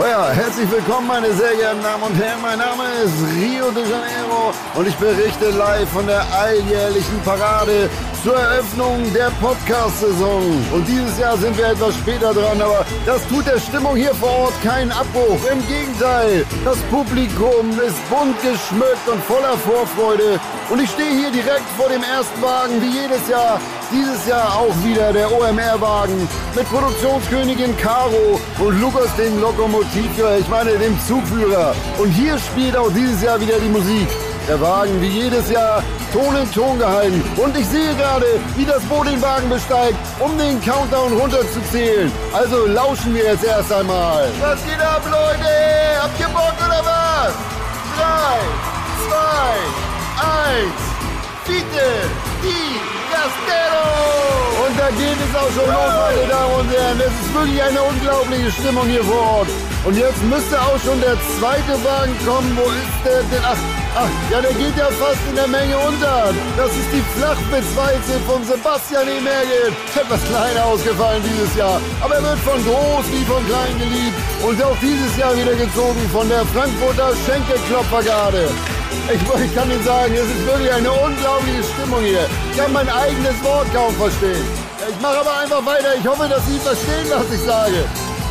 Oh ja, herzlich willkommen, meine sehr geehrten Damen und Herren. Mein Name ist Rio de Janeiro und ich berichte live von der alljährlichen Parade zur Eröffnung der Podcast-Saison. Und dieses Jahr sind wir etwas später dran, aber das tut der Stimmung hier vor Ort keinen Abbruch. Im Gegenteil, das Publikum ist bunt geschmückt und voller Vorfreude. Und ich stehe hier direkt vor dem ersten Wagen, wie jedes Jahr. Dieses Jahr auch wieder der OMR-Wagen mit Produktionskönigin Caro und Lukas dem Lokomotivführer, ich meine dem Zugführer. Und hier spielt auch dieses Jahr wieder die Musik. Der Wagen wie jedes Jahr Ton in Ton gehalten. Und ich sehe gerade, wie das Boot den Wagen besteigt, um den Countdown runterzuzählen. Also lauschen wir jetzt erst einmal. Was geht ab, Leute? Habt ihr Bock oder was? Drei, zwei, eins. Bitte, die Castelo! Und da geht es auch schon los, meine Damen und Herren. Es ist wirklich eine unglaubliche Stimmung hier vor Ort. Und jetzt müsste auch schon der zweite Wagen kommen. Wo ist der denn? Ach, ach, ja, der geht ja fast in der Menge unter. Das ist die Flachwitzwalze von Sebastian E. Merget. Etwas kleiner ausgefallen dieses Jahr. Aber er wird von groß wie von klein geliebt. Und auch dieses Jahr wieder gezogen von der Frankfurter Schenkelklopfergarde. Ich, ich kann Ihnen sagen, es ist wirklich eine unglaubliche Stimmung hier. Ich kann mein eigenes Wort kaum verstehen. Ich mache aber einfach weiter. Ich hoffe, dass Sie verstehen, was ich sage.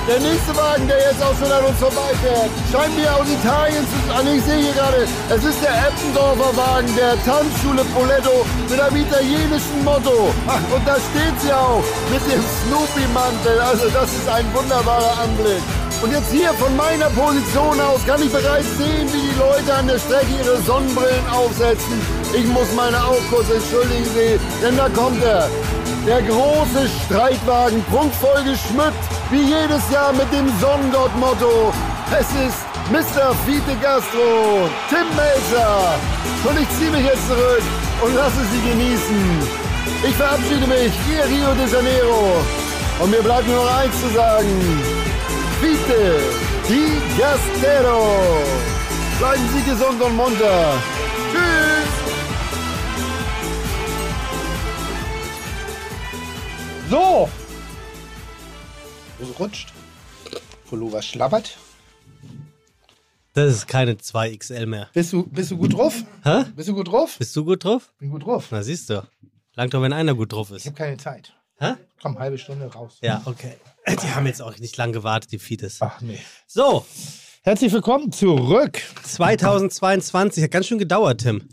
Der nächste Wagen, der jetzt auch schon an uns vorbeifährt, scheint mir aus Italien zu sein. Ich sehe hier gerade, es ist der Eppendorfer Wagen, der Tanzschule Poletto mit einem italienischen Motto. Ach, und da steht sie auch mit dem Snoopy-Mantel. Also das ist ein wunderbarer Anblick. Und jetzt hier von meiner Position aus kann ich bereits sehen, wie die Leute an der Strecke ihre Sonnenbrillen aufsetzen. Ich muss meine auch entschuldigen sehen, denn da kommt er. Der große Streitwagen, prunkvoll geschmückt, wie jedes Jahr mit dem Sonnengott-Motto. Es ist Mr. Fiete Gastro, Tim Melzer. Und ich ziehe mich jetzt zurück und lasse Sie genießen. Ich verabschiede mich, Ihr Rio de Janeiro. Und mir bleibt nur noch eins zu sagen. Fiete, die Gastero. Bleiben Sie gesund und munter. Tschüss. So. Hose rutscht. Pullover schlabbert. Das ist keine 2XL mehr. Bist du, bist du gut drauf? Hä? Bist du gut drauf? Bist du gut drauf? Bin gut drauf. Na, siehst du. Langt doch, wenn einer gut drauf Ich ist. habe keine Zeit. Hä? Komm, halbe Stunde raus. Ja, okay. Die haben jetzt auch nicht lang gewartet, die Fides. Ach nee. So, Herzlich willkommen zurück. 2022. Hat ganz schön gedauert, Tim.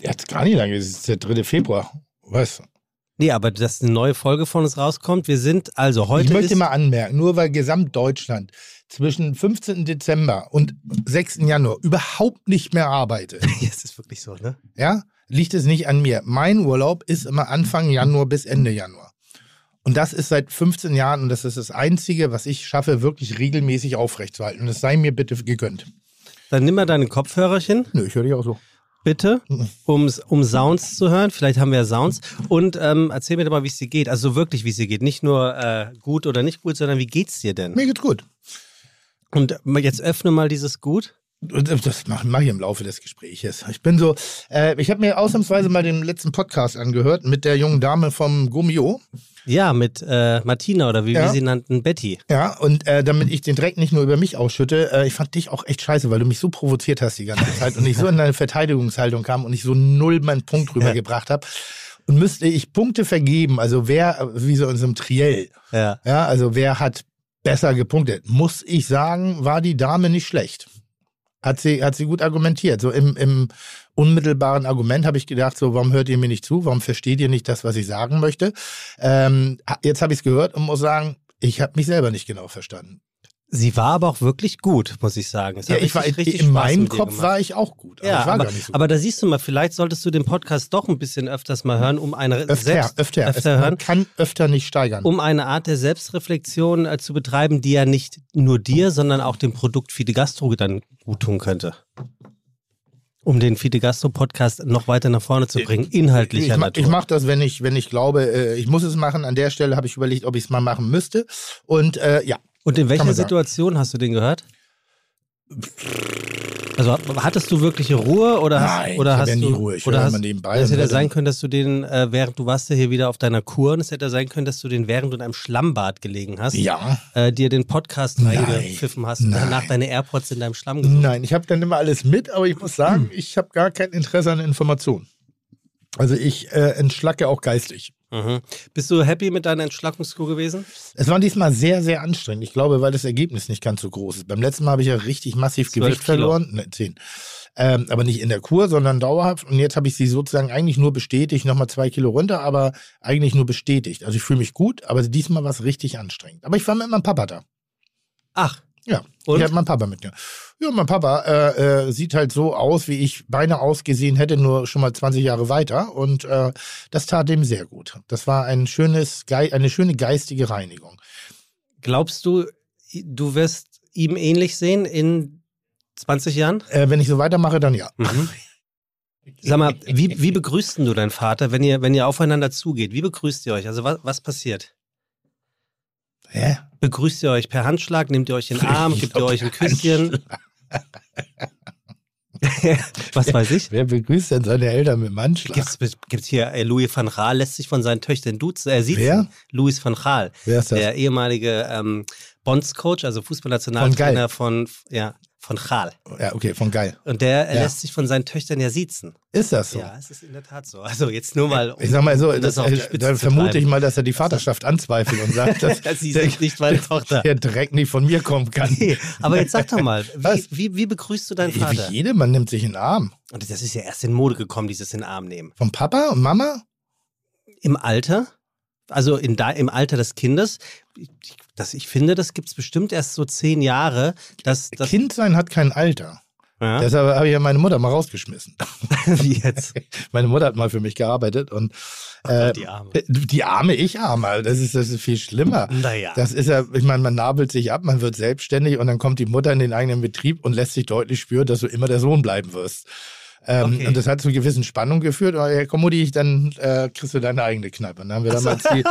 Jetzt gar nicht lange, es ist der 3. Februar. Was? Nee, aber dass eine neue Folge von uns rauskommt. Wir sind also heute. ich möchte mal anmerken, nur weil Gesamtdeutschland zwischen 15. Dezember und 6. Januar überhaupt nicht mehr arbeitet, es ist wirklich so, ne? ja, liegt es nicht an mir. Mein Urlaub ist immer Anfang Januar bis Ende Januar. Und das ist seit 15 Jahren und das ist das Einzige, was ich schaffe, wirklich regelmäßig aufrechtzuerhalten. Und es sei mir bitte gegönnt. Dann nimm mal deine Kopfhörerchen, Nö, ich höre dich auch so. Bitte, um, um Sounds zu hören. Vielleicht haben wir ja Sounds. Und ähm, erzähl mir doch mal, wie es dir geht. Also wirklich, wie es dir geht. Nicht nur äh, gut oder nicht gut, sondern wie geht's dir denn? Mir geht's gut. Und jetzt öffne mal dieses Gut. Das mache mach ich im Laufe des Gespräches. Ich bin so, äh, ich habe mir ausnahmsweise mal den letzten Podcast angehört mit der jungen Dame vom Gomio. Ja, mit äh, Martina oder wie Ja. wir sie nannten, Betty. Ja, und äh, damit ich den Dreck nicht nur über mich ausschütte, äh, ich fand dich auch echt scheiße, weil du mich so provoziert hast die ganze Zeit und ich so in deine Verteidigungshaltung kam und ich so null meinen Punkt rübergebracht habe. Und müsste ich Punkte vergeben, also wer, wie so in so einem Triell, Ja. ja, also wer hat besser gepunktet, muss ich sagen, war die Dame nicht schlecht. Hat sie, hat sie gut argumentiert. So im, im unmittelbaren Argument habe ich gedacht, so, warum hört ihr mir nicht zu? Warum versteht ihr nicht das, was ich sagen möchte? Ähm, jetzt habe ich es gehört und muss sagen, ich habe mich selber nicht genau verstanden. Sie war aber auch wirklich gut, muss ich sagen. Ja, ich war, richtig, in meinem Kopf gemacht. war ich auch gut. Aber ja, aber, so aber da siehst du mal, vielleicht solltest du den Podcast doch ein bisschen öfters mal hören, um eine öfter, selbst, öfter. Öfter man hören, kann öfter nicht steigern. um eine Art der Selbstreflexion äh, zu betreiben, die ja nicht nur dir, sondern auch dem Produkt Fide Gastro dann gut tun könnte. Um den Fide Gastro Podcast noch weiter nach vorne zu bringen, inhaltlicher ich, Natur. ich mache das, wenn ich, wenn ich glaube, äh, ich muss es machen. An der Stelle habe ich überlegt, ob ich es mal machen müsste. Und äh, ja, Und in welcher sagen. Situation hast du den gehört? Also hattest du wirkliche Ruhe oder hast, Nein, oder ich hast ja nie du Ruhe. Ich oder hast, nebenbei Es hätte sein können, dass du den äh, während du warst ja hier wieder auf deiner Kur und es hätte sein können, dass du den während du in einem Schlammbad gelegen hast, Ja. äh, dir den Podcast reingepfiffen hast und danach deine AirPods in deinem Schlamm gesucht. Nein, ich habe dann immer alles mit, aber ich muss sagen, ich habe gar kein Interesse an Informationen. Also ich äh, entschlacke auch geistig. Mhm. Bist du happy mit deiner Entschlackungskur gewesen? Es war diesmal sehr, sehr anstrengend. Ich glaube, weil das Ergebnis nicht ganz so groß ist. Beim letzten Mal habe ich ja richtig massiv Gewicht Kilo. verloren. Ne, zehn. Ähm, aber nicht in der Kur, sondern dauerhaft. Und jetzt habe ich sie sozusagen eigentlich nur bestätigt, nochmal zwei Kilo runter, aber eigentlich nur bestätigt. Also ich fühle mich gut, aber diesmal war es richtig anstrengend. Aber ich war mit meinem Papa da. Ach, Ja, Und? ich habe meinen Papa mit mir. Ja, mein Papa äh, äh, sieht halt so aus, wie ich beinahe ausgesehen hätte, nur schon mal 20 Jahre weiter. Und äh, das tat dem sehr gut. Das war ein schönes, eine schöne geistige Reinigung. glaubst du, du wirst ihm ähnlich sehen in 20 Jahren? Äh, wenn ich so weitermache, dann ja. Mhm. Sag mal, wie, wie begrüßt denn du deinen Vater, wenn ihr, wenn ihr aufeinander zugeht? Wie begrüßt ihr euch? Also was, was passiert? Hä? Begrüßt ihr euch per Handschlag? Nehmt ihr euch den Arm? Gebt ihr euch ein Küsschen? was weiß ich? Wer begrüßt denn seine Eltern mit dem Handschlag? Gibt's, gibt's hier äh, Louis van Gaal lässt sich von seinen Töchtern duzen. Er sieht Wer? Louis van Gaal, Wer ist das? der ehemalige ähm, Bonds-Coach, also Fußballnationaltrainer von, ja, von Gaal. Ja, okay, von geil. Und der er Ja. lässt sich von seinen Töchtern ja siezen. Ist das so? Ja, es ist in der Tat so. Also jetzt nur mal. um Ich sag mal so, das das, Spitze dann vermute ich mal, dass er die Vaterschaft anzweifelt und sagt, dass Sie der, sind nicht meine Tochter. der Dreck nicht von mir kommen kann. Nee, aber jetzt sag doch mal, wie, wie, wie begrüßt du deinen Wie Vater? jede, man nimmt sich in den Arm. Und das ist ja erst in Mode gekommen, dieses in den Arm nehmen. Von Papa und Mama? Im Alter, also in da, im Alter des Kindes, ich, das, ich finde, das gibt es bestimmt erst so zehn Jahre, dass das. Kind sein hat kein Alter. Ja? Deshalb habe ich ja meine Mutter mal rausgeschmissen. Wie jetzt? Meine Mutter hat mal für mich gearbeitet und äh, die Arme. die arme ich arme. Das ist, das ist viel schlimmer. Naja. Das ist ja, ich meine, man nabelt sich ab, man wird selbstständig und dann kommt die Mutter in den eigenen Betrieb und lässt sich deutlich spüren, dass du immer der Sohn bleiben wirst. Ähm, Okay. Und das hat zu gewissen Spannungen geführt. Aber ja, komm, Mutti, dann äh, kriegst du deine eigene Kneipe. Und dann haben wir damals die,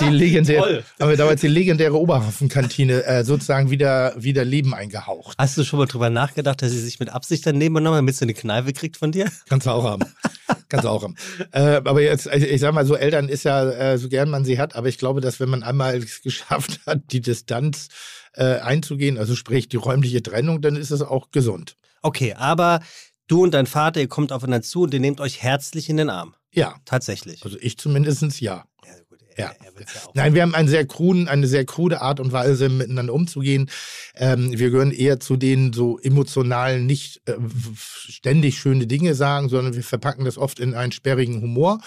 die legendäre, haben wir damals die legendäre Oberhafenkantine äh, sozusagen wieder, wieder Leben eingehaucht. Hast du schon mal drüber nachgedacht, dass sie sich mit Absicht daneben genommen, damit sie eine Kneipe kriegt von dir? Kannst du auch haben. Kannst du auch haben. Äh, aber jetzt, also ich sag mal so, Eltern ist ja, äh, so gern man sie hat, aber ich glaube, dass wenn man einmal es geschafft hat, die Distanz äh, einzugehen, also sprich die räumliche Trennung, dann ist es auch gesund. Okay, aber du und dein Vater, ihr kommt aufeinander zu und ihr nehmt euch herzlich in den Arm. Ja, Tatsächlich. also ich zumindest ja. Ja, gut, Ja. er, er wird's ja. Nein, wir haben einen sehr kruden, eine sehr krude Art und Weise, miteinander umzugehen. Ähm, wir gehören eher zu den so emotionalen, nicht äh, ständig schöne Dinge sagen, sondern wir verpacken das oft in einen sperrigen Humor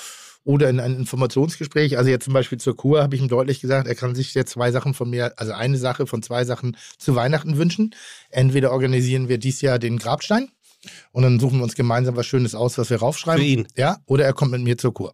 oder in ein Informationsgespräch. Also jetzt zum Beispiel zur Kur habe ich ihm deutlich gesagt, er kann sich jetzt zwei Sachen von mir, also eine Sache von zwei Sachen zu Weihnachten wünschen. Entweder organisieren wir dieses Jahr den Grabstein und dann suchen wir uns gemeinsam was Schönes aus, was wir raufschreiben. Für ihn. Ja, oder er kommt mit mir zur Kur.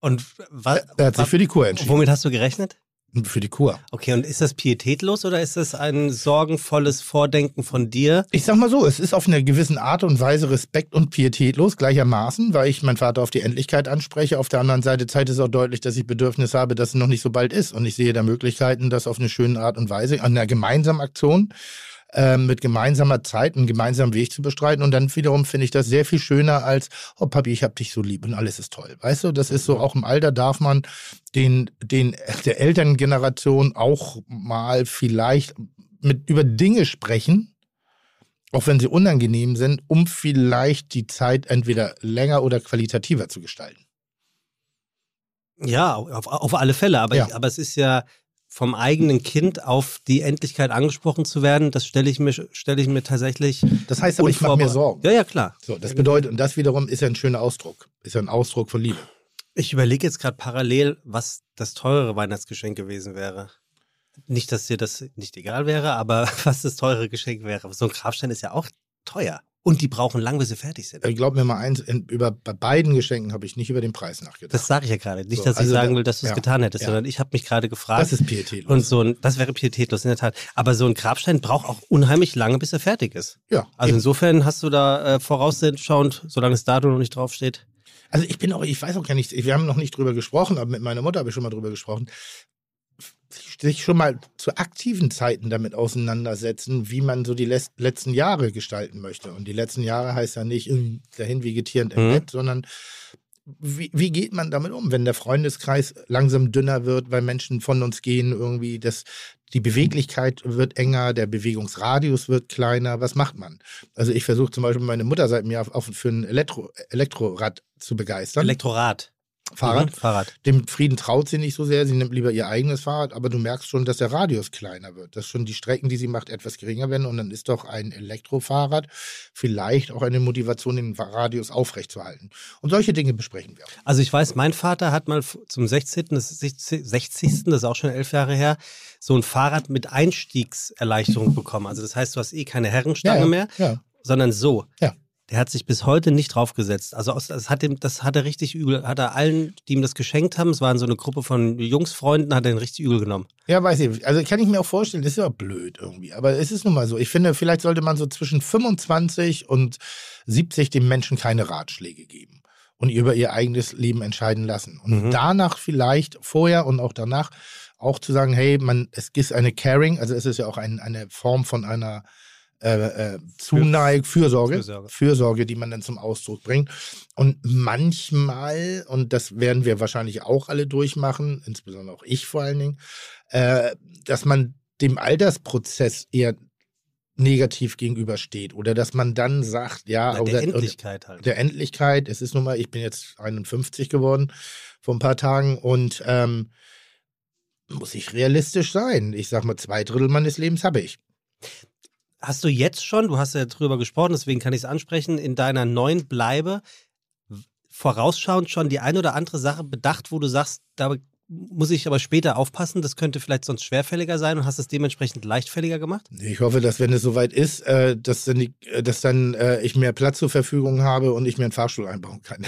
Und wa, Er hat sich für die Kur entschieden. womit hast du gerechnet? Für die Kur. Okay, und ist das pietätlos oder ist das ein sorgenvolles Vordenken von dir? Ich sag mal so, es ist auf eine gewisse Art und Weise respekt- und pietätlos gleichermaßen, weil ich meinen Vater auf die Endlichkeit anspreche. Auf der anderen Seite zeigt es auch deutlich, dass ich Bedürfnis habe, dass es noch nicht so bald ist. Und ich sehe da Möglichkeiten, das auf eine schöne Art und Weise, an einer gemeinsamen Aktion, äh, mit gemeinsamer Zeit, einen gemeinsamen Weg zu bestreiten. Und dann wiederum finde ich das sehr viel schöner als, oh Papi, ich hab dich so lieb und alles ist toll. Weißt du, das ist so, auch im Alter darf man den, den, der Elterngeneration auch mal vielleicht mit über Dinge sprechen, auch wenn sie unangenehm sind, um vielleicht die Zeit entweder länger oder qualitativer zu gestalten. Ja, auf, auf alle Fälle. Aber, Ja. ich, aber es ist ja vom eigenen Kind auf die Endlichkeit angesprochen zu werden, das stelle ich mir, stelle ich mir tatsächlich. Das heißt aber, ich mache mir Sorgen. Ja, ja, klar. So, das bedeutet, und das wiederum ist ja ein schöner Ausdruck, ist ja ein Ausdruck von Liebe. Ich überlege jetzt gerade parallel, was das teurere Weihnachtsgeschenk gewesen wäre. Nicht, dass dir das nicht egal wäre, aber was das teure Geschenk wäre. So ein Grabstein ist ja auch teuer. Und die brauchen lang, bis sie fertig sind. Ich glaube mir mal eins, in, über, bei beiden Geschenken habe ich nicht über den Preis nachgedacht. Das sage ich ja gerade. Nicht, So, dass ich also sagen da- will, dass du es ja, getan hättest, ja. sondern ich habe mich gerade gefragt. Das ist pietätlos. und so ein, das wäre pietätlos in der Tat. Aber so ein Grabstein braucht auch unheimlich lange, bis er fertig ist. ja, Also eben. insofern hast du da äh, vorausschauend, solange das Datum noch nicht draufsteht. Also ich bin auch, ich weiß auch gar nicht, wir haben noch nicht drüber gesprochen, aber mit meiner Mutter habe ich schon mal drüber gesprochen. Sich schon mal zu aktiven Zeiten damit auseinandersetzen, wie man so die letzten Jahre gestalten möchte. Und die letzten Jahre heißt ja nicht mm, dahin vegetierend im Mhm. Bett, sondern wie, wie geht man damit um, wenn der Freundeskreis langsam dünner wird, weil Menschen von uns gehen, irgendwie das, die Beweglichkeit wird enger, der Bewegungsradius wird kleiner, was macht man? Also ich versuche zum Beispiel meine Mutter seit mir auf, auf für ein Elektro, Elektrorad zu begeistern. Elektorat. Fahrrad. Mhm, Fahrrad. Dem Frieden traut sie nicht so sehr, sie nimmt lieber ihr eigenes Fahrrad, aber du merkst schon, dass der Radius kleiner wird, dass schon die Strecken, die sie macht, etwas geringer werden und dann ist doch ein Elektrofahrrad vielleicht auch eine Motivation, den Radius aufrechtzuerhalten. Und solche Dinge besprechen wir. Also ich weiß, mein Vater hat mal zum 16., das ist 60. 60., das ist auch schon elf Jahre her, so ein Fahrrad mit Einstiegserleichterung bekommen. Also das heißt, du hast eh keine Herrenstange ja, mehr, Ja. sondern so. Ja. Der hat sich bis heute nicht draufgesetzt. Also das hat, ihm, das hat er richtig übel, hat er allen, die ihm das geschenkt haben, es waren so eine Gruppe von Jungsfreunden, hat er ihn richtig übel genommen. Ja, weiß ich. Also kann ich mir auch vorstellen, das ist ja blöd irgendwie. Aber es ist nun mal so. Ich finde, vielleicht sollte man so zwischen 25 und 70 dem Menschen keine Ratschläge geben und über ihr eigenes Leben entscheiden lassen. Und Mhm. danach vielleicht, vorher und auch danach, auch zu sagen, hey, man, es ist eine Caring, also es ist ja auch ein, eine Form von einer äh, äh, Zuneigung, Fürsorge, Fürsorge. Fürsorge, die man dann zum Ausdruck bringt. Und manchmal, und das werden wir wahrscheinlich auch alle durchmachen, insbesondere auch ich vor allen Dingen, äh, dass man dem Altersprozess eher negativ gegenübersteht oder dass man dann sagt, ja, Na, oder, der Endlichkeit halt. der Endlichkeit. Es ist nun mal, ich bin jetzt 51 geworden vor ein paar Tagen und ähm, muss ich realistisch sein. Ich sag mal, zwei Drittel meines Lebens habe ich. Hast du jetzt schon, du hast ja drüber gesprochen, deswegen kann ich es ansprechen, in deiner neuen Bleibe vorausschauend schon die ein oder andere Sache bedacht, wo du sagst, da muss ich aber später aufpassen, das könnte vielleicht sonst schwerfälliger sein und hast es dementsprechend leichtfälliger gemacht? Ich hoffe, dass wenn es soweit ist, äh, dass dann, die, äh, dass dann äh, ich mehr Platz zur Verfügung habe und ich mir einen Fahrstuhl einbauen kann.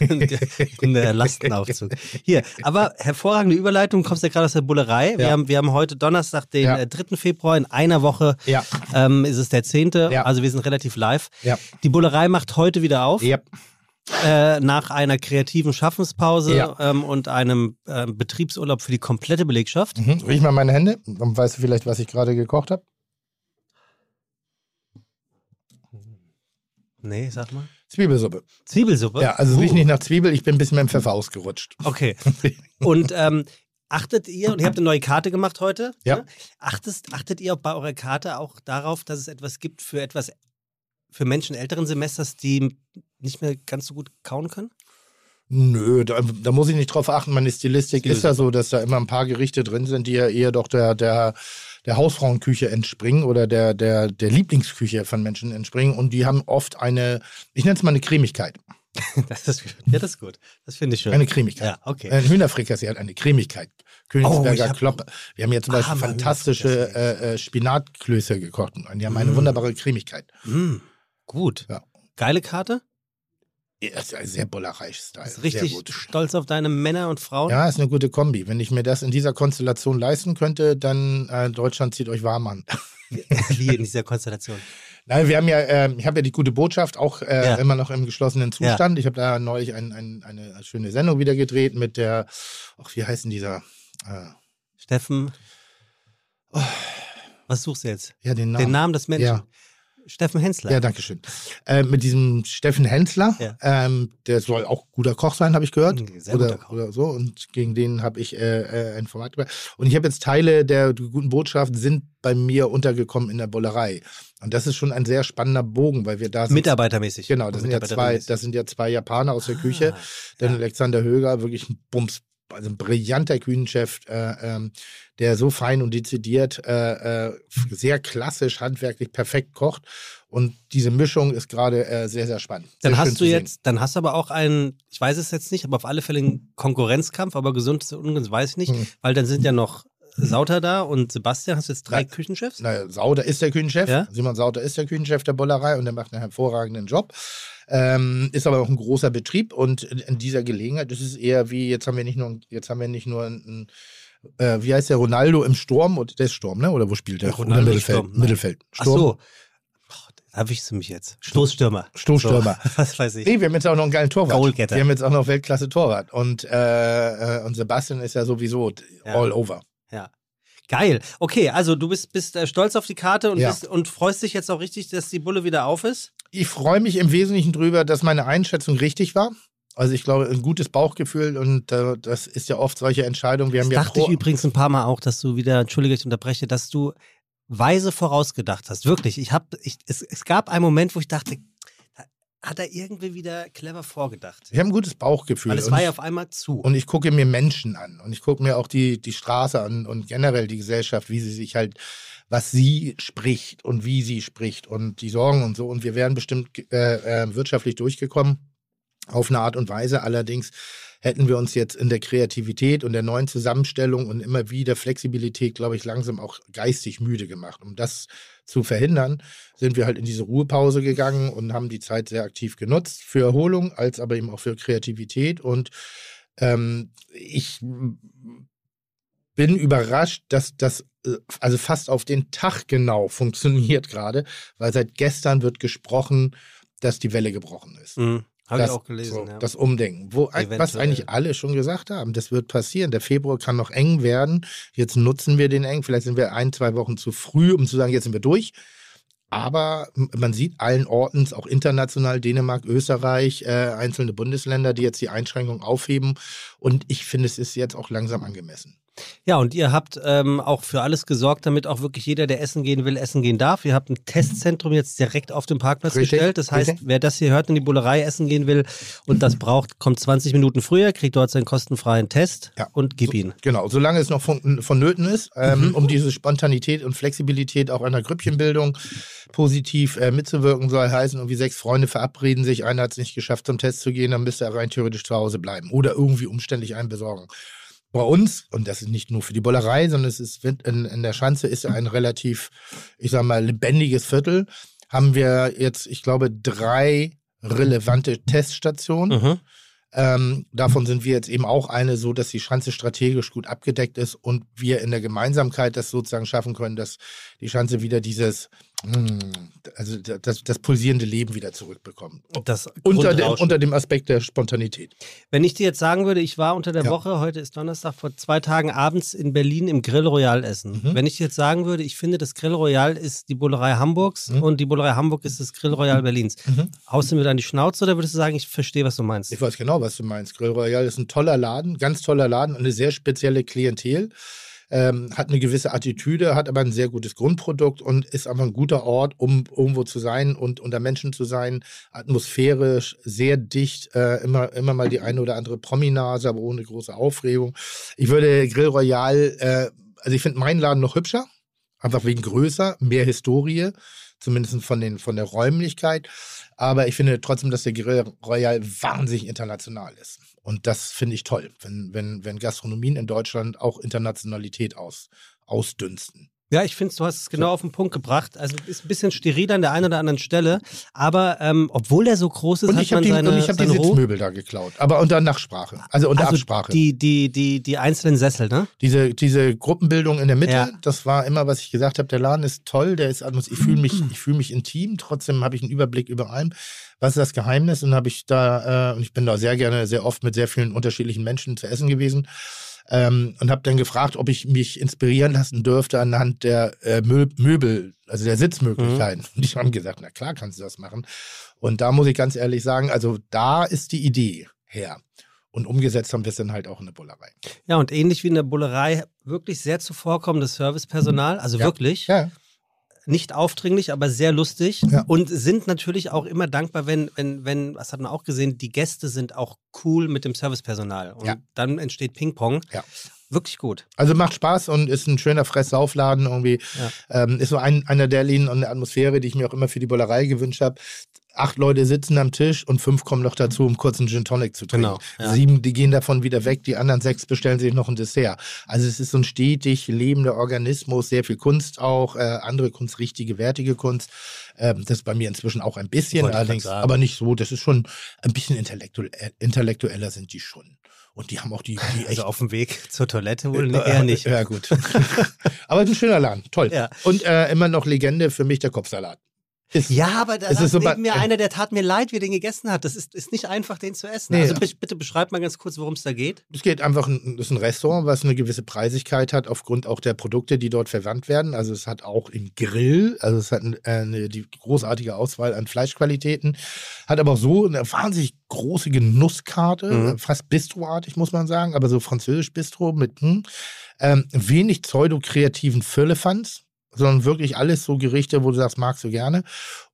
Und der Lastenaufzug. Hier, aber hervorragende Überleitung, du kommst ja gerade aus der Bullerei. Wir, Ja. haben, wir haben heute Donnerstag, den Ja. äh, 3. Februar, in einer Woche ja, ähm, ist es der 10. Ja. Also wir sind relativ live. Die Bullerei macht heute wieder auf. ja. Äh, nach einer kreativen Schaffenspause Ja. ähm, und einem ähm, Betriebsurlaub für die komplette Belegschaft. Mhm. Riech mal meine Hände, dann weißt du vielleicht, was ich gerade gekocht habe. Nee, sag mal. Zwiebelsuppe. Zwiebelsuppe? Ja, also es Uh, riecht nicht nach Zwiebel, ich bin ein bisschen mit dem Pfeffer ausgerutscht. Okay. Und ähm, achtet ihr, und ihr habt eine neue Karte gemacht heute, Ja. ne? achtet, achtet ihr bei eurer Karte auch darauf, dass es etwas gibt für etwas für Menschen älteren Semesters, die nicht mehr ganz so gut kauen können? Nö, da, da muss ich nicht drauf achten. Meine Stilistik ist ja so, dass da immer ein paar Gerichte drin sind, die ja eher doch der, der, der Hausfrauenküche entspringen oder der, der, der Lieblingsküche von Menschen entspringen. Und die haben oft eine, ich nenne es mal eine Cremigkeit. Das ist, ja, das ist gut. Das finde ich schön. Eine Cremigkeit. ja, okay. Ein Hühnerfrikassee hat eine Cremigkeit. Königsberger Oh, Kloppe. Wir haben hier zum Ah, Beispiel mal fantastische äh, äh, Spinatklöße gekocht. Und die haben eine Mm. wunderbare Cremigkeit. Mm, gut. Ja. Geile Karte? Ja, sehr Sehr richtig stolz auf deine Männer und Frauen? Ja, ist eine gute Kombi. Wenn ich mir das in dieser Konstellation leisten könnte, dann äh, Deutschland zieht euch warm an. Wie in dieser Konstellation. Nein, wir haben ja, äh, ich habe ja die gute Botschaft auch äh, Ja. immer noch im geschlossenen Zustand. Ich habe da neulich ein, ein, eine schöne Sendung wieder gedreht mit der, ach, wie heißt denn dieser? Äh, Steffen. Was suchst du jetzt? ja, den Namen. Den Namen des Menschen. Ja. Steffen Hensler. Ja, danke schön. Äh, mit diesem Steffen Hensler, Ja. ähm, der soll auch guter Koch sein, habe ich gehört. Mhm, sehr guter oder, Koch. oder so. Und gegen den habe ich äh, äh, ein Format gemacht. Und ich habe jetzt Teile der guten Botschaft sind bei mir untergekommen in der Bollerei. Und das ist schon ein sehr spannender Bogen, weil wir da sind. Mitarbeitermäßig. Genau, das sind ja zwei, das sind ja zwei Japaner aus der Ah, Küche. Denn ja. Alexander Höger, wirklich ein Bums, also ein brillanter Küchenchef, äh, ähm, der so fein und dezidiert, äh, äh, sehr klassisch, handwerklich perfekt kocht. Und diese Mischung ist gerade äh, sehr, sehr spannend. Dann sehr hast du jetzt, dann hast du aber auch einen, ich weiß es jetzt nicht, aber auf alle Fälle einen Konkurrenzkampf, aber gesund ist ungesund weiß ich nicht, Hm. weil dann sind ja noch Sauter da und Sebastian, hast du jetzt drei Nein. Küchenchefs? Naja, Sauter ist der Küchenchef. Ja? Simon Sauter ist der Küchenchef der Bollerei und der macht einen hervorragenden Job. Ähm, ist aber auch ein großer Betrieb und in, dieser Gelegenheit, das ist eher wie, jetzt haben wir nicht nur, jetzt haben wir nicht nur einen, äh, wie heißt der, Ronaldo im Sturm und der ist Sturm, ne? Oder wo spielt der? Ronaldo Oder Mittelfeld. Sturm. Mittelfeld. Ach so. Erwischst du mich jetzt. Stoßstürmer. Stoßstürmer. So, was weiß ich. Nee, wir haben jetzt auch noch einen geilen Torwart. Goalgetter. Wir haben jetzt auch noch Weltklasse Torwart. Und, äh, äh, und Sebastian ist ja sowieso Ja. all over. Ja. Geil. Okay, also du bist, bist äh, stolz auf die Karte und, Ja. bist, und freust dich jetzt auch richtig, dass die Bulle wieder auf ist? Ich freue mich im Wesentlichen drüber, dass meine Einschätzung richtig war. Also ich glaube, ein gutes Bauchgefühl und äh, das ist ja oft solche Entscheidungen. Wir Das haben ja dachte ich übrigens ein paar Mal auch, dass du wieder, entschuldige, ich unterbreche, dass du weise vorausgedacht hast. Wirklich. Ich hab, ich, es, es gab einen Moment, wo ich dachte, da hat er irgendwie wieder clever vorgedacht. ich habe ein gutes Bauchgefühl. Weil es war ja auf einmal zu. Und ich gucke mir Menschen an und ich gucke mir auch die, die Straße an und generell die Gesellschaft, wie sie sich halt, was sie spricht und wie sie spricht und die Sorgen und so. Und wir wären bestimmt äh, äh, wirtschaftlich durchgekommen auf eine Art und Weise. Allerdings hätten wir uns jetzt in der Kreativität und der neuen Zusammenstellung und immer wieder Flexibilität, glaube ich, langsam auch geistig müde gemacht. Um das zu verhindern, sind wir halt in diese Ruhepause gegangen und haben die Zeit sehr aktiv genutzt für Erholung, als aber eben auch für Kreativität. Und ähm, ich bin überrascht, dass das äh, also fast auf den Tag genau funktioniert gerade, weil seit gestern wird gesprochen, dass die Welle gebrochen ist. Mhm. Habe ich Das- auch gelesen. so, ja. Das Umdenken. Wo, was Eventuell. eigentlich alle schon gesagt haben, das wird passieren. Der Februar kann noch eng werden. Jetzt nutzen wir den eng. Vielleicht sind wir ein, zwei Wochen zu früh, um zu sagen, jetzt sind wir durch. Aber man sieht allen Ortens, auch international, Dänemark, Österreich, äh, einzelne Bundesländer, die jetzt die Einschränkungen aufheben. Und ich finde, es ist jetzt auch langsam angemessen. Ja, und ihr habt ähm, auch für alles gesorgt, damit auch wirklich jeder, der essen gehen will, essen gehen darf. Ihr habt ein Testzentrum jetzt direkt auf dem Parkplatz Richtig, gestellt. Das heißt, richtig. wer das hier hört und die Bullerei essen gehen will und das braucht, kommt 20 Minuten früher, kriegt dort seinen kostenfreien Test Ja. und gib ihn. Genau, solange es noch von, vonnöten ist, ähm, um diese Spontanität und Flexibilität auch einer Grüppchenbildung positiv äh, mitzuwirken, soll heißen, irgendwie sechs Freunde verabreden sich, einer hat es nicht geschafft, zum Test zu gehen, dann müsste er rein theoretisch zu Hause bleiben oder irgendwie umständlich einen besorgen. Bei uns, und das ist nicht nur für die Bollerei, sondern es ist in, in der Schanze ist ein relativ, ich sag mal, lebendiges Viertel, haben wir jetzt, ich glaube, drei relevante Teststationen. Mhm. Ähm, davon sind wir jetzt eben auch eine, so dass die Schanze strategisch gut abgedeckt ist und wir in der Gemeinsamkeit das sozusagen schaffen können, dass die Schanze wieder dieses, also das, das pulsierende Leben wieder zurückbekommt. Das Unter dem, unter dem Aspekt der Spontanität. Wenn ich dir jetzt sagen würde, ich war unter der Ja. Woche, heute ist Donnerstag, vor zwei Tagen abends in Berlin im Grill Royal essen. Mhm. Wenn ich dir jetzt sagen würde, ich finde, das Grill Royal ist die Bullerei Hamburgs Mhm. und die Bullerei Hamburg ist das Grill Royal Berlins. Mhm. Haust du mir dann die Schnauze oder würdest du sagen, ich verstehe, was du meinst? Ich weiß genau, was du meinst. Grill Royal ist ein toller Laden, ganz toller Laden und eine sehr spezielle Klientel. Ähm, hat eine gewisse Attitüde, hat aber ein sehr gutes Grundprodukt und ist einfach ein guter Ort, um irgendwo zu sein und unter Menschen zu sein. Atmosphärisch sehr dicht, äh, immer, immer mal die eine oder andere Prominase, aber ohne große Aufregung. Ich würde Grill Royal, äh, also ich finde meinen Laden noch hübscher, einfach wegen größer, mehr Historie, zumindest von, den, von der Räumlichkeit. Aber ich finde trotzdem, dass der Grill Royal wahnsinnig international ist. Und das finde ich toll, wenn, wenn, wenn Gastronomien in Deutschland auch Internationalität aus, ausdünsten. Ja, ich finde, du hast es genau auf den Punkt gebracht. Also ist ein bisschen steril an der einen oder anderen Stelle, aber ähm, obwohl der so groß ist, Und hat ich habe man die, seine, und ich hab die. Sitzmöbel da geklaut. Aber unter Nachsprache. Also unter Also Absprache. die, die, die, die einzelnen Sessel, ne? diese, diese Gruppenbildung in der Mitte, Ja. das war immer, was ich gesagt habe, der Laden ist toll, der ist ich fühle mich, ich fühle mich intim, trotzdem habe ich einen Überblick über allem. Was ist das Geheimnis? Und habe ich da, äh, und ich bin da sehr gerne, sehr oft mit sehr vielen unterschiedlichen Menschen zu essen gewesen. Ähm, und habe dann gefragt, ob ich mich inspirieren lassen dürfte anhand der äh, Mö Möbel, also der Sitzmöglichkeiten. Und die haben gesagt, na klar kannst du das machen. Und da muss ich ganz ehrlich sagen, also da ist die Idee her. Und umgesetzt haben wir es dann halt auch in der Bullerei. Ja, und ähnlich wie in der Bullerei, wirklich sehr zuvorkommendes Servicepersonal, also Ja. wirklich. Ja, Nicht aufdringlich, aber sehr lustig. Ja. Und sind natürlich auch immer dankbar, wenn, wenn, wenn, das hat man auch gesehen, die Gäste sind auch cool mit dem Servicepersonal. Und Ja. dann entsteht Ping-Pong. Ja. Wirklich gut. Also macht Spaß und ist ein schöner Fressaufladen irgendwie. Ähm, ist so ein, einer der Linien und eine Atmosphäre, die ich mir auch immer für die Bullerei gewünscht habe. Acht Leute sitzen am Tisch und fünf kommen noch dazu, um kurz einen Gin Tonic zu trinken. Genau, ja. Sieben, die gehen davon wieder weg, die anderen sechs bestellen sich noch ein Dessert. Also es ist so ein stetig lebender Organismus, sehr viel Kunst auch, äh, andere Kunst, richtige, wertige Kunst. Ähm, das ist bei mir inzwischen auch ein bisschen, Wollte allerdings, aber nicht so. Das ist schon ein bisschen intellektuell, intellektueller sind die schon. Und die haben auch die, die echt Also auf dem Weg zur Toilette wohl äh, eher nicht. Ja, gut. Aber ein schöner Laden, toll. Ja. Und äh, immer noch Legende für mich der Kopfsalat. Ist, Ja, aber da ist so neben mir einer, der tat mir leid, wie er den gegessen hat. Das ist, ist nicht einfach, den zu essen. Nee. Also bitte, bitte beschreib mal ganz kurz, worum es da geht. Es geht einfach, ein- das ist ein Restaurant, was eine gewisse Preisigkeit hat, aufgrund auch der Produkte, die dort verwandt werden. Also es hat auch im Grill, also es hat eine, eine, die großartige Auswahl an Fleischqualitäten, hat aber auch so eine wahnsinnig große Genusskarte, Mhm. äh, fast Bistroartig, muss man sagen, aber so französisch Bistro mit hm, ähm, wenig pseudo-kreativen Firlefanz, sondern wirklich alles so Gerichte, wo du sagst, magst du gerne.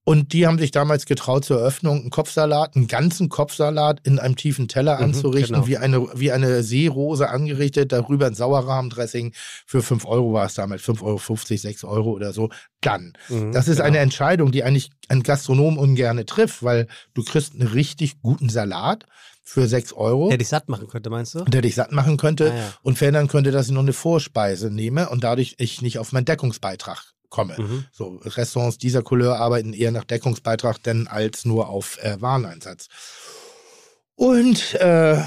Und die haben sich damals getraut zur Eröffnung, einen Kopfsalat, einen ganzen Kopfsalat in einem tiefen Teller Mhm, anzurichten, genau. wie, eine, wie eine Seerose angerichtet, darüber ein Sauerrahmendressing für 5 Euro war es damals, 5,50 Euro, 6 Euro oder so. Dann. Das ist genau. eine Entscheidung, die eigentlich ein Gastronom ungerne trifft, weil du kriegst einen richtig guten Salat für 6 Euro, Der dich satt machen könnte, meinst du? der dich satt machen könnte Ah, ja. und verhindern könnte, dass ich noch eine Vorspeise nehme und dadurch ich nicht auf meinen Deckungsbeitrag komme. Mhm. So, Restaurants dieser Couleur arbeiten eher nach Deckungsbeitrag, denn als nur auf äh, Wareneinsatz. Und, äh,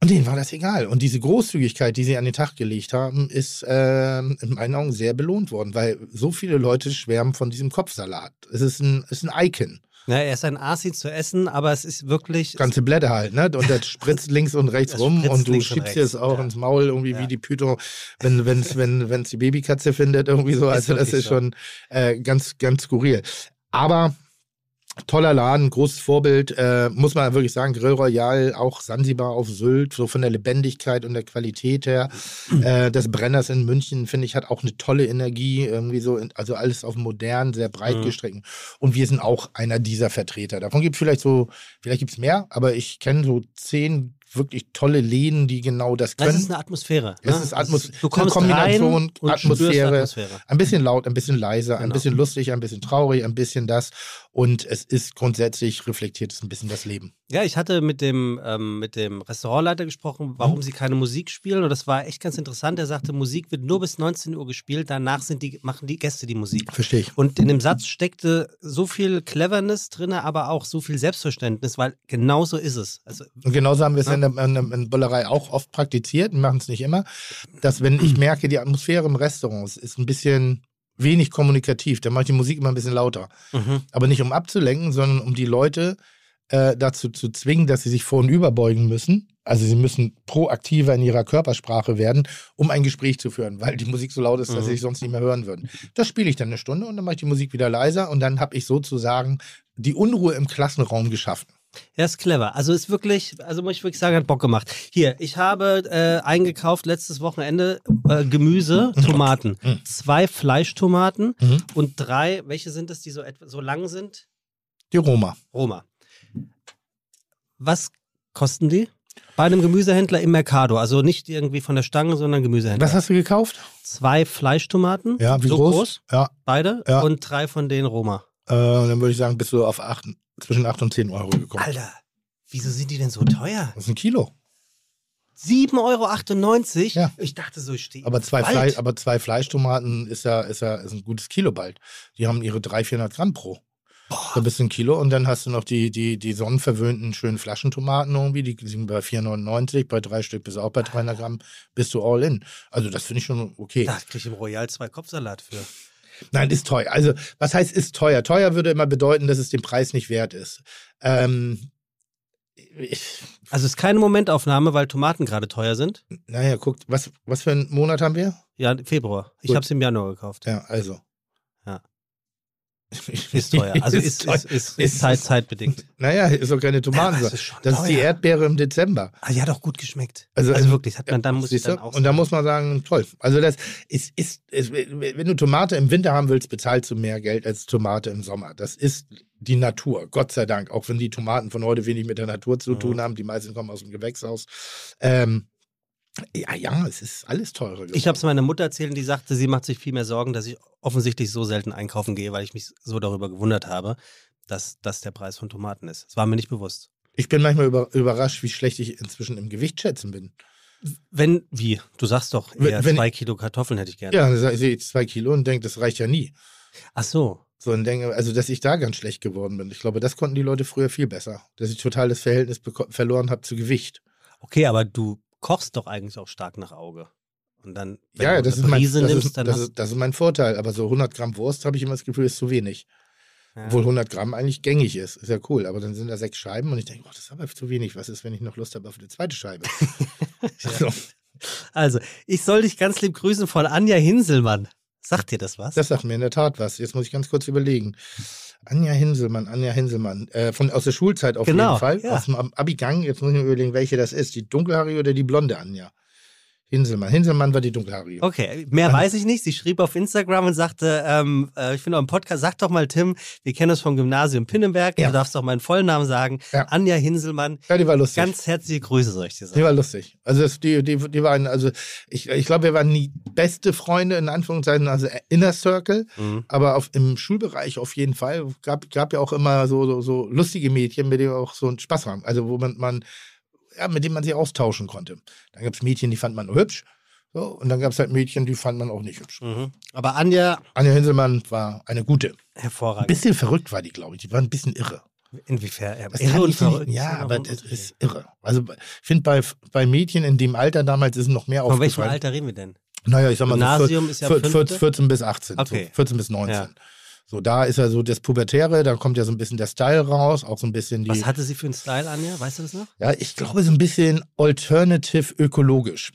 und denen war das egal. Und diese Großzügigkeit, die sie an den Tag gelegt haben, ist ähm, in meinen Augen sehr belohnt worden, weil so viele Leute schwärmen von diesem Kopfsalat. Es ist ein, es ist ein Icon. Ja, er ist ein Asi zu essen, aber es ist wirklich. Ganze Blätter halt, ne? Und das spritzt links und rechts rum und du schiebst dir es auch ja. ins Maul, irgendwie Ja. wie die Python, wenn wenn's, wenn wenn's die Babykatze findet, irgendwie so. Also das ist so. schon äh, ganz, ganz skurril. Aber toller Laden, großes Vorbild, äh, muss man wirklich sagen, Grill Royal, auch Sansibar auf Sylt, so von der Lebendigkeit und der Qualität her. Äh, das Brenners in München, finde ich, hat auch eine tolle Energie, irgendwie so, in- also alles auf modern, sehr breit Mhm. gestreckt. Und wir sind auch einer dieser Vertreter. Davon gibt es vielleicht so, vielleicht gibt es mehr, aber ich kenne so zehn wirklich tolle Läden, die genau das können. Das ist eine Atmosphäre. Es ne? ist Atmos- Du kommst eine rein Kombination, und Atmosphäre. Atmosphäre. Ein bisschen laut, ein bisschen leiser, ein Genau. bisschen lustig, ein bisschen traurig, ein bisschen das. Und es ist grundsätzlich reflektiert es ein bisschen das Leben. Ja, ich hatte mit dem, ähm, mit dem Restaurantleiter gesprochen, warum Mhm. sie keine Musik spielen. Und das war echt ganz interessant. Er sagte, Musik wird nur bis 19 Uhr gespielt, danach sind die, machen die Gäste die Musik. Verstehe ich. Und in dem Satz steckte so viel Cleverness drin, aber auch so viel Selbstverständnis, weil genau so ist es. Also, Und genauso haben wir es Ja. In, der, in, der, Bullerei auch oft praktiziert, wir machen es nicht immer, dass wenn ich merke, die Atmosphäre im Restaurant ist ein bisschen wenig kommunikativ, dann mache ich die Musik immer ein bisschen lauter. mhm. Aber nicht um abzulenken, sondern um die Leute äh, dazu zu zwingen, dass sie sich vor und überbeugen müssen. Also sie müssen proaktiver in ihrer Körpersprache werden, um ein Gespräch zu führen, weil die Musik so laut ist, dass Mhm. sie sich sonst nicht mehr hören würden. Das spiele ich dann eine Stunde und dann mache ich die Musik wieder leiser und dann habe ich sozusagen die Unruhe im Klassenraum geschaffen. Ja, ist clever. Also ist wirklich, also muss ich wirklich sagen, hat Bock gemacht. Hier, ich habe äh, eingekauft letztes Wochenende äh, Gemüse, Tomaten. Mhm. Zwei Fleischtomaten Mhm. und drei, welche sind es, die so etwa so lang sind? Die Roma. Roma. Was kosten die? Bei einem Gemüsehändler im Mercado. Also nicht irgendwie von der Stange, sondern Gemüsehändler. Was hast du gekauft? Zwei Fleischtomaten. Ja, wie so groß? Ja, Beide. Ja. Und drei von denen Roma. äh, dann würde ich sagen, bist du auf acht, zwischen 8 und 10 Euro gekommen. Alter, wieso sind die denn so teuer? Das ist ein Kilo. 7,98 Euro? Ja. Ich dachte so, ich stehe. Aber zwei. Fleisch, aber zwei Fleischtomaten ist ja, ist ja ist ein gutes Kilo bald. Die haben ihre 300, 400 Gramm pro. Da bist du ein Kilo und dann hast du noch die, die, die sonnenverwöhnten schönen Flaschentomaten irgendwie, die sind bei 4,99, bei drei Stück bist du auch bei 300 Gramm, bist du all in. Also das finde ich schon okay. Da krieg ich im Royal zwei Kopfsalat für. Nein, ist teuer. Also was heißt ist teuer? Teuer würde immer bedeuten, dass es den Preis nicht wert ist. Ähm, ich, Also es ist keine Momentaufnahme, weil Tomaten gerade teuer sind. naja, guckt, was, was für einen Monat haben wir? Ja, Februar. Ich habe es im Januar gekauft. Ja, also. Ist teuer. Also ist, ist, ist, ist, Zeit, zeitbedingt. Naja, ist doch keine Tomaten. es ist das ist die. Erdbeere im Dezember. Ah, die hat auch gut geschmeckt. Also, Also, ähm, wirklich, hat man, dann muss ich dann auch Und da muss man sagen, toll. Also das ist, ist, ist, wenn du Tomate im Winter haben willst, bezahlst du mehr Geld als Tomate im Sommer. Das ist die Natur, Gott sei Dank. Auch wenn die Tomaten von heute wenig mit der Natur zu Mhm. tun haben. Die meisten kommen aus dem Gewächshaus. Ähm, ja, ja, es ist alles teurer geworden. Ich habe es meiner Mutter erzählt und die sagte, sie macht sich viel mehr Sorgen, dass ich offensichtlich so selten einkaufen gehe, weil ich mich so darüber gewundert habe, dass das der Preis von Tomaten ist. Das war mir nicht bewusst. Ich bin manchmal über, überrascht, wie schlecht ich inzwischen im Gewicht schätzen bin. Wenn, wie? Du sagst doch, eher wenn- zwei Kilo Kartoffeln hätte ich gerne. Ja, dann sehe ich zwei Kilo und denke, das reicht ja nie. Ach so. So und denke, also dass ich da ganz schlecht geworden bin. Ich glaube, das konnten die Leute früher viel besser. Dass ich total das Verhältnis verloren habe zu Gewicht. Okay, aber du kochst doch eigentlich auch stark nach Auge. Und dann, wenn ja, du das ist, eine mein, Prise das, nimmst, ist, dann das, ist, das ist mein Vorteil. Aber so 100 Gramm Wurst habe ich immer das Gefühl, ist zu wenig. Ja. Obwohl 100 Gramm eigentlich gängig ist. Ist ja cool. Aber dann sind da sechs Scheiben und ich denke, oh, das ist aber zu wenig. Was ist, wenn ich noch Lust habe auf eine zweite Scheibe? so, Also, ich soll dich ganz lieb grüßen von Anja Hinselmann. Sagt dir das was? das sagt mir in der Tat was. Jetzt muss ich ganz kurz überlegen. Anja Hinselmann, Anja Hinselmann. Äh, von, aus der Schulzeit auf Genau, jeden Fall. ja. Aus dem Ab- Abigang. Jetzt muss ich mir überlegen, welche das ist. Die dunkelhaarige oder die blonde Anja? Hinselmann. Hinselmann war die dunkelhaarige. Okay, mehr weiß ich nicht. Sie schrieb auf Instagram und sagte, ähm, äh, ich finde auch im Podcast, sag doch mal, Tim, wir kennen uns vom Gymnasium Pinnenberg. Ja. Du darfst doch meinen vollen Namen sagen. Ja. Anja Hinselmann. Ja, die war lustig. Ganz herzliche Grüße, soll ich dir Die sagen. war lustig. Also das, die, die, die waren, also ich, ich glaube, wir waren nie beste Freunde, in Anführungszeichen, also Inner Circle, Mhm. aber auf, im Schulbereich auf jeden Fall. Gab, gab ja auch immer so, so, so lustige Mädchen, mit denen wir auch so einen Spaß haben. Also wo man, man ja, mit denen man sich austauschen konnte. Dann gab es Mädchen, die fand man nur hübsch. So, und dann gab es halt Mädchen, die fand man auch nicht hübsch. Mhm. Aber Anja, Anja Hinselmann war eine gute. Ein hervorragend. bisschen verrückt war die, glaube ich. Die war ein bisschen irre. Inwiefern? Ja, irre und dir nicht- verrückt. Ja, aber das ist irre. Also ich finde, bei, bei Mädchen in dem Alter damals ist es noch mehr Von welchem aufgefallen. Alter reden wir denn? Naja, ich sag mal Gymnasium so ist ja vier- vier- fünfte? 14 bis 18. Okay. So 14 bis 19. Ja. So, da ist ja so das Pubertäre, da kommt ja so ein bisschen der Style raus, auch so ein bisschen die. Was hatte sie für einen Style, Anja? Weißt du das noch? ja, ich glaube so ein bisschen alternative ökologisch.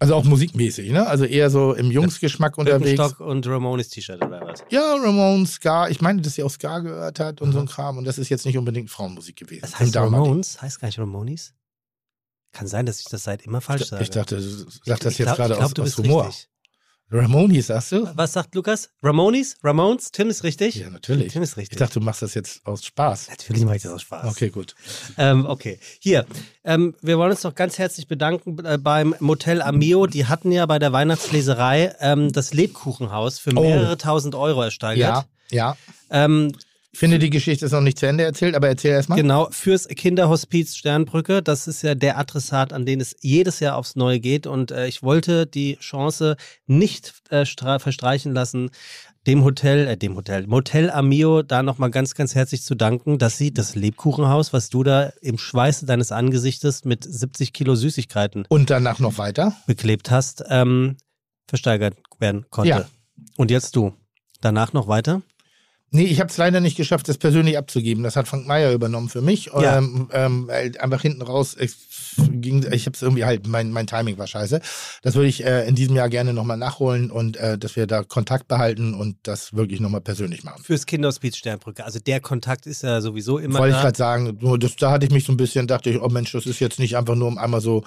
Also auch musikmäßig, ne? Also eher so im Jungsgeschmack unterwegs. Birkenstock und Ramones T-Shirt oder was? Ja, Ramones, Ska. Ich meine, dass sie auch Ska gehört hat und so ein Kram. Und das ist jetzt nicht unbedingt Frauenmusik gewesen. Das heißt. Ramones? Heißt gar nicht Ramones? Kann sein, dass ich das seit immer falsch sage. Ich dachte, du sagst das Ich jetzt glaub- gerade ich glaub, aus, du aus bist Humor. richtig. Ramones, sagst du? Was sagt Lukas? Ramones? Ramones? Tim ist richtig? Ja, natürlich. Tim ist Ich richtig. dachte, du machst das jetzt aus Spaß. Natürlich mache ich das aus Spaß. Okay, gut. Ähm, okay. Hier, ähm, wir wollen uns noch ganz herzlich bedanken äh, beim Motel Amio. Die hatten ja bei der Weihnachtsleserei ähm, das Lebkuchenhaus für Oh. mehrere tausend Euro ersteigert. Ja, ja. Ich finde, die Geschichte ist noch nicht zu Ende erzählt, aber erzähl erst mal. Genau, fürs Kinderhospiz Sternbrücke. Das ist ja der Adressat, an den es jedes Jahr aufs Neue geht. Und äh, ich wollte die Chance nicht äh, verstreichen lassen, dem Hotel, äh, dem Hotel, Motel Amio da nochmal ganz, ganz herzlich zu danken, dass sie das Lebkuchenhaus, was du da im Schweiße deines Angesichtes mit 70 Kilo Süßigkeiten Und danach noch weiter. beklebt hast, ähm, versteigert werden konnte. Ja. Und jetzt du. Danach noch weiter? Nee, ich habe es leider nicht geschafft, das persönlich abzugeben. Das hat Frank Meyer übernommen für mich. Ja. Ähm, ähm, einfach hinten raus, ich, ging, ich habe es irgendwie halt, mein, mein Timing war scheiße. Das würde ich äh, in diesem Jahr gerne nochmal nachholen und äh, dass wir da Kontakt behalten und das wirklich nochmal persönlich machen. Fürs Kinderhospiz Sternbrücke. Also der Kontakt ist ja sowieso immer Wollte ich gerade sagen, nur das, da hatte ich mich so ein bisschen, dachte ich, oh Mensch, das ist jetzt nicht einfach nur um einmal so,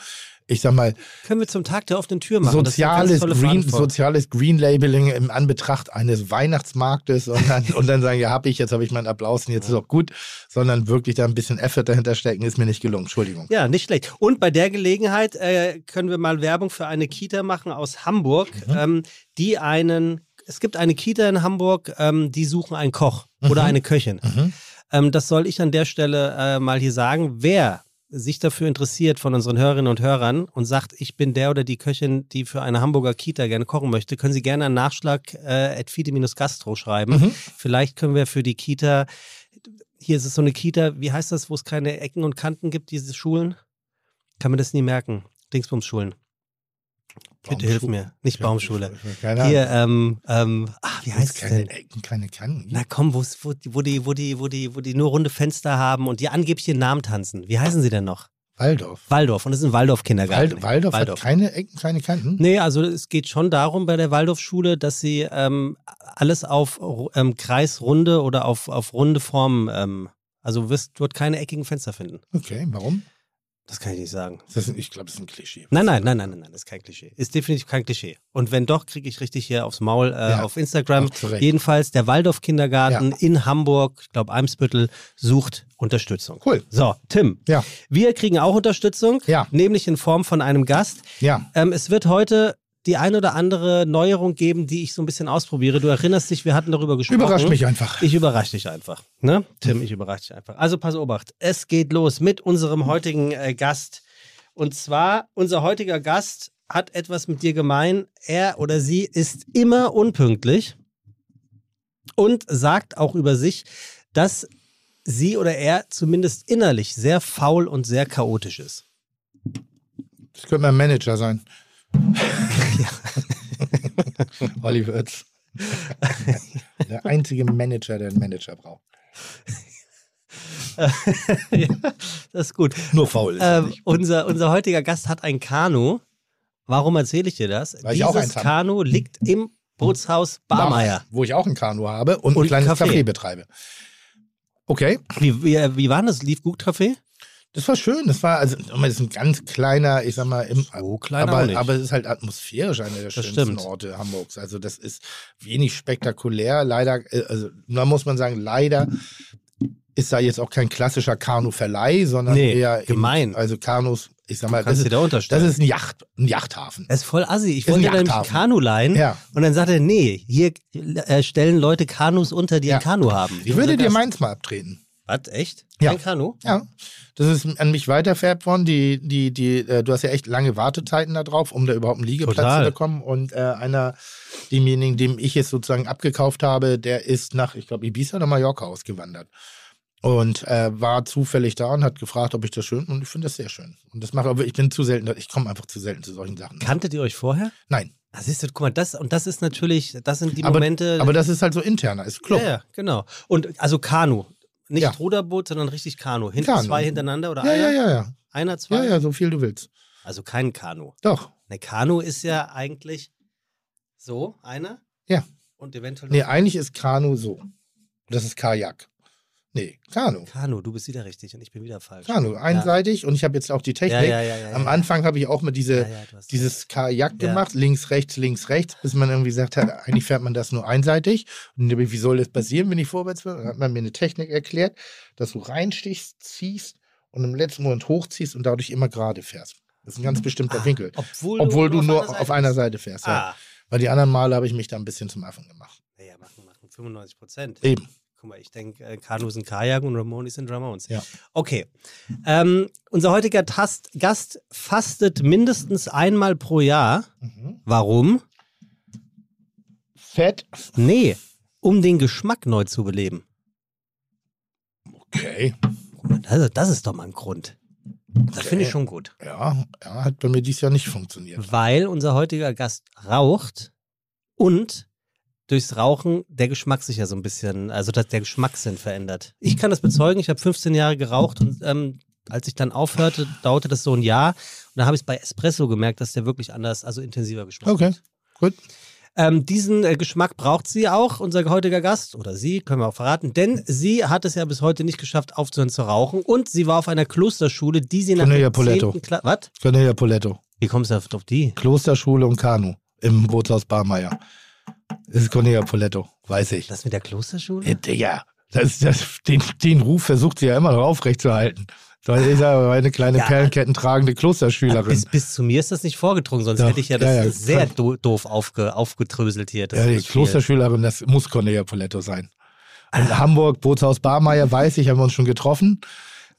ich sag mal, Können wir zum Tag der offenen Tür machen. Soziales Green, soziales Green Labeling im Anbetracht eines Weihnachtsmarktes und dann, und dann sagen, ja, hab ich, jetzt habe ich meinen Applaus und jetzt ist auch gut, sondern wirklich da ein bisschen Effort dahinter stecken, ist mir nicht gelungen. Entschuldigung. Ja, nicht schlecht. Und bei der Gelegenheit äh, können wir mal Werbung für eine Kita machen aus Hamburg, Mhm. ähm, die einen, es gibt eine Kita in Hamburg, ähm, die suchen einen Koch oder eine Köchin. Mhm. Ähm, das soll ich an der Stelle äh, mal hier sagen. Wer sich dafür interessiert von unseren Hörerinnen und Hörern und sagt, ich bin der oder die Köchin, die für eine Hamburger Kita gerne kochen möchte, können Sie gerne einen Nachschlag äh, at fide-gastro schreiben. Mhm. Vielleicht können wir für die Kita, hier ist es so eine Kita, wie heißt das, wo es keine Ecken und Kanten gibt, diese Schulen? Kann man das nie merken. Dingsbums-Schulen. Bitte hilf mir. Nicht Baumschule. Keine Ahnung. Hier, ähm, ähm, ach, wie heißt es keine denn? Ecken, keine Kanten. Na komm, wo, wo, die, wo, die, wo, die, wo die nur runde Fenster haben und die angeblich den Namen tanzen. Wie heißen sie denn noch? Waldorf. Waldorf. Und das ist ein Waldorf-Kindergarten. Wald, Waldorf, hat keine Ecken, keine Kanten. Nee, also es geht schon darum bei der Waldorfschule, dass sie ähm, alles auf ähm, kreisrunde oder auf, auf runde Formen, ähm, also du wirst keine eckigen Fenster finden. Okay, warum? Das kann ich nicht sagen. Ist, ich glaube, das ist ein Klischee. Nein, nein, nein, nein, nein, nein, das ist kein Klischee. Ist definitiv kein Klischee. Und wenn doch, kriege ich richtig hier aufs Maul äh, Ja, auf Instagram. Jedenfalls der Waldorf-Kindergarten in Hamburg, ich glaube Eimsbüttel, sucht Unterstützung. Cool. So, Tim, Ja, wir kriegen auch Unterstützung, Ja. nämlich in Form von einem Gast. ja. Ähm, es wird heute die ein oder andere Neuerung geben, die ich so ein bisschen ausprobiere. Du erinnerst dich, wir hatten darüber gesprochen. Überrasch mich einfach. Ich überrasche dich einfach. Ne? Tim, ich überrasche dich einfach. Also pass Obacht. Es geht los mit unserem heutigen äh, Gast. Und zwar, unser heutiger Gast hat etwas mit dir gemein. Er oder sie ist immer unpünktlich und sagt auch über sich, dass sie oder er zumindest innerlich sehr faul und sehr chaotisch ist. Das könnte mein Manager sein. Olli Würz. Der einzige Manager, der einen Manager braucht. ja, das ist gut. Nur faul ist Ähm, unser, unser heutiger Gast hat ein Kanu. Warum erzähle ich dir das? Weil Dieses. Kanu liegt im Bootshaus Barmeier. Wo ich auch ein Kanu habe und, Und ein kleines Kaffee. Café betreibe. Okay, Wie, wie, wie war das? Lief gut Café? Das war schön. Das war, also, das ist ein ganz kleiner, ich sag mal, im, So klein auch aber, aber es ist halt atmosphärisch einer der schönsten stimmt. Orte Hamburgs. Also das ist wenig spektakulär. Leider, äh, also da muss man sagen, leider ist da jetzt auch kein klassischer Kanu-Verleih, sondern Nee, eher eben- gemein. also Kanus, ich sag mal, das ist, da das ist ein Yacht, ein Yachthafen. Das ist voll assi. Ich wollte nämlich ein. Kanu leihen Ja. und dann sagte er, nee, hier äh, stellen Leute Kanus unter, die Ja. ein Kanu haben. Wie Ich würde dir meins mal abtreten. Was, echt? Ja. Ein Kanu? Ja, das ist an mich weiterfärbt worden. Die, die, die, äh, du hast ja echt lange Wartezeiten da drauf, um da überhaupt einen Liegeplatz Total. zu bekommen. Und äh, einer, demjenigen, dem ich es sozusagen abgekauft habe, der ist nach, ich glaube, Ibiza oder Mallorca ausgewandert. Und äh, war zufällig da und hat gefragt, ob ich das schön und ich finde das sehr schön. Und das macht aber, ich bin zu selten, ich komme einfach zu selten zu solchen Sachen. Kanntet ihr euch vorher? Nein, Ah, siehst du, guck mal, das, und das ist natürlich, das sind die aber, Momente. aber das ist halt so interner, ist Club. Ja, ja, genau. Und also Kanu. Nicht Ja. Ruderboot, sondern richtig Kanu. Hinten Kanu. zwei hintereinander oder Ja, einer? ja, ja, ja. Einer, zwei? Ja, ja, so viel du willst. Also kein Kanu. Doch. Ne, Kanu ist ja eigentlich so, einer. Ja. Und eventuell Nee, eigentlich ist Kanu so. Das ist Kajak. Nee, Kanu. Kanu. Du bist wieder richtig und ich bin wieder falsch. Kanu, einseitig. Und ich habe jetzt auch die Ja, Technik. ja, ja, ja, ja, Am ja. Anfang habe ich auch mit diese, Ja, ja, du dieses Kajak Ja. gemacht, links, rechts, links, rechts, bis man irgendwie gesagt hat, eigentlich fährt man das nur einseitig. Und wie soll das passieren, wenn ich vorwärts will? Dann hat man mir eine Technik erklärt, dass du reinstichst, ziehst und im letzten Moment hochziehst und dadurch immer gerade fährst. Das ist ein ganz bestimmter Ah, Winkel. Obwohl, Obwohl du nur Seite auf einer bist. Seite fährst. Ja. Ah. Weil die anderen Male habe ich mich da ein bisschen zum Affen gemacht. Naja, machen, machen 95 Prozent. Eben. Guck mal, ich denke, äh, Kanu sind Kajak und Ramones sind Ramones. Ja. Okay. Ähm, unser heutiger Tast Gast fastet mindestens einmal pro Jahr. Mhm. Warum? Fett. Nee, um den Geschmack neu zu beleben. Okay. Das, das ist doch mal ein Grund. Das finde ich schon gut. Ja, ja, hat bei mir dieses Jahr nicht funktioniert. Weil unser heutiger Gast raucht und durchs Rauchen der Geschmack sich ja so ein bisschen, also dass der Geschmackssinn verändert. Ich kann das bezeugen, ich habe 15 Jahre geraucht und ähm, als ich dann aufhörte, dauerte das so ein Jahr und da habe ich es bei Espresso gemerkt, dass der wirklich anders, also intensiver Geschmack Okay, hat. gut. Ähm, diesen äh, Geschmack braucht sie auch, unser heutiger Gast, oder sie, können wir auch verraten, denn sie hat es ja bis heute nicht geschafft, aufzuhören zu rauchen und sie war auf einer Klosterschule, die sie nach Cornelia Poletto. 10. Klasse... Was? Cornelia Poletto. Wie kommst du auf die? Klosterschule und Kanu im Bootshaus Barmeier. Das ist Cornelia Poletto, weiß ich. Das mit der Klosterschule? Ja, Digga, das, das, den, den Ruf versucht sie ja immer noch aufrechtzuerhalten. Weil ich sage, eine kleine Ja. Perlenketten tragende Klosterschülerin. Bis, bis zu mir ist das nicht vorgedrungen, sonst Doch, hätte ich ja das ja, ja. sehr do doof aufge aufgedröselt hier. Das ja, die ist. Klosterschülerin, das muss Cornelia Poletto sein. In Hamburg, Bootshaus Barmeier, weiß ich, haben wir uns schon getroffen.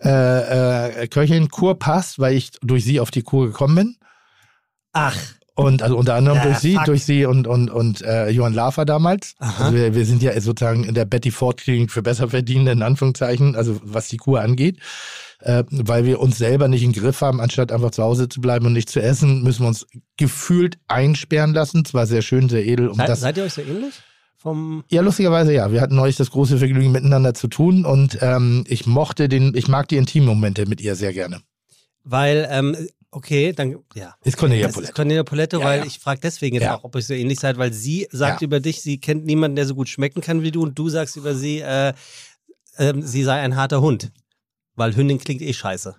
Äh, äh, Köchin, Kur passt, weil ich durch sie auf die Kur gekommen bin. Ach, Und also unter anderem Ja, durch sie, fuck. durch sie und, und, und äh, Johann Lafer damals. Aha. Also wir, wir sind ja sozusagen in der Betty Ford Klinik für Besserverdienende, in Anführungszeichen, also was die Kur angeht. Äh, weil wir uns selber nicht im Griff haben, anstatt einfach zu Hause zu bleiben und nicht zu essen, müssen wir uns gefühlt einsperren lassen. Zwar sehr schön, sehr edel. Um seid, das, seid ihr euch so ähnlich? Vom ja, lustigerweise ja. Wir hatten neulich das große Vergnügen, miteinander zu tun und ähm, ich mochte den, ich mag die Intimmomente mit ihr sehr gerne. weil, ähm, okay, dann, ja. Ist Cornelia Es ist Poletto. Cornelia Poletto, Ja, weil ja. ich frage deswegen jetzt Ja. auch, ob ihr so ähnlich seid, weil sie sagt über dich, sie kennt niemanden, der so gut schmecken kann wie du und du sagst über sie, äh, ähm, sie sei ein harter Hund. Weil Hündin klingt eh scheiße.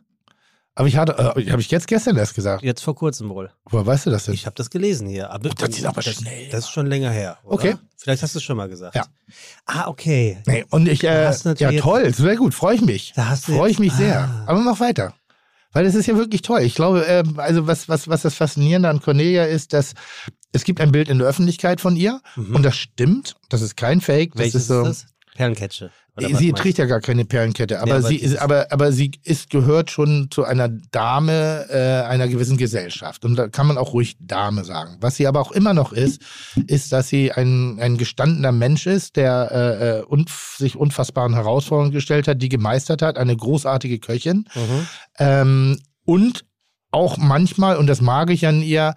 Aber ich hatte, äh, habe ich jetzt gestern erst gesagt. Jetzt vor kurzem wohl. Woher weißt du das denn? Ich habe das gelesen hier. Aber das ist aber das, schnell. Das ist schon länger her. Oder? Okay. Vielleicht hast du es schon mal gesagt. Ja. Ah, okay. Nee, und ich, äh, ja toll, sehr gut, freue ich mich. Da hast du Freue ich mich sehr. Ah. Aber mach weiter. Weil es ist ja wirklich toll. Ich glaube, äh, also was, was, was das Faszinierende an Cornelia ist, dass es gibt ein Bild in der Öffentlichkeit von ihr Mhm. und das stimmt. Das ist kein Fake. Das Welches ist so. ist das? Was Sie trägt ja gar keine Perlenkette, aber, aber sie ist, aber, aber sie ist, gehört schon zu einer Dame äh, einer gewissen Gesellschaft. Und da kann man auch ruhig Dame sagen. Was sie aber auch immer noch ist, ist, dass sie ein, ein gestandener Mensch ist, der äh, äh, unf sich unfassbaren Herausforderungen gestellt hat, die gemeistert hat, eine großartige Köchin. Mhm. Ähm, und auch manchmal, und das mag ich an ihr,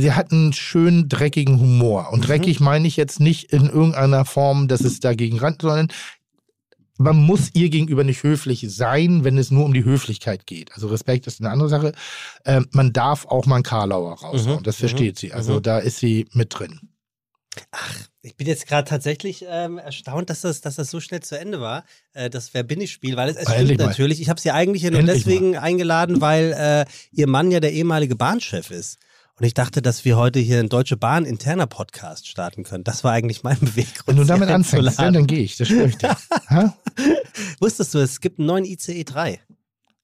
sie hat einen schönen, dreckigen Humor. Und dreckig meine ich jetzt nicht in irgendeiner Form, dass es dagegen ran, sondern man muss ihr gegenüber nicht höflich sein, wenn es nur um die Höflichkeit geht. Also Respekt ist eine andere Sache. Ähm, man darf auch mal einen Karlauer raushauen. Mhm. Das versteht sie. Also Mhm. da ist sie mit drin. Ich bin jetzt gerade tatsächlich ähm, erstaunt, dass das, dass das so schnell zu Ende war, äh, das Wer bin ich Spiel, weil es, es Endlich stimmt mal. natürlich. Ich habe sie eigentlich ja nur Endlich deswegen eingeladen, weil äh, ihr Mann ja der ehemalige Bahnchef ist. Und ich dachte, dass wir heute hier einen Deutsche Bahn interner Podcast starten können. Das war eigentlich mein Beweggrund. Wenn du damit anfängst, dann, einzuladen. dann gehe ich. Das schwöre ich dir. Wusstest du, es gibt einen neuen ICE 3.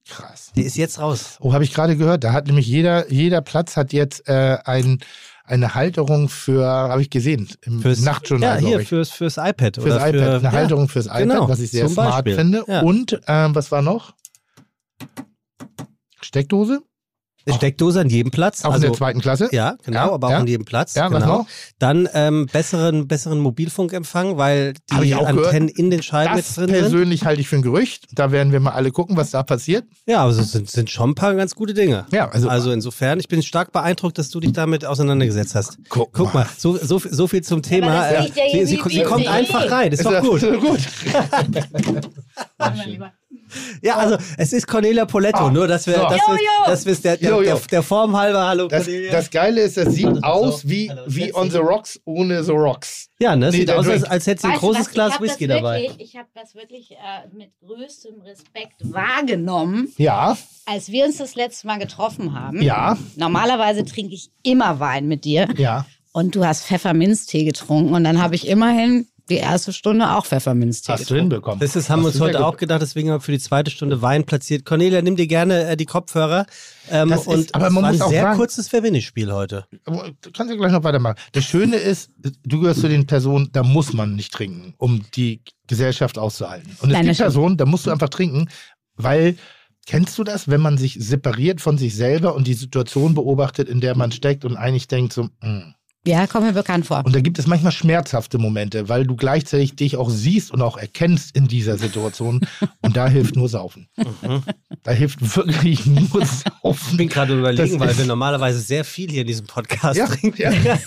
Krass. Der ist jetzt raus. Oh, habe ich gerade gehört. Da hat nämlich jeder, jeder Platz hat jetzt äh, ein, eine Halterung für, habe ich gesehen, im Nachtjournal, Ja, hier ich. fürs, fürs iPad. Fürs oder iPad, für, eine ja. Halterung fürs iPad, genau, was ich sehr smart Beispiel. finde. Ja. Und ähm, was war noch? Steckdose, Eine Steckdose an jedem Platz. auch also, in der zweiten Klasse. Ja, genau, Ja, aber auch ja. an jedem Platz. Ja, was genau. noch? Dann ähm, besseren, besseren Mobilfunkempfang, weil die auch gehört. Antennen in den Scheiben Das jetzt drin sind. persönlich halte ich für ein Gerücht. Da werden wir mal alle gucken, was da passiert. Ja, aber es sind, sind schon ein paar ganz gute Dinge. Ja, also, Also insofern, ich bin stark beeindruckt, dass du dich damit auseinandergesetzt hast. guck, Guck mal, so, so, so viel zum Thema. Äh, ja sie, sie, irgendwie sie kommt einfach rein, ist Ist doch das gut. gut. Ja, also es ist Cornelia Poletto, Ah, nur dass wir, so. wir, Jo, jo. dass wir es der, der, Jo, jo. der, der Form halber, hallo Das, Cornelia. das Geile ist, das sieht aus so. wie, Hallo, wie on the rocks ohne the rocks. ja, ne? Nee, Sieht aus, als, als hätte sie ein großes was, ich Glas Whisky das dabei. Wirklich, ich habe das wirklich äh, mit größtem Respekt wahrgenommen, Ja, als wir uns das letzte Mal getroffen haben. ja, Normalerweise trinke ich immer Wein mit dir ja. und du hast Pfefferminztee getrunken und dann habe ich immerhin die erste Stunde auch Pfefferminztee Hast du hinbekommen. Das ist, haben wir uns du heute auch gedacht, deswegen haben wir für die zweite Stunde Wein platziert. Cornelia, nimm dir gerne äh, die Kopfhörer. Ähm, Das ist- und aber es man muss ein auch sehr sagen- kurzes Verwinnespiel heute. Aber Du kannst ja gleich noch weitermachen. Das Schöne ist, du gehörst zu den Personen, da muss man nicht trinken, um die Gesellschaft auszuhalten. Und es Nein, gibt. Personen, da musst du einfach trinken, weil, kennst du das, wenn man sich separiert von sich selber und die Situation beobachtet, in der man steckt und eigentlich denkt so, mm. Ja, kommt mir bekannt vor. Und da gibt es manchmal schmerzhafte Momente, weil du gleichzeitig dich auch siehst und auch erkennst in dieser Situation. und da hilft nur Saufen. Mhm. Da hilft wirklich nur Ich Saufen. bin gerade überlegen, Das weil wir normalerweise sehr viel hier in diesem Podcast Ja, trinken. ja.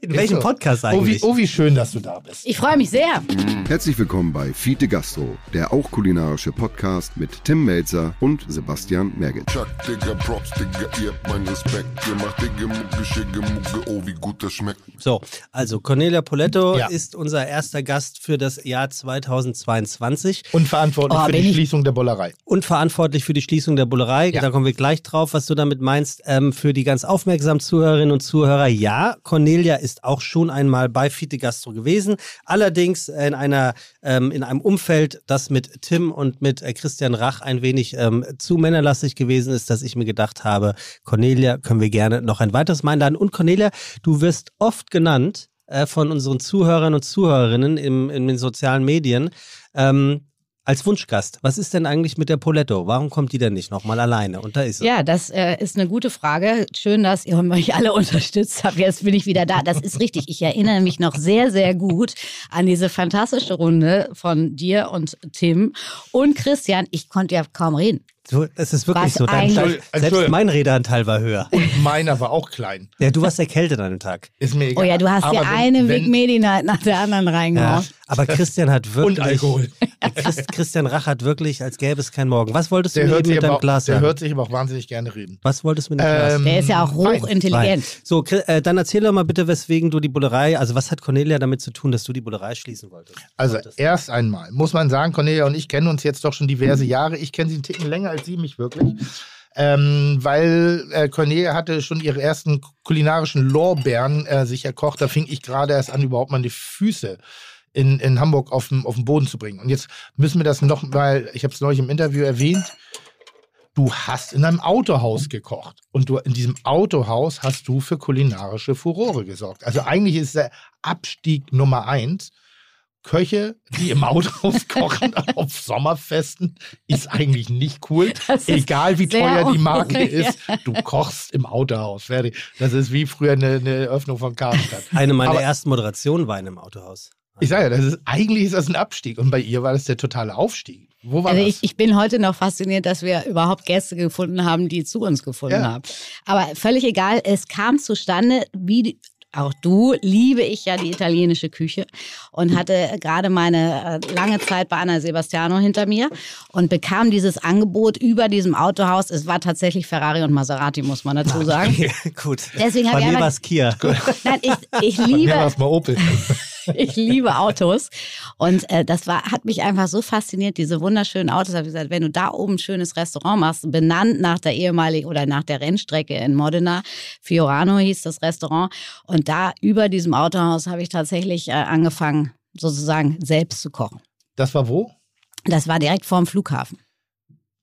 In welchem so. Podcast Oh wie, eigentlich? oh, wie schön, dass du da bist. Ich freue mich sehr. Herzlich willkommen bei Fiete Gastro, der auch kulinarische Podcast mit Tim Melzer und Sebastian Merget. Chuck, Digga, Props, Digga, ihr habt meinen Respekt. Ihr macht Digga, Mucke, Schicke, Mucke, oh, wie gut das schmeckt. So, also Cornelia Poletto Ja. ist unser erster Gast für das Jahr 2022 Und verantwortlich Oh, für die ich- Schließung der Bollerei. und verantwortlich für die Schließung der Bullerei. Ja. Da kommen wir gleich drauf, was du damit meinst. Ähm, für die ganz aufmerksamen Zuhörerinnen und Zuhörer, ja, Cornelia ist auch schon einmal bei Fiete Gastro gewesen. Allerdings in einer ähm, in einem Umfeld, das mit Tim und mit äh, Christian Rach ein wenig ähm, zu männerlastig gewesen ist, dass ich mir gedacht habe, Cornelia, können wir gerne noch ein weiteres Mal einladen. Und Cornelia, du wirst oft genannt äh, von unseren Zuhörern und Zuhörerinnen im, in den sozialen Medien. Ähm, als Wunschgast, was ist denn eigentlich mit der Poletto? Warum kommt die denn nicht nochmal alleine? Und da ist sie. Ja, das äh, ist eine gute Frage. Schön, dass ihr mich alle unterstützt habt. Jetzt bin ich wieder da. Das ist richtig. Ich erinnere mich noch sehr, sehr gut an diese fantastische Runde von dir und Tim und Christian. Ich konnte ja kaum reden. So, es ist wirklich Was so. Dein, Entschuldigung. selbst mein Redeanteil war höher. Und meiner war auch klein. Ja, du warst erkältet an dem Tag. Ist mir egal. Oh ja, du hast ja eine wenn- Big Medi Night nach der anderen Ja. reingehauen. Aber Christian hat wirklich. Und Alkohol. Christ, Christian Rach hat wirklich, als gäbe es kein Morgen. Was wolltest du Der eben mit deinem auch, Glas der hört sich aber auch wahnsinnig gerne reden. Was wolltest du mit dem Glas? Ähm, Der ist ja auch hochintelligent. So, äh, dann erzähl doch mal bitte, weswegen du die Bullerei, also was hat Cornelia damit zu tun, dass du die Bullerei schließen wolltest? Also Wolltest. erst einmal muss man sagen, Cornelia und ich kennen uns jetzt doch schon diverse Jahre. Ich kenne sie einen Ticken länger als sie mich wirklich. Ähm, weil äh, Cornelia hatte schon ihre ersten kulinarischen Lorbeeren äh, sich erkocht. Da fing ich gerade erst an, überhaupt die Füße in, in Hamburg auf den, Boden zu bringen. Und jetzt müssen wir das noch mal, ich habe es neulich im Interview erwähnt, du hast in einem Autohaus gekocht. Und du in diesem Autohaus hast du für kulinarische Furore gesorgt. Also eigentlich ist der Abstieg Nummer eins. Köche, die im Autohaus kochen auf Sommerfesten, ist eigentlich nicht cool. Egal wie teuer die Marke ist, du kochst im Autohaus. Fertig. Das ist wie früher eine, eine Eröffnung von Karstadt. Eine meiner Aber- ersten Moderationen war in einem Autohaus. Ich sage ja, das ist, eigentlich ist das ein Abstieg und bei ihr war das der totale Aufstieg. Wo war Also das? ich, ich bin heute noch fasziniert, dass wir überhaupt Gäste gefunden haben, die zu uns gefunden Ja. haben. Aber völlig egal, es kam zustande, wie die, auch du liebe ich ja die italienische Küche und hatte gerade meine äh, lange Zeit bei Anna Sebastiano hinter mir und bekam dieses Angebot über diesem Autohaus. Es war tatsächlich Ferrari und Maserati, muss man dazu sagen. Gut. Deswegen Bei ich mir war es Kia. Nein, ich, ich Mir liebe, war es mal Opel. ich liebe Autos. Und äh, das war, hat mich einfach so fasziniert, diese wunderschönen Autos. Ich gesagt, wenn du da oben ein schönes Restaurant machst, benannt nach der ehemaligen oder nach der Rennstrecke in Modena, Fiorano hieß das Restaurant. Und da über diesem Autohaus habe ich tatsächlich äh, angefangen, sozusagen selbst zu kochen. Das war wo? Das war direkt vorm Flughafen.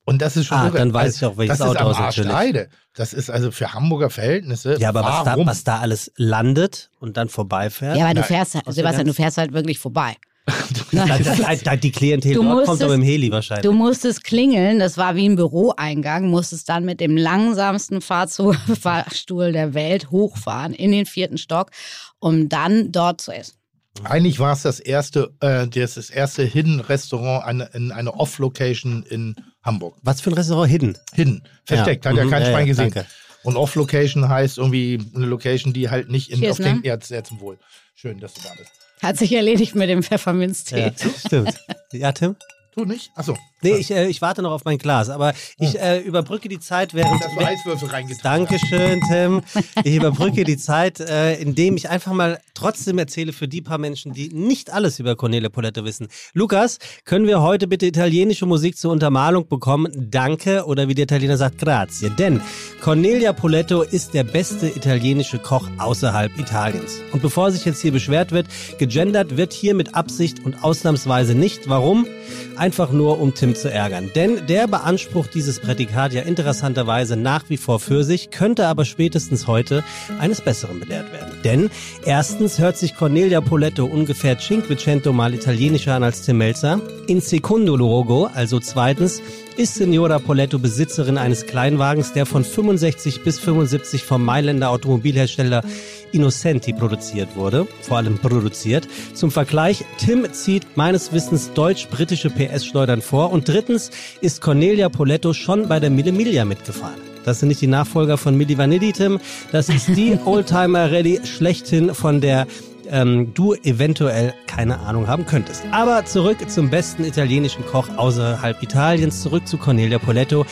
Und das ist schon Ah, dann weiß ich auch, welches das ist Autohaus am Arsch der natürlich. Das ist also für Hamburger Verhältnisse. Ja, aber was da, was da alles landet und dann vorbeifährt. Ja, aber du fährst, halt- Sebastian, du ganzen- fährst halt wirklich vorbei. Da, da, da, die Klientel Du dort kommt musstest- aber im Heli wahrscheinlich. Du musstest klingeln, das war wie ein Büroeingang, musstest dann mit dem langsamsten Fahrstuhl der Welt hochfahren in den vierten Stock, um dann dort zu essen. Eigentlich war es das erste, äh, das, das erste Hidden Restaurant eine, in einer Off-Location in Hamburg. was für ein Restaurant? Hidden. Hidden. Versteckt, hat ja mhm, kein ja, Schwein ja, gesehen. danke. Und Off-Location heißt irgendwie eine Location, die halt nicht in, Cheers, auf den, ne? ja, sehr zum Wohl. Schön, dass du da bist. Hat sich erledigt mit dem Pfefferminztee. Ja, stimmt. Ja, Tim? Du nicht? Achso. Nee, ich, äh, ich warte noch auf mein Glas, aber ich äh, überbrücke die Zeit, während. Da hast du Eiswürfel reingetan. Dankeschön, Tim. Ich überbrücke die Zeit, äh, indem ich einfach mal trotzdem erzähle für die paar Menschen, die nicht alles über Cornelia Poletto wissen. Lukas, können wir heute bitte italienische Musik zur Untermalung bekommen? Danke oder wie der Italiener sagt, grazie. Denn Cornelia Poletto ist der beste italienische Koch außerhalb Italiens. Und bevor sich jetzt hier beschwert wird, gegendert wird hier mit Absicht und ausnahmsweise nicht. Warum? Einfach nur, um Tim zu ärgern. Denn der beansprucht dieses Prädikat ja interessanterweise nach wie vor für sich, könnte aber spätestens heute eines Besseren belehrt werden. Denn erstens hört sich Cornelia Poletto ungefähr Cinquecento mal italienischer an als Tim Melzer. In secondo luogo, also zweitens, ist Signora Poletto Besitzerin eines Kleinwagens, der von 65 bis 75 vom Mailänder Automobilhersteller Innocenti produziert wurde, vor allem produziert. Zum Vergleich, Tim zieht meines Wissens deutsch-britische PS-Schleudern vor und drittens ist Cornelia Poletto schon bei der Mille Miglia mitgefahren. Das sind nicht die Nachfolger von Milli Vanilli, Tim. Das ist die Oldtimer-Ready schlechthin, von der ähm, du eventuell keine Ahnung haben könntest. Aber zurück zum besten italienischen Koch außerhalb Italiens, zurück zu Cornelia Poletto,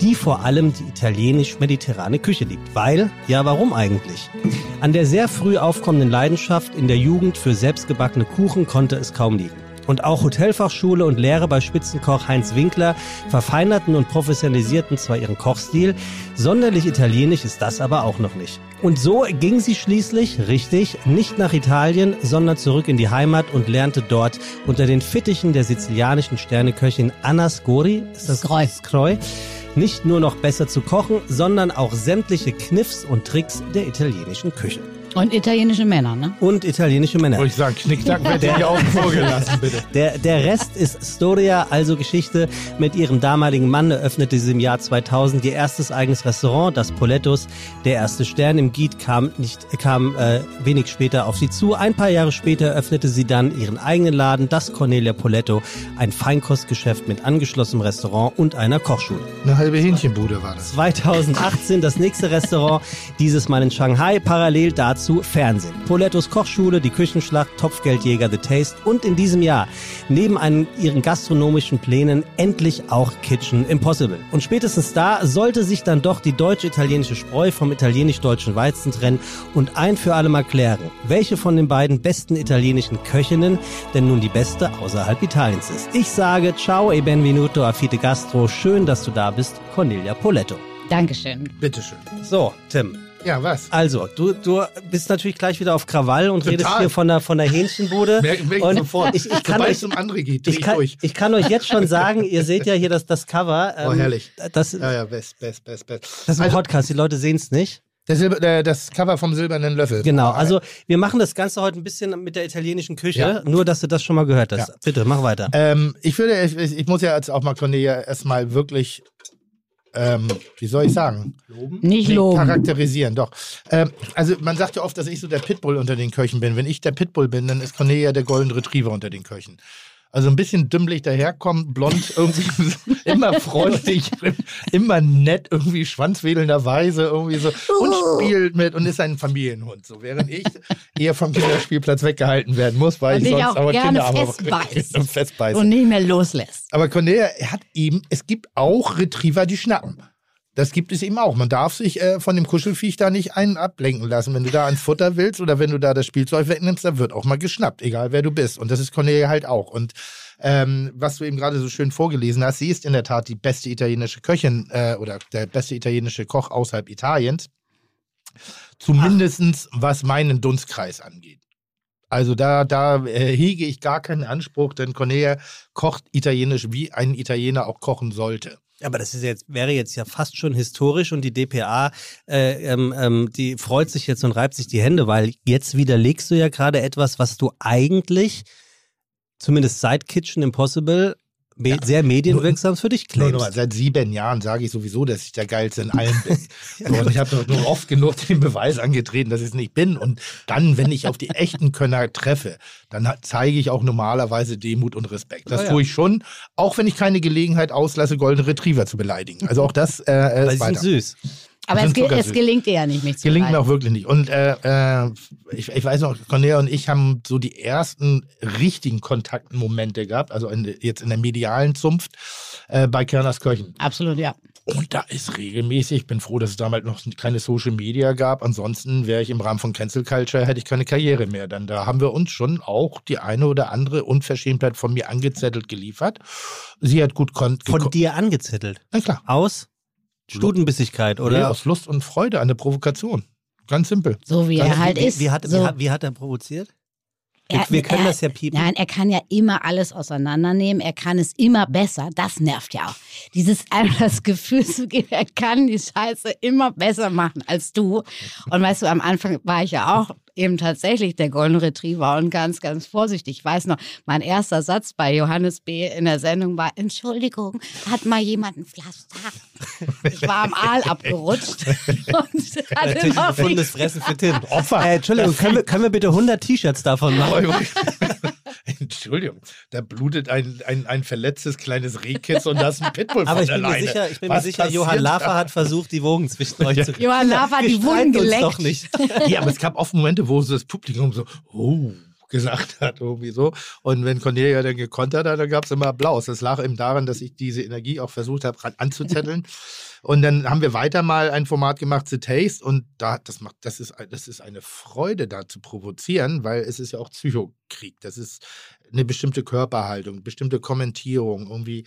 die vor allem die italienisch-mediterrane Küche liebt. Weil, ja warum eigentlich? An der sehr früh aufkommenden Leidenschaft in der Jugend für selbstgebackene Kuchen konnte es kaum liegen. Und auch Hotelfachschule und Lehre bei Spitzenkoch Heinz Winkler verfeinerten und professionalisierten zwar ihren Kochstil, sonderlich italienisch ist das aber auch noch nicht. Und so ging sie schließlich, richtig, nicht nach Italien, sondern zurück in die Heimat und lernte dort unter den Fittichen der sizilianischen Sterneköchin Anna Scori, ist das Scroi. Scroi, nicht nur noch besser zu kochen, sondern auch sämtliche Kniffs und Tricks der italienischen Küche. Und italienische Männer, ne? Und italienische Männer. Wollte ich sagen, Knickknack wird dir außen vor gelassen, bitte. Der, der Rest ist Storia, also Geschichte. Mit ihrem damaligen Mann eröffnete sie im Jahr 2000 ihr erstes eigenes Restaurant, das Polettos. Der erste Stern im Giet kam, nicht, kam äh, wenig später auf sie zu. Ein paar Jahre später öffnete sie dann ihren eigenen Laden, das Cornelia Poletto, ein Feinkostgeschäft mit angeschlossenem Restaurant und einer Kochschule. Eine halbe Hähnchenbude war das. 2018 das nächste Restaurant, dieses Mal in Shanghai, parallel dazu Fernsehen. Polettos Kochschule, die Küchenschlacht, Topfgeldjäger, The Taste und in diesem Jahr neben einen, ihren gastronomischen Plänen endlich auch Kitchen Impossible. Und spätestens da sollte sich dann doch die deutsch-italienische Spreu vom italienisch-deutschen Weizen trennen und ein für alle mal klären, welche von den beiden besten italienischen Köchinnen denn nun die beste außerhalb Italiens ist. Ich sage ciao e benvenuto a Fite Gastro, schön, dass du da bist, Cornelia Poletto. Dankeschön. Bitteschön. So, Tim. Ja, was? Also, du, du bist natürlich gleich wieder auf Krawall und Total. redest hier von der, von der Hähnchenbude. Merk, merk und sofort. ich, ich, kann Sobald euch, es zum anderen geht, ich, ich, kann, durch. ich kann euch jetzt schon sagen, ihr seht ja hier das, das Cover. ähm, Oh, herrlich. Das, Ja, ja, best, best, best, best. das ist ein Also, Podcast, die Leute sehen es nicht. Silber, der, das Cover vom silbernen Löffel. Genau, also wir machen das Ganze heute ein bisschen mit der italienischen Küche, Ja. nur dass du das schon mal gehört hast. Ja. Bitte, mach weiter. Ähm, ich würde, ich, ich muss ja jetzt auch mal Cornelia erstmal wirklich ähm, wie soll ich sagen? Nicht Nee, loben. charakterisieren, doch. Ähm, also man sagt ja oft, dass ich so der Pitbull unter den Köchen bin. Wenn ich der Pitbull bin, dann ist Cornelia der Golden Retriever unter den Köchen. Also ein bisschen dümmlich daherkommen, blond, irgendwie immer freundlich, immer nett, irgendwie schwanzwedelnderweise irgendwie so und spielt mit und ist ein Familienhund. So während ich eher vom Kinderspielplatz weggehalten werden muss, weil Und ich sonst auch aber gerne festbeiße. Und nicht mehr loslässt. Aber Cornelia hat eben, es gibt auch Retriever, die schnappen. Das gibt es eben auch. Man darf sich äh, von dem Kuschelviech da nicht einen ablenken lassen. Wenn du da ans Futter willst oder wenn du da das Spielzeug wegnimmst, dann wird auch mal geschnappt, egal wer du bist. Und das ist Cornelia halt auch. Und ähm, was du eben gerade so schön vorgelesen hast, sie ist in der Tat die beste italienische Köchin äh, oder der beste italienische Koch außerhalb Italiens. Zumindestens was meinen Dunstkreis angeht. Also da, da äh, hege ich gar keinen Anspruch, denn Cornelia kocht italienisch, wie ein Italiener auch kochen sollte. Aber das ist jetzt, wäre jetzt ja fast schon historisch und die DPA, äh, ähm, ähm, die freut sich jetzt und reibt sich die Hände, weil jetzt widerlegst du ja gerade etwas, was du eigentlich, zumindest seit Kitchen Impossible, me sehr medienwirksam für dich claimst. nur, seit sieben Jahren sage ich sowieso, dass ich der Geilste in allem bin. So, und ich habe doch nur oft genug den Beweis angetreten, dass ich es nicht bin. Und dann, wenn ich auf die echten Könner treffe, dann zeige ich auch normalerweise Demut und Respekt. Das Oh ja. tue ich schon, auch wenn ich keine Gelegenheit auslasse, Golden Retriever zu beleidigen. Also auch das äh, Weil ist sind weiter. süß. Aber es, ge es gelingt dir ja nicht, mich zu Gelingt mir auch wirklich nicht. Und äh, äh, ich, ich weiß noch, Cornelia und ich haben so die ersten richtigen Kontaktmomente gehabt, also in, jetzt in der medialen Zunft äh, bei Kerners Köchen. Absolut, ja. Und da ist regelmäßig, ich bin froh, dass es damals noch keine Social Media gab. Ansonsten wäre ich im Rahmen von Cancel Culture, hätte ich keine Karriere mehr. Dann da haben wir uns schon auch die eine oder andere Unverschämtheit von mir angezettelt geliefert. Sie hat gut kon Von dir angezettelt. Na klar. Aus Stutenbissigkeit, Oder? oder? aus Lust und Freude an der Provokation. Ganz simpel. So wie Ganz- er halt wie, ist. Wie, hat, so. wie, hat, wie hat er provoziert? Wir, Er- wir können er- das ja piepen. Nein, er kann ja immer alles auseinandernehmen. Er kann es immer besser. Das nervt ja auch. Dieses einfach das Gefühl zu geben, er kann die Scheiße immer besser machen als du. Und weißt du, am Anfang war ich ja auch eben tatsächlich der Golden Retriever und ganz, ganz vorsichtig. Ich weiß noch, mein erster Satz bei Johannes B. in der Sendung war, Entschuldigung, hat mal jemand ein Pflaster? Ich war am Aal abgerutscht und hatte Natürlich noch gefundenes Fressen für Tim. Opfer. Äh, Entschuldigung, können wir, können wir bitte 100 T-Shirts davon machen? Entschuldigung, da blutet ein, ein, ein verletztes kleines Rehkitz und da ist ein Pitbull Aber von ich der bin mir Leine. sicher, ich bin mir sicher Johann Lafer da? hat versucht, die Wogen zwischen euch zu kriegen. Johann Lafer hat die Wunden uns geleckt. doch nicht. Ja, aber es gab oft Momente, wo so das Publikum so, oh, gesagt hat, irgendwie so. Und wenn Cornelia dann gekontert hat, dann gab es immer Applaus. Das lag eben daran, dass ich diese Energie auch versucht habe, anzuzetteln. Und dann haben wir weiter mal ein Format gemacht, The Taste. Und da, das macht, das ist, das ist eine Freude, da zu provozieren, weil es ist ja auch Psychokrieg. Das ist eine bestimmte Körperhaltung, bestimmte Kommentierung, irgendwie.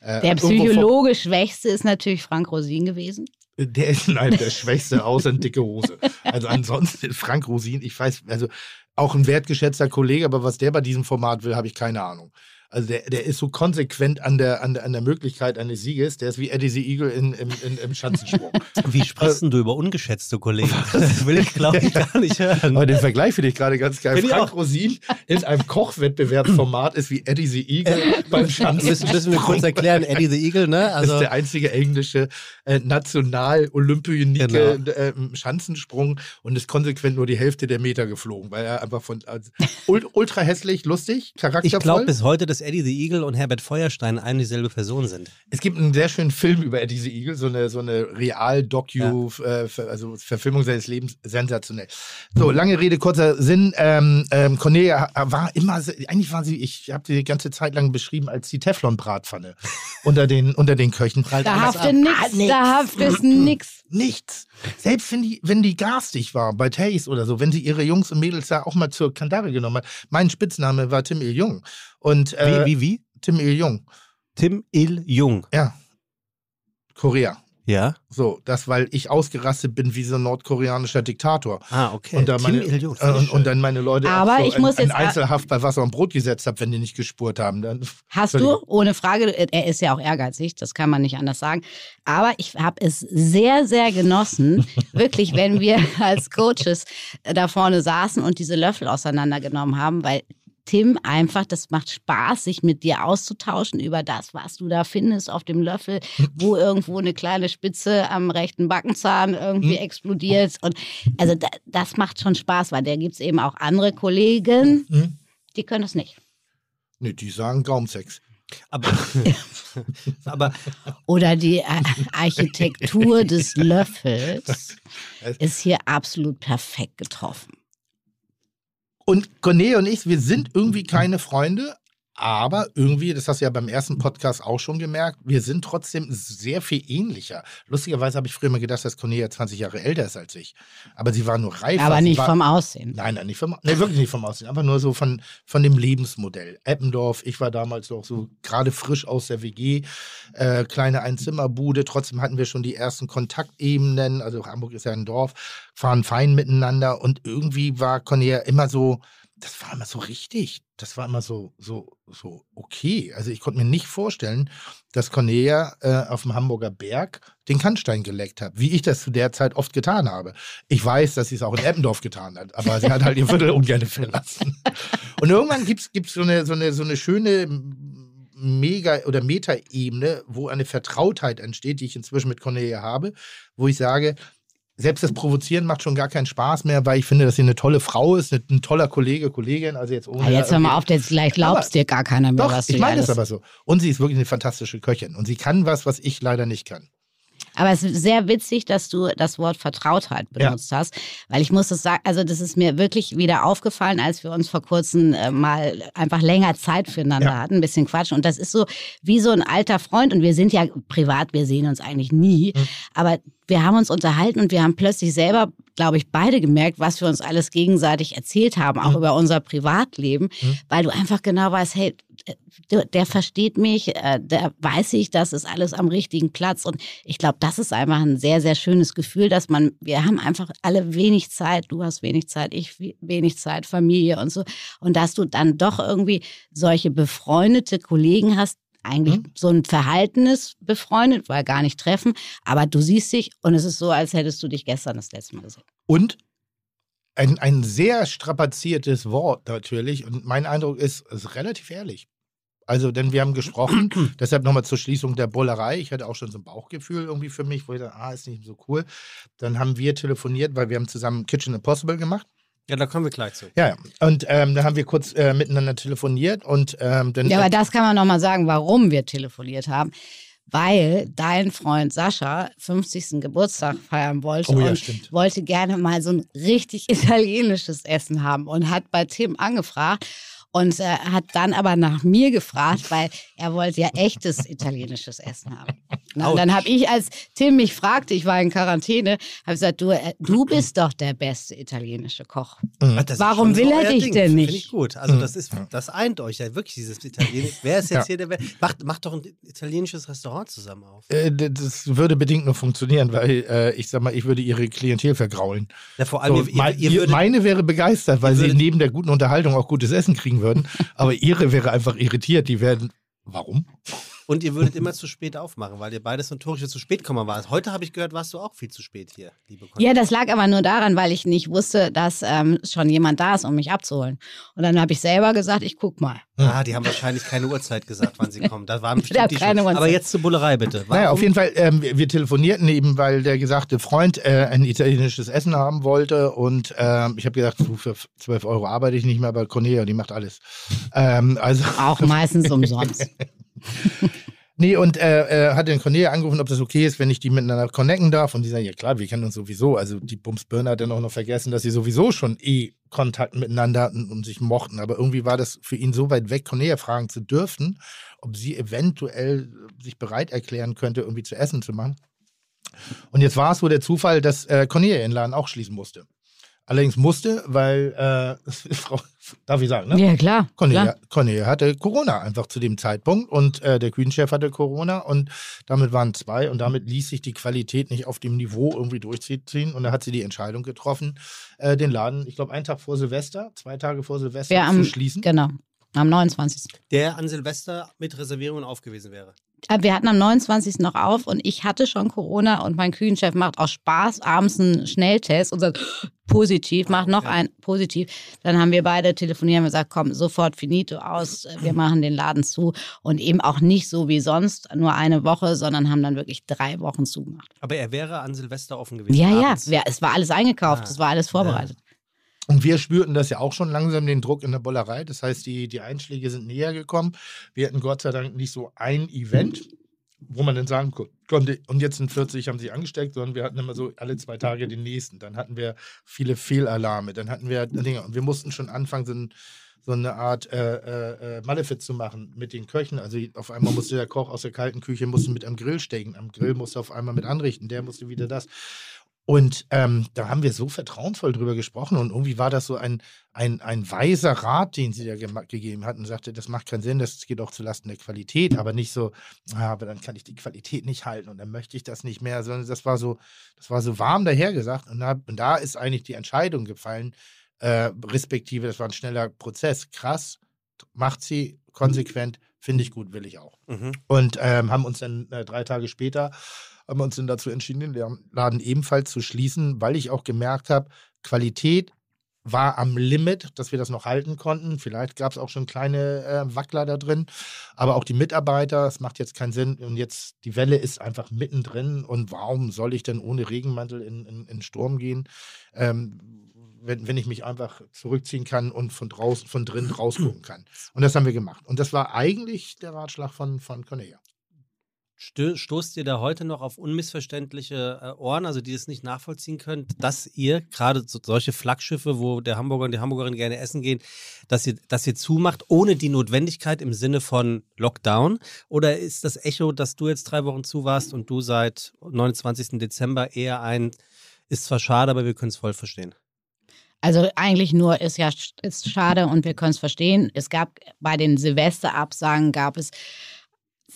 äh, Der psychologisch Schwächste ist natürlich Frank Rosin gewesen. der ist nein, der Schwächste außer eine dicke Hose. Also ansonsten Frank Rosin, ich weiß, also auch ein wertgeschätzter Kollege, aber was der bei diesem Format will, habe ich keine Ahnung. Also der, der ist so konsequent an der, an, der, an der Möglichkeit eines Sieges, der ist wie Eddie the Eagle in, im, in, im Schanzensprung. Wie sprichst denn du über ungeschätzte Kollegen? Das will ich, glaube ich, gar nicht hören. Aber den Vergleich finde ich gerade ganz geil. Finde ich Frank auch. Osin in einem Kochwettbewerbsformat ist wie Eddie the Eagle beim Müssen, Schanzensprung. müssen wir kurz erklären, Eddie the Eagle, ne? Das Also, ist der einzige englische äh, National-Olympionike Genau. äh, im Schanzensprung und ist konsequent nur die Hälfte der Meter geflogen, weil er einfach von also, ul- ultra hässlich, lustig, charaktervoll. ich glaube bis heute, dass Eddie the Eagle und Herbert Feuerstein eine und dieselbe Person sind. es gibt einen sehr schönen Film über Eddie the Eagle, so eine, so eine Real-Docu, äh, Ver- also Verfilmung seines Lebens, sensationell. So, lange Rede, kurzer Sinn. Ähm, ähm, Cornelia war immer, eigentlich war sie, ich habe sie die ganze Zeit lang beschrieben als die Teflon-Bratpfanne unter den, unter den Köchen. Da haftet nichts, da haftet nichts. Nichts. Selbst wenn die, wenn die garstig war bei Taste oder so, wenn sie ihre Jungs und Mädels da auch mal zur Kandare genommen hat. Mein Spitzname war Tim Il Jung. Und äh, Wie, wie, wie? Tim Il Jung. Tim Il Jung. Ja. Korea. Ja? So, das, weil ich ausgerastet bin wie so ein nordkoreanischer Diktator. Ah, okay. Und, da Tim meine, Jung. äh, und, und dann meine Leute Aber so ich in, muss in jetzt- Einzelhaft bei Wasser und Brot gesetzt habe, wenn die nicht gespurt haben. Dann, Hast du, ohne Frage, er ist ja auch ehrgeizig, das kann man nicht anders sagen. Aber ich habe es sehr, sehr genossen, wirklich, wenn wir als Coaches da vorne saßen und diese Löffel auseinandergenommen haben, weil Tim einfach, das macht Spaß, sich mit dir auszutauschen über das, was du da findest auf dem Löffel, wo irgendwo eine kleine Spitze am rechten Backenzahn irgendwie Hm. explodiert. Und also da, das macht schon Spaß, weil da gibt es eben auch andere Kollegen, Hm? die können das nicht. Nee, die sagen Gaumsex. Aber, aber Oder die äh, Architektur des Löffels ist hier absolut perfekt getroffen. Und Cornelia und ich, wir sind irgendwie keine Freunde, aber irgendwie, das hast du ja beim ersten Podcast auch schon gemerkt, wir sind trotzdem sehr viel ähnlicher. Lustigerweise habe ich früher mal gedacht, dass Cornelia 20 Jahre älter ist als ich. Aber sie war nur reifer. Aber nicht war, vom Aussehen. Nein, nein, nicht vom, nee, wirklich nicht vom Aussehen, einfach nur so von, von dem Lebensmodell. Eppendorf, ich war damals noch so gerade frisch aus der WG, äh, kleine Einzimmerbude, trotzdem hatten wir schon die ersten Kontaktebenen, also Hamburg ist ja ein Dorf, fahren fein miteinander und irgendwie war Cornelia immer so, das war immer so richtig. Das war immer so, so, so okay. Also ich konnte mir nicht vorstellen, dass Cornelia äh, auf dem Hamburger Berg den Kannstein geleckt hat, wie ich das zu der Zeit oft getan habe. Ich weiß, dass sie es auch in Eppendorf getan hat, aber sie hat halt ihr Viertel ungern verlassen. Und irgendwann gibt es so eine, so, eine, so eine schöne Mega- oder Meta-Ebene, wo eine Vertrautheit entsteht, die ich inzwischen mit Cornelia habe, wo ich sage, selbst das Provozieren macht schon gar keinen Spaß mehr, weil ich finde, dass sie eine tolle Frau ist, eine, ein toller Kollege, Kollegin, also jetzt ohne. Ja, jetzt hör mal auf, jetzt gleich glaubst dir gar keiner mehr, Doch, was du ich meine das aber so. Und sie ist wirklich eine fantastische Köchin. Und sie kann was, was ich leider nicht kann. Aber es ist sehr witzig, dass du das Wort Vertrautheit benutzt hast, weil ich muss das sagen, also das ist mir wirklich wieder aufgefallen, als wir uns vor kurzem äh, mal einfach länger Zeit füreinander Ja. hatten, ein bisschen quatschen. Und das ist so wie so ein alter Freund und wir sind ja privat, wir sehen uns eigentlich nie, Mhm. aber wir haben uns unterhalten und wir haben plötzlich selber, glaube ich, beide gemerkt, was wir uns alles gegenseitig erzählt haben, auch Mhm. über unser Privatleben, Mhm. weil du einfach genau weißt, hey, der, versteht mich, äh, der weiß ich, das ist alles am richtigen Platz. Und ich glaube, das ist einfach ein sehr, sehr schönes Gefühl, dass man, wir haben einfach alle wenig Zeit, du hast wenig Zeit, ich we- wenig Zeit, Familie und so. Und dass du dann doch irgendwie solche befreundete Kollegen hast, eigentlich Mhm. so ein Verhaltenes befreundet, weil gar nicht treffen, aber du siehst dich und es ist so, als hättest du dich gestern das letzte Mal gesehen. Und ein, ein sehr strapaziertes Wort natürlich. Und mein Eindruck ist, es ist relativ ehrlich. Also, denn wir haben gesprochen, deshalb nochmal zur Schließung der Bullerei. Ich hatte auch schon so ein Bauchgefühl irgendwie für mich, wo ich dachte, ah, ist nicht so cool. Dann haben wir telefoniert, weil wir haben zusammen Kitchen Impossible gemacht. ja, da kommen wir gleich zu. Ja, ja. Und ähm, dann haben wir kurz äh, miteinander telefoniert und ähm, dann. Ja, aber das kann man nochmal sagen, warum wir telefoniert haben. Weil dein Freund Sascha 50. Geburtstag feiern wollte Oh ja, und stimmt. wollte gerne mal so ein richtig italienisches Essen haben und hat bei Tim angefragt und äh, hat dann aber nach mir gefragt, weil er wollte ja echtes italienisches Essen haben. Na, und dann habe ich, als Tim mich fragte, ich war in Quarantäne, habe gesagt, du, äh, du bist doch der beste italienische Koch. Ah, das ist Warum schon so will er dich Ding. denn Finde nicht? ich gut. Also das ist, das eint euch ja wirklich, dieses Italienische. Wer ist jetzt Ja. hier der macht, macht doch ein italienisches Restaurant zusammen auf. Äh, das würde bedingt nur funktionieren, weil äh, ich sag mal, ich würde ihre Klientel vergraulen. Ja, vor allem, So, ihr, ihr, ihr würdet, meine wäre begeistert, weil sie würdet- neben der guten Unterhaltung auch gutes Essen kriegen würden. aber ihre wäre einfach irritiert. Die werden. Warum? Und ihr würdet immer zu spät aufmachen, weil ihr beides notorisch zu spät kommen warst. Heute habe ich gehört, warst du auch viel zu spät hier, liebe Konstantin. Ja, das lag aber nur daran, weil ich nicht wusste, dass ähm, schon jemand da ist, um mich abzuholen. Und dann habe ich selber gesagt, ich guck mal. Ah, die haben wahrscheinlich keine Uhrzeit gesagt, wann sie kommen. Da waren bestimmt die keine schon. Aber jetzt zur Bullerei bitte. Warum? Naja, auf jeden Fall, ähm, wir, wir telefonierten eben, weil der gesagte Freund äh, ein italienisches Essen haben wollte. Und ähm, ich habe gesagt, du, für 12 Euro arbeite ich nicht mehr bei Cornelia, die macht alles. Ähm, also. Auch meistens umsonst. Nee, und äh, äh, hat den Cornelia angerufen, ob das okay ist, wenn ich die miteinander connecten darf. Und die sagen, ja klar, wir kennen uns sowieso. Also die Bumsbirne hat dann auch noch vergessen, dass sie sowieso schon eh Kontakt miteinander hatten und sich mochten. Aber irgendwie war das für ihn so weit weg, Cornelia fragen zu dürfen, ob sie eventuell sich bereit erklären könnte, irgendwie zu essen zu machen. Und jetzt war es so der Zufall, dass äh, Cornelia ihren Laden auch schließen musste. Allerdings musste, weil, äh, Frau, darf ich sagen, ne? Ja, klar. Cornelia, klar. Cornelia hatte Corona einfach zu dem Zeitpunkt und äh, der Küchenchef hatte Corona und damit waren zwei und damit ließ sich die Qualität nicht auf dem Niveau irgendwie durchziehen und da hat sie die Entscheidung getroffen, äh, den Laden, ich glaube, einen Tag vor Silvester, zwei Tage vor Silvester Ja, zu am, schließen. genau. Am 29. Der an Silvester mit Reservierungen aufgewiesen wäre. Äh, Wir hatten am 29. noch auf und ich hatte schon Corona und mein Küchenchef macht aus Spaß abends einen Schnelltest und sagt, positiv, mach noch ein positiv. Dann haben wir beide telefoniert und gesagt, komm, sofort finito aus, wir machen den Laden zu. Und eben auch nicht so wie sonst, nur eine Woche, sondern haben dann wirklich drei Wochen zugemacht. Aber er wäre an Silvester offen gewesen. Ja, ja, abends. wir- es war alles eingekauft, Ah. es war alles vorbereitet. Und wir spürten das ja auch schon langsam, den Druck in der Bollerei. Das heißt, die, die Einschläge sind näher gekommen. Wir hatten Gott sei Dank nicht so ein Event, wo man dann sagen ko- konnte, und jetzt sind 40 haben sich angesteckt, sondern wir hatten immer so alle zwei Tage den nächsten. Dann hatten wir viele Fehlalarme, dann hatten wir Dinge. Und wir mussten schon anfangen, so, ein, so eine Art äh, äh, äh, Malefiz zu machen mit den Köchen. Also auf einmal musste der Koch aus der kalten Küche musste mit am Grill stecken. Am Grill musste auf einmal mit anrichten, der musste wieder das. Und ähm, da haben wir so vertrauensvoll drüber gesprochen und irgendwie war das so ein, ein, ein weiser Rat, den sie da gema- gegeben hatten und sagte, das macht keinen Sinn, das geht auch zulasten der Qualität, aber nicht so, ah, aber dann kann ich die Qualität nicht halten und dann möchte ich das nicht mehr, sondern das war so, das war so warm dahergesagt und da, und da ist eigentlich die Entscheidung gefallen, äh, respektive, das war ein schneller Prozess, krass, macht sie konsequent, finde ich gut, will ich auch. Mhm. Und ähm, haben uns dann äh, drei Tage später haben wir uns dann dazu entschieden, den Laden ebenfalls zu schließen, weil ich auch gemerkt habe, Qualität war am Limit, dass wir das noch halten konnten. Vielleicht gab es auch schon kleine äh, Wackler da drin, aber auch die Mitarbeiter, es macht jetzt keinen Sinn. Und jetzt, die Welle ist einfach mittendrin. Und warum soll ich denn ohne Regenmantel in, in, in Sturm gehen? Ähm, wenn, wenn ich mich einfach zurückziehen kann und von draußen, von drin rausgucken kann. Und das haben wir gemacht. Und das war eigentlich der Ratschlag von, von Cornelia. Stoßt ihr da heute noch auf unmissverständliche äh, Ohren, also die es nicht nachvollziehen können, dass ihr gerade so, solche Flaggschiffe, wo der Hamburger und die Hamburgerin gerne essen gehen, dass ihr, dass ihr zumacht, ohne die Notwendigkeit im Sinne von Lockdown? Oder ist das Echo, dass du jetzt drei Wochen zu warst und du seit 29. Dezember eher ein, ist zwar schade, aber wir können es voll verstehen? Also eigentlich nur ist ja ist schade und wir können es verstehen. Es gab bei den Silvesterabsagen gab es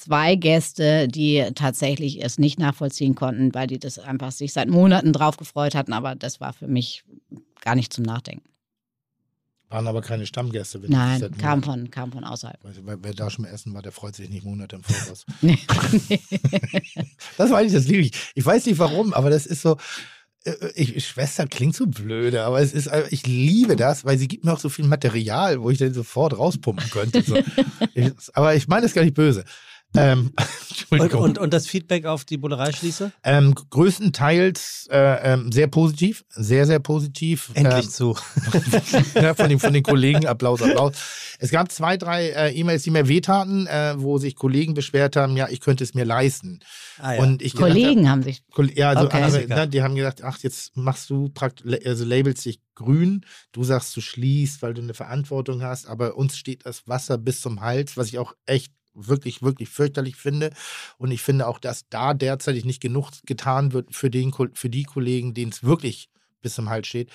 zwei Gäste, die tatsächlich es nicht nachvollziehen konnten, weil die das einfach sich seit Monaten drauf gefreut hatten. Aber das war für mich gar nicht zum Nachdenken. Waren aber keine Stammgäste. wenn Nein, kam von, kam von außerhalb. Wer, wer da schon mal essen war, der freut sich nicht Monate im Voraus. Nee. Das war eigentlich das liebe ich. Ich weiß nicht warum, aber das ist so. äh, Ich, Schwester klingt so blöde, aber es ist, äh, ich liebe das, weil sie gibt mir auch so viel Material, wo ich dann sofort rauspumpen könnte. So. Ich, aber ich meine das gar nicht böse. Ähm, Und, und, und das Feedback auf die Bullerei-Schließe? ähm, größtenteils äh, ähm, sehr positiv, sehr, sehr positiv. Endlich Ähm, zu. ja, von, den, von den Kollegen. Applaus, Applaus. Es gab zwei, drei äh, E-Mails, die mir wehtaten, äh, wo sich Kollegen beschwert haben, ja, ich könnte es mir leisten. Ah, Und ich gedacht Kollegen haben sich. Koll- Ja, also Okay. andere, ne, die haben gesagt, ach, jetzt machst du praktisch, also labelst dich grün, du sagst, du schließt, weil du eine Verantwortung hast, aber uns steht das Wasser bis zum Hals, was ich auch echt wirklich, wirklich fürchterlich finde. Und ich finde auch, dass da derzeitig nicht genug getan wird für, den, für die Kollegen, denen es wirklich bis zum Hals steht.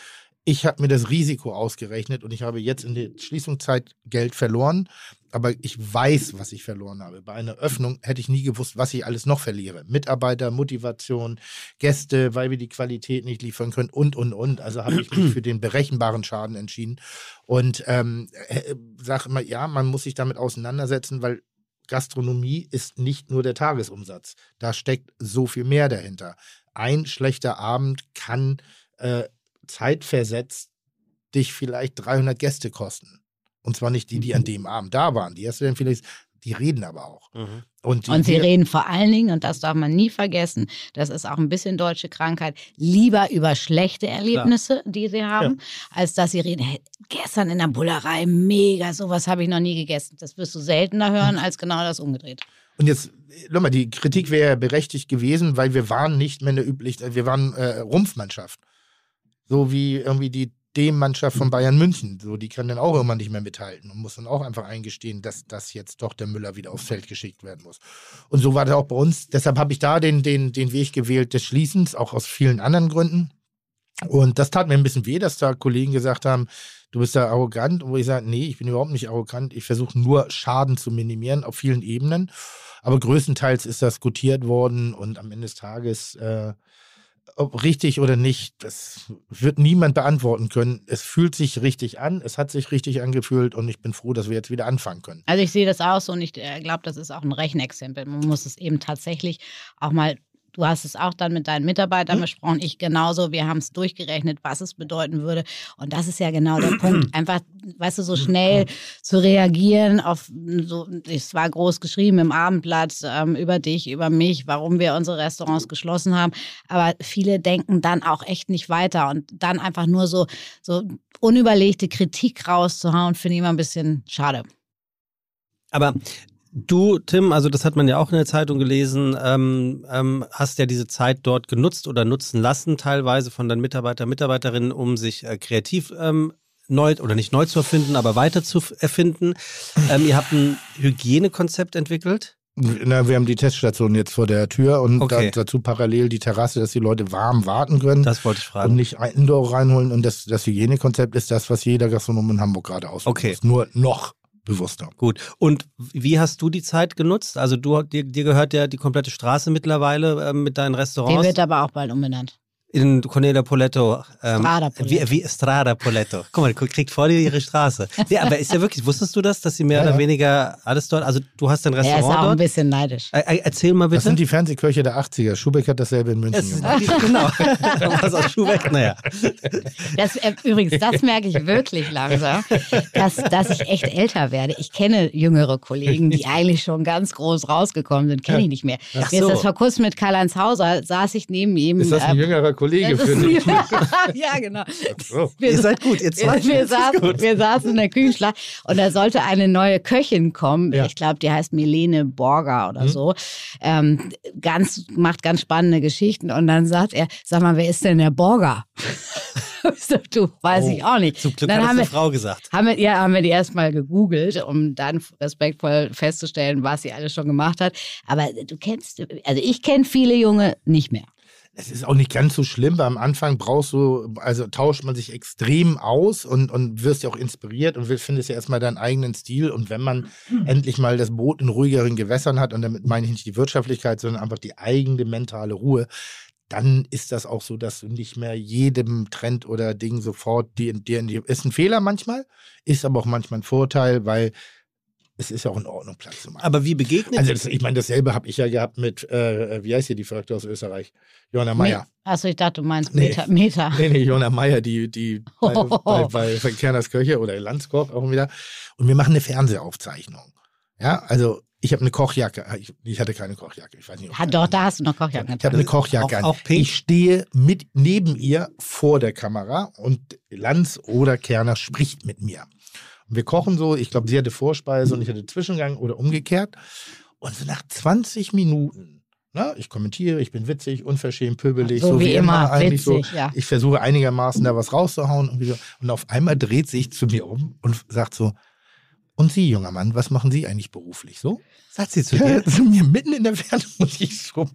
Ich habe mir das Risiko ausgerechnet und ich habe jetzt in der Schließungszeit Geld verloren, aber ich weiß, was ich verloren habe. Bei einer Öffnung hätte ich nie gewusst, was ich alles noch verliere. Mitarbeiter, Motivation, Gäste, weil wir die Qualität nicht liefern können und, und, und. Also habe ich mich für den berechenbaren Schaden entschieden und ähm, äh, sage immer, ja, man muss sich damit auseinandersetzen, weil Gastronomie ist nicht nur der Tagesumsatz. Da steckt so viel mehr dahinter. Ein schlechter Abend kann äh, zeitversetzt dich vielleicht 300 Gäste kosten. Und zwar nicht die, die an dem Abend da waren. Die hast du dann vielleicht, die reden aber auch. Mhm. Und, Und sie die- reden vor allen Dingen, und das darf man nie vergessen, das ist auch ein bisschen deutsche Krankheit, lieber über schlechte Erlebnisse, die sie haben, als dass sie reden, hey, gestern in der Bullerei, mega, sowas habe ich noch nie gegessen. Das wirst du seltener hören als genau das umgedreht. Und jetzt, schau mal, die Kritik wäre berechtigt gewesen, weil wir waren nicht mehr eine üblich, wir waren äh, Rumpfmannschaft. So wie irgendwie die D-Mannschaft von Bayern München. So, die kann dann auch irgendwann nicht mehr mithalten und muss dann auch einfach eingestehen, dass das jetzt doch der Müller wieder aufs Feld geschickt werden muss. Und so war das auch bei uns. Deshalb habe ich da den, den, den Weg gewählt des Schließens, auch aus vielen anderen Gründen. Und das tat mir ein bisschen weh, dass da Kollegen gesagt haben, du bist da arrogant. Und wo ich sage, nee, ich bin überhaupt nicht arrogant. Ich versuche nur Schaden zu minimieren auf vielen Ebenen. Aber größtenteils ist das gutiert worden und am Ende des Tages, äh, ob richtig oder nicht, das wird niemand beantworten können. Es fühlt sich richtig an, es hat sich richtig angefühlt und ich bin froh, dass wir jetzt wieder anfangen können. Also ich sehe das auch so und ich äh, glaube, das ist auch ein Rechenexempel. Man muss es eben tatsächlich auch mal du hast es auch dann mit deinen Mitarbeitern besprochen, ich genauso. Wir haben es durchgerechnet, was es bedeuten würde. Und das ist ja genau der Punkt. Einfach, weißt du, so schnell zu reagieren auf so, es war groß geschrieben im Abendblatt ähm, über dich, über mich, warum wir unsere Restaurants geschlossen haben. Aber viele denken dann auch echt nicht weiter und dann einfach nur so, so unüberlegte Kritik rauszuhauen, finde ich immer ein bisschen schade. Aber du, Tim, also das hat man ja auch in der Zeitung gelesen, ähm, ähm, hast ja diese Zeit dort genutzt oder nutzen lassen, teilweise von deinen Mitarbeiter, Mitarbeiterinnen, um sich äh, kreativ ähm, neu oder nicht neu zu erfinden, aber weiter zu erfinden. Ähm, ihr habt ein Hygienekonzept entwickelt. Na, wir haben die Teststation jetzt vor der Tür und Okay. da, dazu parallel die Terrasse, dass die Leute warm warten können Das wollte ich und fragen. nicht ein Indoor reinholen. Und das, das Hygienekonzept ist das, was jeder Gastronom in Hamburg gerade ausprobiert. Okay. Nur noch bewusster. Gut. Und wie hast du die Zeit genutzt? Also du, dir, dir gehört ja die komplette Straße mittlerweile ähm, mit deinen Die Restaurants. wird aber auch bald umbenannt. In Cornelia Poletto. Ähm, Strada Poletto. Wie, wie Strada Poletto. Guck mal, die kriegt vor dir ihre Straße. Ja, aber ist ja wirklich, wusstest du das, dass sie mehr Ja, oder ja. weniger alles dort, also du hast ein Er ist Restaurant auch ein dort? bisschen neidisch. Äh, äh, erzähl mal Das bitte. sind die Fernsehköche der 80er. Schubeck hat dasselbe in München Es gemacht. ist, genau. Was aus Schuhweg, naja. Das, äh, übrigens, das merke ich wirklich langsam, dass, dass ich echt älter werde. Ich kenne jüngere Kollegen, die eigentlich schon ganz groß rausgekommen sind, kenne ich nicht mehr. Ach Mir ist das vor kurzem mit Karl-Heinz Hauser, saß ich neben ihm. Ist das ein ähm, jüngerer Kollege für dich? ja, genau. So. Wir, Ihr seid gut, ihr zwei. wir, wir, saßen, wir saßen in der Küchenschlacht und da sollte eine neue Köchin kommen. Ja. Ich glaube, die heißt Milene Borger oder so. Ähm, ganz, macht ganz spannende Geschichten. Und dann sagt er, sag mal, wer ist denn der Borger? Du, weiß Oh, ich auch nicht. Zum Glück dann hat es haben eine wir, Frau gesagt. haben wir, ja, haben wir die erstmal gegoogelt, um dann respektvoll festzustellen, was sie alles schon gemacht hat. Aber du kennst, also ich kenne viele Junge nicht mehr. Es ist auch nicht ganz so schlimm, weil am Anfang brauchst du, also tauscht man sich extrem aus und, und wirst ja auch inspiriert und will- findest ja erstmal deinen eigenen Stil. Und wenn man endlich mal das Boot in ruhigeren Gewässern hat, und damit meine ich nicht die Wirtschaftlichkeit, sondern einfach die eigene mentale Ruhe, dann ist das auch so, dass du nicht mehr jedem Trend oder Ding sofort dir in die. Ist ein Fehler manchmal, ist aber auch manchmal ein Vorteil, weil es ist ja auch in Ordnung, Platz zu machen. Aber wie begegnet Also das, ich meine, dasselbe habe ich ja gehabt mit, äh, wie heißt hier die Verrückte aus Österreich? Johanna Meyer. Achso, ich dachte, du meinst Nee. Meter. Meter. Nee, nee, Johanna Meyer, die, die bei, bei, bei, bei Kerners Köche oder Landskorb auch wieder. Und wir machen eine Fernsehaufzeichnung. Ja, also ich habe eine Kochjacke. Ich, ich hatte keine Kochjacke. Ich weiß nicht. ob- Ha, doch, da hast du noch Kochjacken ich habe eine Kochjacke Auch- an. auch pink? Ich stehe mit neben ihr vor der Kamera und Lanz oder Kerner spricht mit mir. Und wir kochen so, ich glaube, sie hatte Vorspeise und ich hatte Zwischengang oder umgekehrt. Und so nach 20 Minuten, ne, ich kommentiere, ich bin witzig, unverschämt, pöbelig, So wie immer, eigentlich witzig, so. ja. Ich versuche einigermaßen da was rauszuhauen. Und, so. und auf einmal dreht sich zu mir um und sagt so, und Sie, junger Mann, was machen Sie eigentlich beruflich so? Sagt sie zu dir? zu mir mitten in der Ferne und ich so,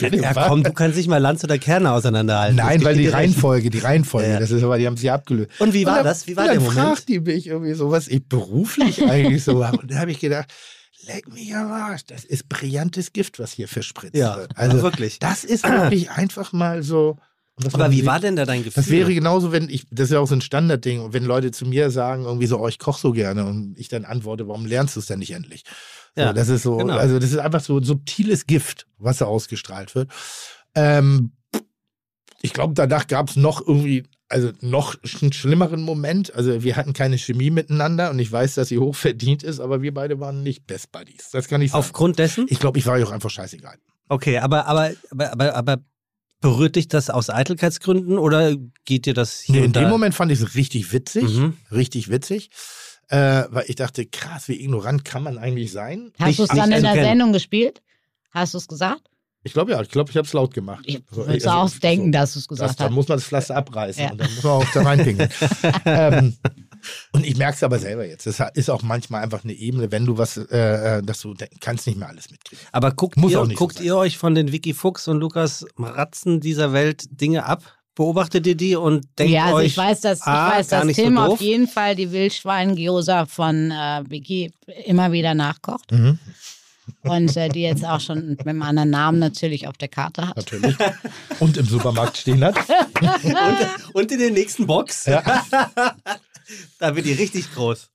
Ja, komm, du kannst nicht mal Lanz oder Kerne auseinanderhalten. Nein, weil die. Reihenfolge, die Reihenfolge, Ja. das ist aber, die haben sie abgelöst. Und wie war dann- das? Wie war und der dann Moment? fragt die mich irgendwie so, was ich beruflich eigentlich so habe. Und da habe ich gedacht, leck mich am Arsch, das ist brillantes Gift, was hier verspritzt Ja, wird. Also, wirklich. das ist wirklich einfach mal so. Aber wie war denn da dein Gefühl? Das wäre genauso, wenn ich, das ist ja auch so ein Standardding, wenn Leute zu mir sagen, irgendwie so, oh, ich koche so gerne, und ich dann antworte, warum lernst du es denn nicht endlich? So, Ja, das ist so, genau. also das ist einfach so ein subtiles Gift, was da ausgestrahlt wird. Ähm, ich glaube, danach gab es noch irgendwie, also noch einen schlimmeren Moment. Also wir hatten keine Chemie miteinander und ich weiß, dass sie hoch verdient ist, aber wir beide waren nicht Best Buddies. Das kann ich sagen. Aufgrund dessen? ich glaube, ich war ihr auch einfach scheißegal. Okay, aber, aber, aber, aber, aber berührt dich das aus Eitelkeitsgründen oder geht dir das hier Nee, in dem Moment fand ich es richtig witzig, Mhm. richtig witzig, äh, weil ich dachte, krass, wie ignorant kann man eigentlich sein? Hast du es dann in der. Sendung gespielt? Hast du es gesagt? Ich glaube ja, ich glaube, ich habe es laut gemacht. Ich würde also, auch denken, so, dass du es gesagt Da hast. muss man das Pflaster abreißen Ja. und dann muss man auch da reinpinkeln. ähm, und ich merke es aber selber jetzt. Das ist auch manchmal einfach eine Ebene, wenn du was, äh, äh, dass du kannst nicht mehr alles mitkriegen. Aber guckt, Muss ihr, auch nicht so guckt sein. ihr euch von den Vicky Fuchs und Lukas Ratzen dieser Welt Dinge ab? Beobachtet ihr die und denkt ja, also euch, ich weiß, dass, ich ah, weiß, gar dass nicht so Tim doof? auf jeden Fall die Wildschwein-Gyoza von äh, Vicky immer wieder nachkocht. Mhm. Und äh, die jetzt auch schon mit einem anderen Namen natürlich auf der Karte hat. Natürlich. und im Supermarkt stehen hat. und, und in der nächsten Box, Ja. da wird die richtig groß.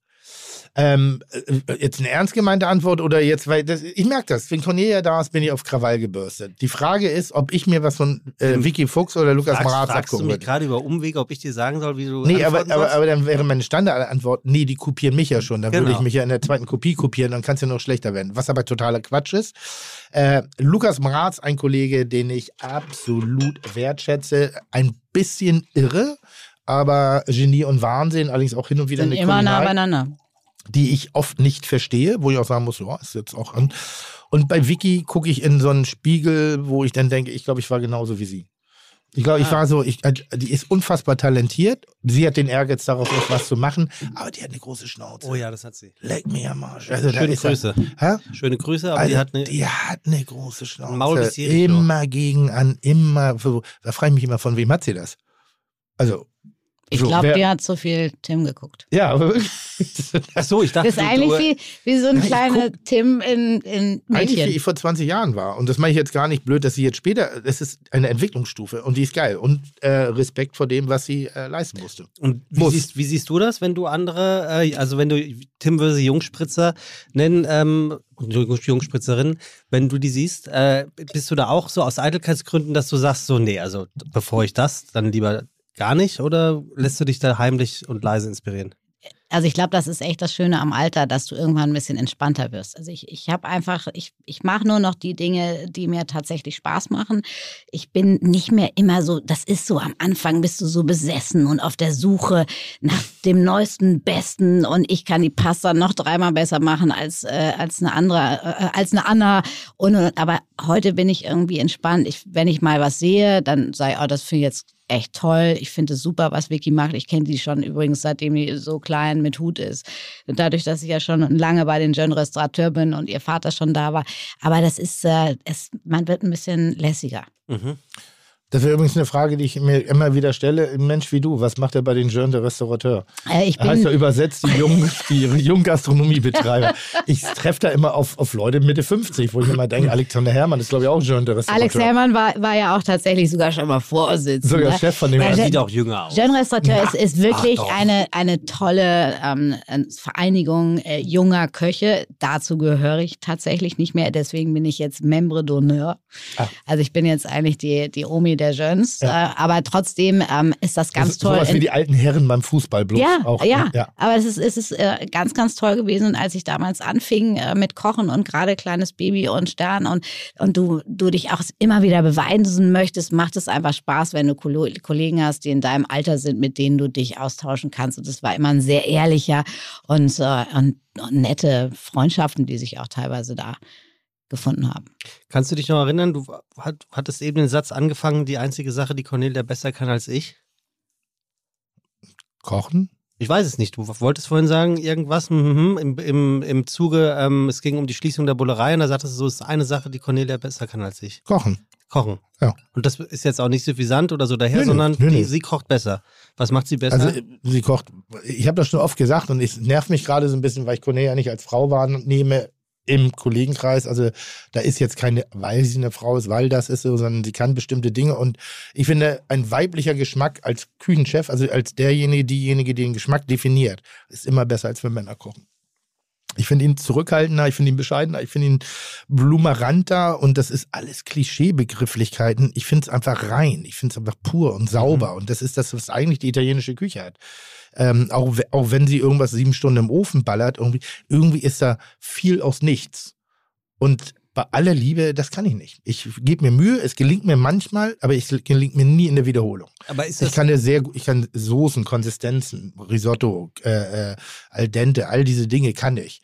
Ähm, äh, jetzt eine ernst gemeinte Antwort oder jetzt, weil das, ich merke das, wenn Cornelia da ist, bin ich auf Krawall gebürstet. Die Frage ist, ob ich mir was von äh, Vicky Fuchs oder Lukas Fragst, Marat fragst du abgucken mich würde. gerade über Umwege, ob ich dir sagen soll, wie du Nee, aber, aber, aber dann wäre meine Standardantwort, nee, die kopieren mich ja schon. Dann würde Genau. ich mich ja in der zweiten Kopie kopieren, dann kann es ja noch schlechter werden. Was aber totaler Quatsch ist. Äh, Lukas Maratz, ein Kollege, den ich absolut wertschätze, ein bisschen irre, aber Genie und Wahnsinn, allerdings auch hin und wieder Sind eine immer nah Kulinarei beieinander. die ich oft nicht verstehe, wo ich auch sagen muss, ja, ist jetzt auch an. Und bei Vicky gucke ich in so einen Spiegel, wo ich dann denke, ich glaube, ich war genauso wie sie. Ich glaube, ich Ah. war so, ich, äh, die ist unfassbar talentiert. Sie hat den Ehrgeiz darauf, auch was zu machen, aber die hat eine große Schnauze. Oh ja, das hat sie. Leck mir am Arsch. Also, Schöne er- Grüße. Hä? Schöne Grüße, aber Also, die hat eine. die hat eine große Schnauze. Maul bis immer gegen an, immer. Da frage ich mich immer, von wem hat sie das? Also. Ich so, glaube, die hat zu viel Tim geguckt. Ja, aber wirklich. Ach so, ich dachte, Das ist eigentlich du, wie, wie so ein kleiner Tim in, in Eigentlich wie Mädchen. ich vor 20 Jahren war. Und das meine ich jetzt gar nicht blöd, dass sie jetzt später, das ist eine Entwicklungsstufe und die ist geil. Und äh, Respekt vor dem, was sie äh, leisten musste. Und wie Muss. siehst, wie siehst du das, wenn du andere, äh, also wenn du Tim würde sie Jungspritzer nennen, ähm, Jungspritzerin, wenn du die siehst, äh, bist du da auch so aus Eitelkeitsgründen, dass du sagst, so, nee, also bevor ich das, dann lieber gar nicht oder lässt du dich da heimlich und leise inspirieren? Also ich glaube, das ist echt das Schöne am Alter, dass du irgendwann ein bisschen entspannter wirst. Also ich, ich habe einfach, ich, ich mache nur noch die Dinge, die mir tatsächlich Spaß machen. Ich bin nicht mehr immer so, das ist so, am Anfang bist du so besessen und auf der Suche nach dem neuesten, besten und ich kann die Pasta noch dreimal besser machen als, äh, als eine andere, äh, als eine Anna. Und, aber heute bin ich irgendwie entspannt. Ich, wenn ich mal was sehe, dann ich, oh, das finde ich jetzt echt toll. Ich finde es super, was Vicky macht. Ich kenne die schon übrigens, seitdem die so klein mit Hut ist. Dadurch, dass ich ja schon lange bei den Jeune Restaurateur bin und ihr Vater schon da war. Aber das ist, äh, es, man wird ein bisschen lässiger. Mhm. Das wäre übrigens eine Frage, die ich mir immer wieder stelle. Ein Mensch wie du, was macht er bei den Jeunes de Restaurateur? Äh, ich Heißt ja bin, übersetzt die jungen, die jungen Gastronomiebetreiber. Ich treffe da immer auf, auf Leute Mitte 50, wo ich mir immer denke, Alexander Herrmann ist, glaube ich, auch Jeune de Restaurateur. Alex Herrmann war, war ja auch tatsächlich sogar schon mal Vorsitzender. Sogar Chef von dem Er der- sieht auch jünger aus. Jeune Restaurateur ist, ist wirklich Ach doch. eine, eine tolle ähm, äh, Vereinigung äh, junger Köche. Dazu gehöre ich tatsächlich nicht mehr. Deswegen bin ich jetzt Membre d'honneur. Ah. Also ich bin jetzt eigentlich die, die Omi der Jeunes. Ja. Äh, aber trotzdem ähm, ist das ganz das ist toll. Sowas wie die alten Herren beim Fußball bloß Ja, auch. ja, ja. aber es ist, es ist äh, ganz, ganz toll gewesen. Und als ich damals anfing äh, mit Kochen und gerade kleines Baby und Stern und, und du, du dich auch immer wieder beweisen möchtest, macht es einfach Spaß, wenn du Kollegen hast, die in deinem Alter sind, mit denen du dich austauschen kannst. Und es war immer ein sehr ehrlicher und, und, und nette Freundschaften, die sich auch teilweise da gefunden haben. Kannst du dich noch erinnern, du hat, hattest eben den Satz angefangen, die einzige Sache, die Cornelia besser kann als ich? Kochen? Ich weiß es nicht. Du wolltest vorhin sagen, irgendwas mhm, im, im, im Zuge, ähm, es ging um die Schließung der Bullerei und da sagtest du, so ist eine Sache, die Cornelia besser kann als ich. Kochen. Kochen. Ja. Und das ist jetzt auch nicht suffisant oder so daher, Nö, nö, sondern nö, nö. Die, sie kocht besser. Was macht sie besser? Also sie kocht, ich habe das schon oft gesagt und es nervt mich gerade so ein bisschen, weil ich Cornelia nicht als Frau wahrnehme im Kollegenkreis. Also da ist jetzt keine, weil sie eine Frau ist, weil das ist so, sondern sie kann bestimmte Dinge und ich finde, ein weiblicher Geschmack als Küchenchef, also als derjenige, diejenige, die den Geschmack definiert, ist immer besser, als wenn Männer kochen. Ich finde ihn zurückhaltender, ich finde ihn bescheidener, ich finde ihn blumeranter und das ist alles Klischeebegrifflichkeiten. Ich finde es einfach rein, ich finde es einfach pur und sauber und das ist das, was eigentlich die italienische Küche hat. Ähm, auch, auch wenn sie irgendwas sieben Stunden im Ofen ballert, irgendwie, irgendwie ist da viel aus nichts. Und bei aller Liebe, das kann ich nicht. Ich gebe mir Mühe, es gelingt mir manchmal, aber es gelingt mir nie in der Wiederholung. Aber ist Ich das, kann ja sehr gut, ich kann Soßen, Konsistenzen, Risotto, äh, äh, al dente, all diese Dinge kann ich.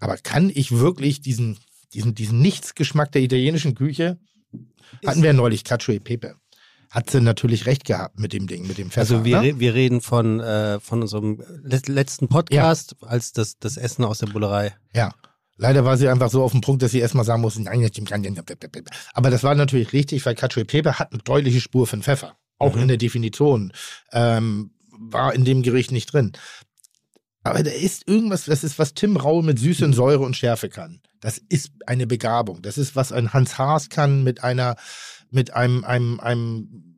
Aber kann ich wirklich diesen, diesen, diesen Nichtsgeschmack der italienischen Küche? Hatten wir neulich Cacio e Pepe. Hat sie natürlich recht gehabt mit dem Ding, mit dem Pfeffer. also wir, ne? wir reden von, äh, von unserem let letzten Podcast als das, das Essen aus der Bullerei. Ja. Leider war sie einfach so auf dem Punkt, dass sie erstmal sagen musste, nein. aber das war natürlich richtig, weil Cacio e Pepe hat eine deutliche Spur von Pfeffer. Auch Mhm. in der Definition. Ähm, war in dem Gericht nicht drin. Aber da ist irgendwas, das ist, was Tim Raue mit Süße und Säure und Schärfe kann. Das ist eine Begabung. Das ist, was ein Hans Haas kann mit einer, mit einem, einem, einem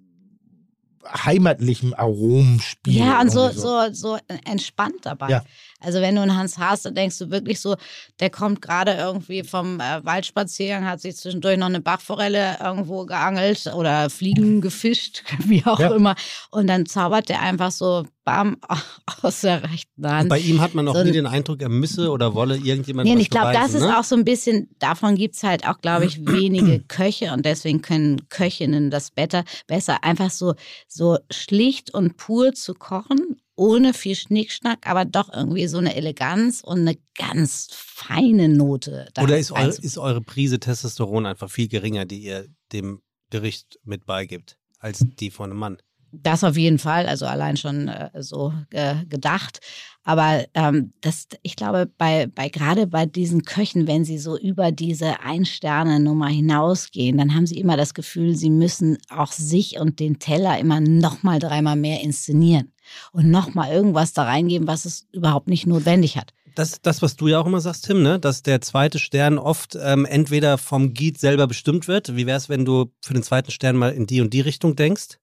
heimatlichem Aromspiel. Ja, und so, so, so entspannt dabei. Ja. Also wenn du einen Hans hast, dann denkst du wirklich so, der kommt gerade irgendwie vom äh, Waldspaziergang, hat sich zwischendurch noch eine Bachforelle irgendwo geangelt oder Fliegen gefischt, wie auch Ja. immer. Und dann zaubert der einfach so bam aus der rechten Hand. Bei ihm hat man auch So nie den Eindruck, er müsse oder wolle irgendjemand Nee, und ich glaube, das ist ne? auch so ein bisschen, davon gibt's halt auch, glaube ich, wenige Köche und deswegen können Köchinnen das better, besser, einfach so, so schlicht und pur zu kochen, ohne viel Schnickschnack, aber doch irgendwie so eine Eleganz und eine ganz feine Note. Oder ist, eure, reinzu- ist eure Prise Testosteron einfach viel geringer, die ihr dem Gericht mit beigibt, als die von einem Mann? Das auf jeden Fall, also allein schon äh, so äh, gedacht. Aber ähm, das, ich glaube, bei, bei gerade bei diesen Köchen, wenn sie so über diese Ein-Sterne-Nummer hinausgehen, dann haben sie immer das Gefühl, sie müssen auch sich und den Teller immer nochmal dreimal mehr inszenieren und nochmal irgendwas da reingeben, was es überhaupt nicht notwendig hat. Das, das, was du ja auch immer sagst, Tim, ne? dass der zweite Stern oft ähm, entweder vom Guide selber bestimmt wird. Wie wäre es, wenn du für den zweiten Stern mal in die und die Richtung denkst?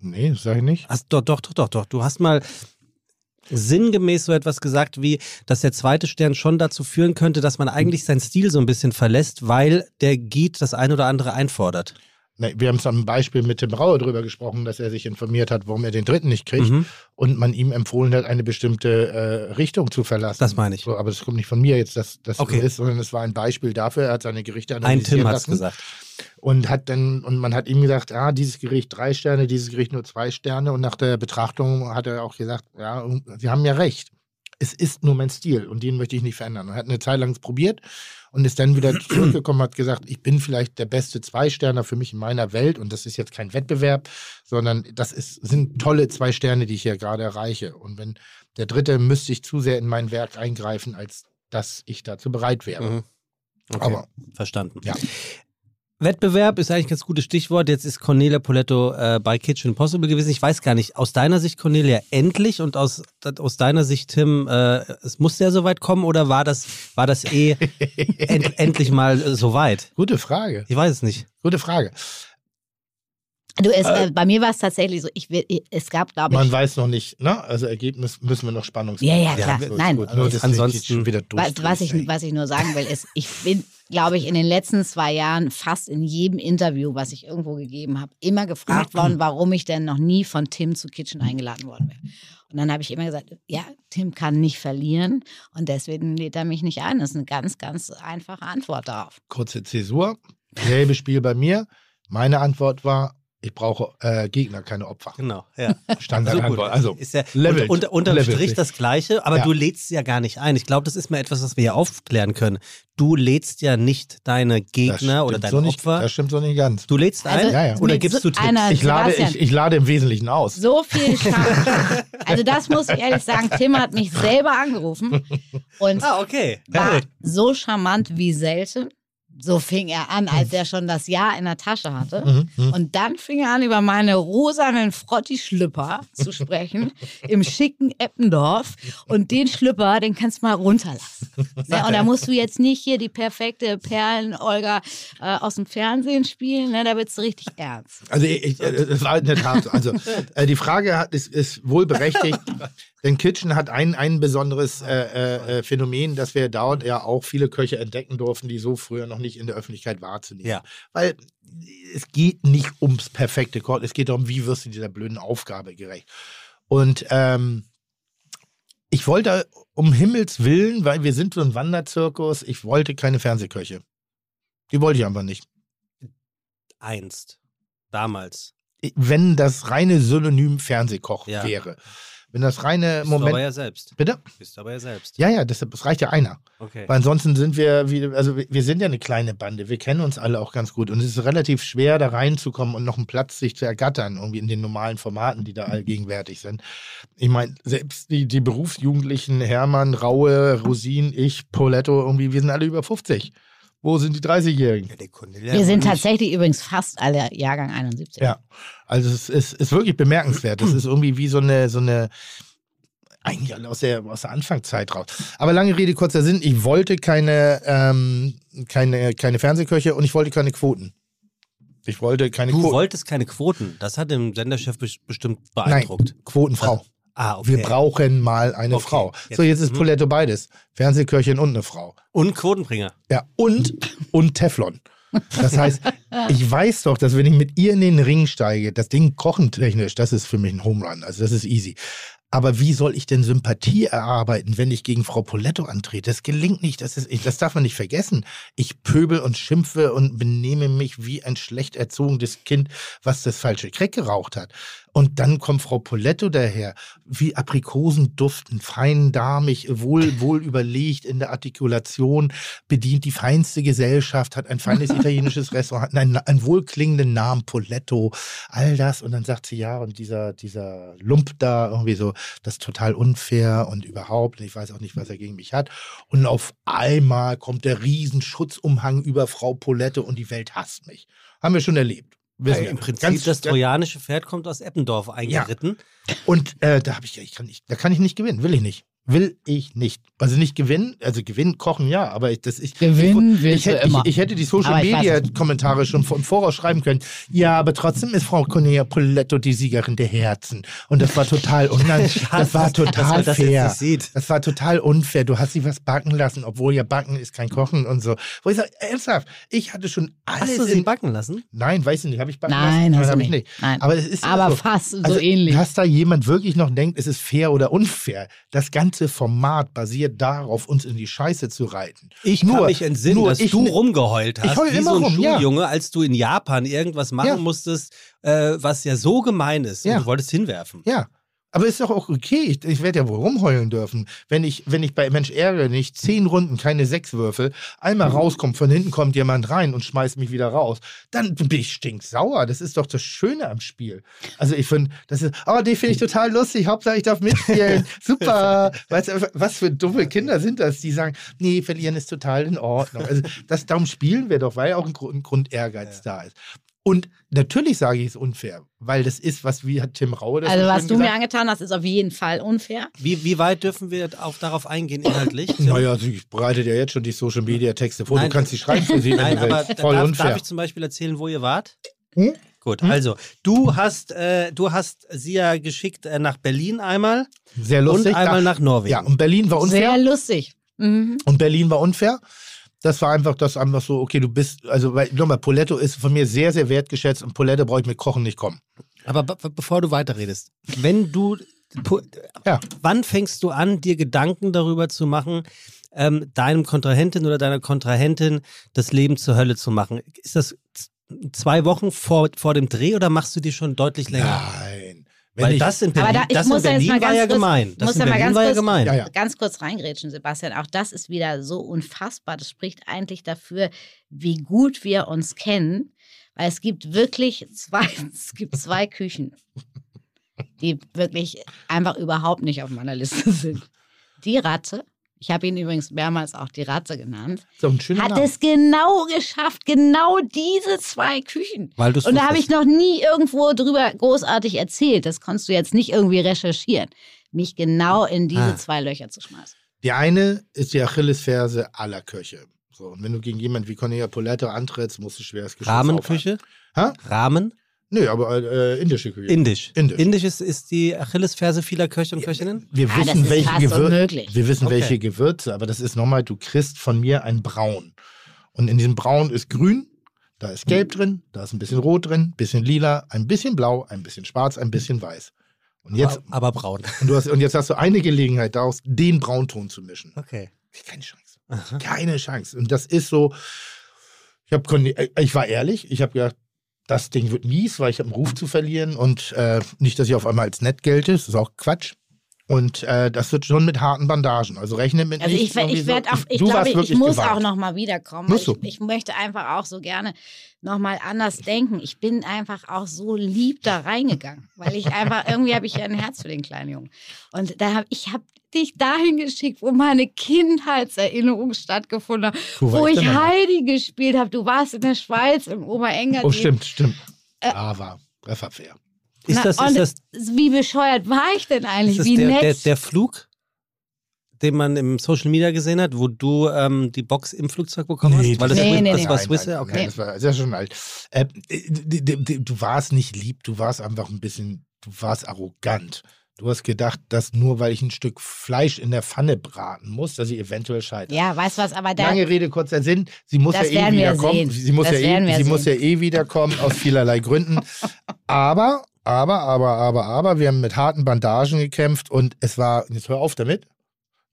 Nee, sage ich nicht. Hast, doch, doch, doch, doch, doch. Du hast mal sinngemäß so etwas gesagt wie, dass der zweite Stern schon dazu führen könnte, dass man eigentlich seinen Stil so ein bisschen verlässt, weil der Guide das ein oder andere einfordert. Wir haben es am Beispiel mit Tim Brauer drüber gesprochen, dass er sich informiert hat, warum er den dritten nicht kriegt Mhm. und man ihm empfohlen hat, eine bestimmte äh, Richtung zu verlassen. Das meine ich. So, aber das kommt nicht von mir jetzt, dass das Okay. so ist, sondern es war ein Beispiel dafür. Er hat seine Gerichte Ein analysiert Tim hat es gesagt. und hat dann und man hat ihm gesagt, ah, dieses Gericht drei Sterne, dieses Gericht nur zwei Sterne und nach der Betrachtung hat er auch gesagt, ja, Sie haben ja recht. Es ist nur mein Stil und den möchte ich nicht verändern. Und hat eine Zeit lang probiert und ist dann wieder zurückgekommen, hat gesagt, ich bin vielleicht der beste Zwei-Sterner für mich in meiner Welt und das ist jetzt kein Wettbewerb, sondern das ist, sind tolle zwei Sterne, die ich hier gerade erreiche. Und wenn der dritte müsste ich zu sehr in mein Werk eingreifen, als dass ich dazu bereit wäre. Mhm. Okay. Aber Verstanden. Ja. Wettbewerb ist eigentlich ein ganz gutes Stichwort. Jetzt ist Cornelia Poletto äh, bei Kitchen Impossible gewesen. Ich weiß gar nicht, aus deiner Sicht, Cornelia, endlich und aus, aus deiner Sicht, Tim, äh, es musste ja soweit kommen oder war das, war das eh end, endlich mal äh, soweit? gute Frage. Ich weiß es nicht. Gute Frage. Du, es, äh, bei mir war es tatsächlich so, ich will, es gab, glaube ich, Man weiß noch nicht, ne? Also Ergebnis müssen wir noch spannungsvoll. Ja, ja, klar. so ist Nein. Gut. Nur, dass Ansonsten- wieder Was, was, ich, was ich nur sagen will, ist, ich bin, glaube ich, in den letzten zwei Jahren fast in jedem Interview, was ich irgendwo gegeben habe, immer gefragt worden, warum ich denn noch nie von Tim zu Kitchen eingeladen worden wäre. Und dann habe ich immer gesagt, ja, Tim kann nicht verlieren und deswegen lädt er mich nicht ein. Das ist eine ganz, ganz einfache Antwort darauf. Kurze Zäsur. Selbe Spiel bei mir. Meine Antwort war, ich brauche äh, Gegner, keine Opfer. Genau, ja. Standardantwort. Also ist ja Level. unter, unterm Level. Strich das Gleiche, aber Ja. du lädst ja gar nicht ein. Ich glaube, das ist mal etwas, was wir hier aufklären können. Du lädst ja nicht deine Gegner oder deine so nicht, Opfer. Das stimmt so nicht ganz. Du lädst ein Also, Ja, ja. oder gibst so du Tipps? Ich lade, ich, ich lade im Wesentlichen aus. So viel Charme. Also das muss ich ehrlich sagen, Tim hat mich selber angerufen und Ah, okay. war so charmant wie selten. So fing er an, als er schon das Ja in der Tasche hatte. Mhm, mhm. Und dann fing er an, über meine rosanen Frotti-Schlüpper zu sprechen im schicken Eppendorf. Und den Schlüpper, den kannst du mal runterlassen. Ne? Und da musst du jetzt nicht hier die perfekte Perlen-Olga äh, aus dem Fernsehen spielen. Ne? Da wird's richtig ernst. Also ich, ich, äh, es war in der Tat so. Also äh, die Frage hat, ist, ist wohl berechtigt. Denn Kitchen hat ein, ein besonderes äh, äh, Phänomen, das wir dort ja auch viele Köche entdecken durften, die so früher noch nicht in der Öffentlichkeit wahrzunehmen. Ja. Weil es geht nicht ums perfekte Kochen, es geht darum, wie wirst du dieser blöden Aufgabe gerecht. Und ähm, ich wollte um Himmels Willen, weil wir sind so ein Wanderzirkus, ich wollte keine Fernsehköche. Die wollte ich einfach nicht. Einst. Damals. wenn das reine Synonym Fernsehkoch Ja. wäre. Wenn das reine Bist du aber Moment. ja selbst. Bitte? Bist du aber ja selbst. Ja, ja, das, das reicht ja einer. Okay. Weil ansonsten sind wir, wie, also wir wir sind ja eine kleine Bande. Wir kennen uns alle auch ganz gut. Und es ist relativ schwer, da reinzukommen und noch einen Platz sich zu ergattern, irgendwie in den normalen Formaten, die da allgegenwärtig sind. Ich meine, selbst die, die Berufsjugendlichen, Hermann, Raue, Rosin, ich, Poletto, irgendwie, wir sind alle über 50. Wo sind die 30-Jährigen? Ja, Wir sind tatsächlich übrigens fast alle Jahrgang 71. Ja, also es ist, ist wirklich bemerkenswert. Es ist irgendwie wie so eine, so eine, eigentlich alle aus der, aus der Anfangszeit raus. Aber lange Rede, kurzer Sinn, ich wollte keine, ähm, keine, keine Fernsehköche und ich wollte keine Quoten. Ich wollte keine Du Quoten. wolltest keine Quoten. Das hat den Senderchef bes- bestimmt Nein, beeindruckt. Quotenfrau. Ah, okay. Wir brauchen mal eine Okay, Frau. jetzt- So, jetzt ist mhm. Poletto beides. Fernsehköchin und eine Frau. Und Quotenbringer. Ja, und, und Teflon. Das heißt, ich weiß doch, dass wenn ich mit ihr in den Ring steige, das Ding kochentechnisch, das ist für mich ein Home Run. Also das ist easy. Aber wie soll ich denn Sympathie erarbeiten, wenn ich gegen Frau Poletto antrete? Das gelingt nicht. Das, ist, ich- das darf man nicht vergessen. Ich pöbel und schimpfe und benehme mich wie ein schlecht erzogenes Kind, was das falsche Crack geraucht hat. Und dann kommt Frau Poletto daher, wie Aprikosen duften, fein darmig, wohl, wohl überlegt in der Artikulation, bedient die feinste Gesellschaft, hat ein feines italienisches Restaurant, hat einen, einen wohlklingenden Namen, Poletto, all das. Und dann sagt sie, ja, und dieser, dieser Lump da irgendwie so, das ist total unfair und überhaupt, ich weiß auch nicht, was er gegen mich hat. Und auf einmal kommt der Riesenschutzumhang über Frau Poletto und die Welt hasst mich. Haben wir schon erlebt. Wir. Im Prinzip, Ganz- das trojanische Pferd kommt aus Eppendorf eingeritten. und äh, da habe ich, ich kann nicht, da kann ich nicht gewinnen, will ich nicht. Will ich nicht. Also nicht gewinnen, also gewinnen, kochen ja, aber ich, das ich Gewinnen ich, ich, immer. Ich, ich hätte die Social Aber ich weiß Media Kommentare schon im Voraus schreiben können. Ja, aber trotzdem ist Frau Cornelia Poletto die Siegerin der Herzen. Und das war total, nein, das war total das fair. sieht. Das war total unfair. Du hast sie was backen lassen, obwohl ja Backen ist kein Kochen und so. Wo ich sage, ernsthaft, ich hatte schon alles Hast du sie in, backen lassen? Nein, weiß ich nicht, habe ich backen Nein, lassen? hast du hab ich nicht. Nein. Aber es ist Aber so. fast so Also, ähnlich. Dass da jemand wirklich noch denkt, es ist fair oder unfair. Das ganze Format basiert darauf, uns in die Scheiße zu reiten. Ich Nur- kann mich entsinnen, nur dass ich du rumgeheult hast, Ich heul wie immer so ein rum, ja. Schuljunge, als du in Japan irgendwas machen Ja. musstest, äh, was ja so gemein ist. Ja. Und du wolltest hinwerfen. Ja. Aber ist doch auch okay. Ich, ich werde ja wohl rumheulen dürfen. Wenn ich, wenn ich bei Mensch ärgere nicht zehn Runden, keine sechs Würfel, einmal rauskommt, von hinten kommt jemand rein und schmeißt mich wieder raus, dann bin ich stinksauer. Das ist doch das Schöne am Spiel. Also ich finde, das ist, oh, die finde ich total lustig. Hauptsache ich darf mitspielen. Super. Weißt du, was für dumme Kinder sind das, die sagen, nee, verlieren ist total in Ordnung. Also das, darum spielen wir doch, weil ja auch ein Grund, ein Grund Ehrgeiz da ist. Und natürlich sage ich es unfair, weil das ist, was wie hat Tim Raue das Also so was du mir gesagt? angetan hast, ist auf jeden Fall unfair. Wie, wie weit dürfen wir auf, darauf eingehen inhaltlich? Naja, sie bereitet ja jetzt schon die Social Media Texte vor. Nein. du kannst sie schreiben für sie. Nein, aber voll darf, unfair. darf ich zum Beispiel erzählen, wo ihr wart? Hm? Gut, also du hast, äh, du hast sie ja geschickt äh, nach Berlin einmal Sehr lustig. und einmal Da- nach Norwegen. ja, und Berlin war unfair. Sehr lustig. Mhm. Und Berlin war unfair. Das war einfach, das einfach so, okay, du bist, also, weil, nochmal, Poletto ist von mir sehr, sehr wertgeschätzt und Poletto brauche ich mit Kochen nicht kommen. Aber be bevor du weiterredest, wenn du, Ja. wann fängst du an, dir Gedanken darüber zu machen, ähm, deinem Kontrahentin oder deiner Kontrahentin das Leben zur Hölle zu machen? Ist das zwei Wochen vor, vor dem Dreh oder machst du die schon deutlich länger? Nein. Wenn Weil ich, das in Aber Berlin, da, ich das in muss ja jetzt Berlin mal war ganz ja kurz, gemein. Das muss in mal Berlin ganz war ja kurz, gemein. Ja, ja. ganz kurz reingrätschen, Sebastian. Auch das ist wieder so unfassbar. Das spricht eigentlich dafür, wie gut wir uns kennen. Weil es gibt wirklich zwei, es gibt zwei Küchen, die wirklich einfach überhaupt nicht auf meiner Liste sind. Die Ratte, ich habe ihn übrigens mehrmals auch die Ratte genannt, so ein schöner hat Name. es genau geschafft, genau diese zwei Küchen. Weil Und da habe ich noch nie irgendwo drüber großartig erzählt. Das konntest du jetzt nicht irgendwie recherchieren. Mich genau in diese Ah. zwei Löcher zu schmeißen. Die eine ist die Achillesferse aller Köche. So, und wenn du gegen jemanden wie Cornelia Poletto antrittst, musst du schweres Geschütz Rahmenküche? Hä? Rahmen? Nö, aber äh, indische Küche. Indisch. Indisch. Indisch ist, ist die Achillesferse vieler Köche und Köchinnen? wir das wissen, welche unmöglich. Wir wissen, Okay. welche Gewürze, aber das ist nochmal, du kriegst von mir ein Braun. Und in diesem Braun ist grün, da ist gelb drin, da ist ein bisschen rot drin, ein bisschen lila, ein bisschen blau, ein bisschen schwarz, ein bisschen weiß. Und jetzt, aber, aber braun. und du hast, und jetzt hast du eine Gelegenheit, daraus den Braunton zu mischen. Okay. Keine Chance. Aha. Keine Chance. Und das ist so, ich, hab, ich war ehrlich, ich habe gedacht, das Ding wird mies, weil ich habe einen Ruf zu verlieren und äh, nicht, dass ich auf einmal als nett gelte, das ist auch Quatsch. Und äh, das wird schon mit harten Bandagen. Also rechne mit Also nichts ich, ich so. auch, ich glaube, ich muss gewarnt. auch noch mal wiederkommen. Musst du. Ich, ich möchte einfach auch so gerne noch mal anders denken. Ich bin einfach auch so lieb da reingegangen, weil ich einfach irgendwie habe ich ja ein Herz für den kleinen Jungen. Und da habe ich habe dich dahin geschickt, wo meine Kindheitserinnerung stattgefunden hat, Wo ich? Heidi gespielt habe. Du warst in der Schweiz im Oberengadin. Oh, stimmt, stimmt. Äh, Aber, das war fair. Ist Na, das, ist das, wie bescheuert war ich denn eigentlich? wie der, nett. der, der Flug? den man im Social Media gesehen hat, wo du ähm, die Box im Flugzeug bekommen Nee, hast? Weil das, Nee, nee, das nee. war Nein, Swiss nein, Air? Okay. Nein, das war das ist ja schon alt. Äh, du warst nicht lieb, du warst einfach ein bisschen, du warst arrogant. Du hast gedacht, dass nur weil ich ein Stück Fleisch in der Pfanne braten muss, dass ich eventuell scheitere. Ja, weißt du was, aber da. Lange Rede, kurzer Sinn. Sie muss Das ja eh wiederkommen. sehen. Sie muss, Das ja eh, wir sie muss ja sehen. eh wiederkommen aus vielerlei Gründen. Aber, aber, aber, aber, aber, wir haben mit harten Bandagen gekämpft und es war, jetzt hör auf damit.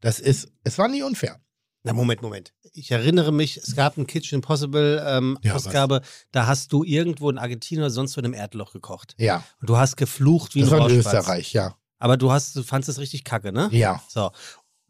Das ist, es war nie unfair. Na, Moment, Moment. Ich erinnere mich, es gab eine Kitchen Impossible ähm, Ja, was? Ausgabe, da hast du irgendwo in Argentinien oder sonst wo in einem Erdloch gekocht. Ja, Und du hast geflucht wie das ein war in. Österreich, ja. Aber du hast, du fandest es richtig kacke, ne? Ja. So.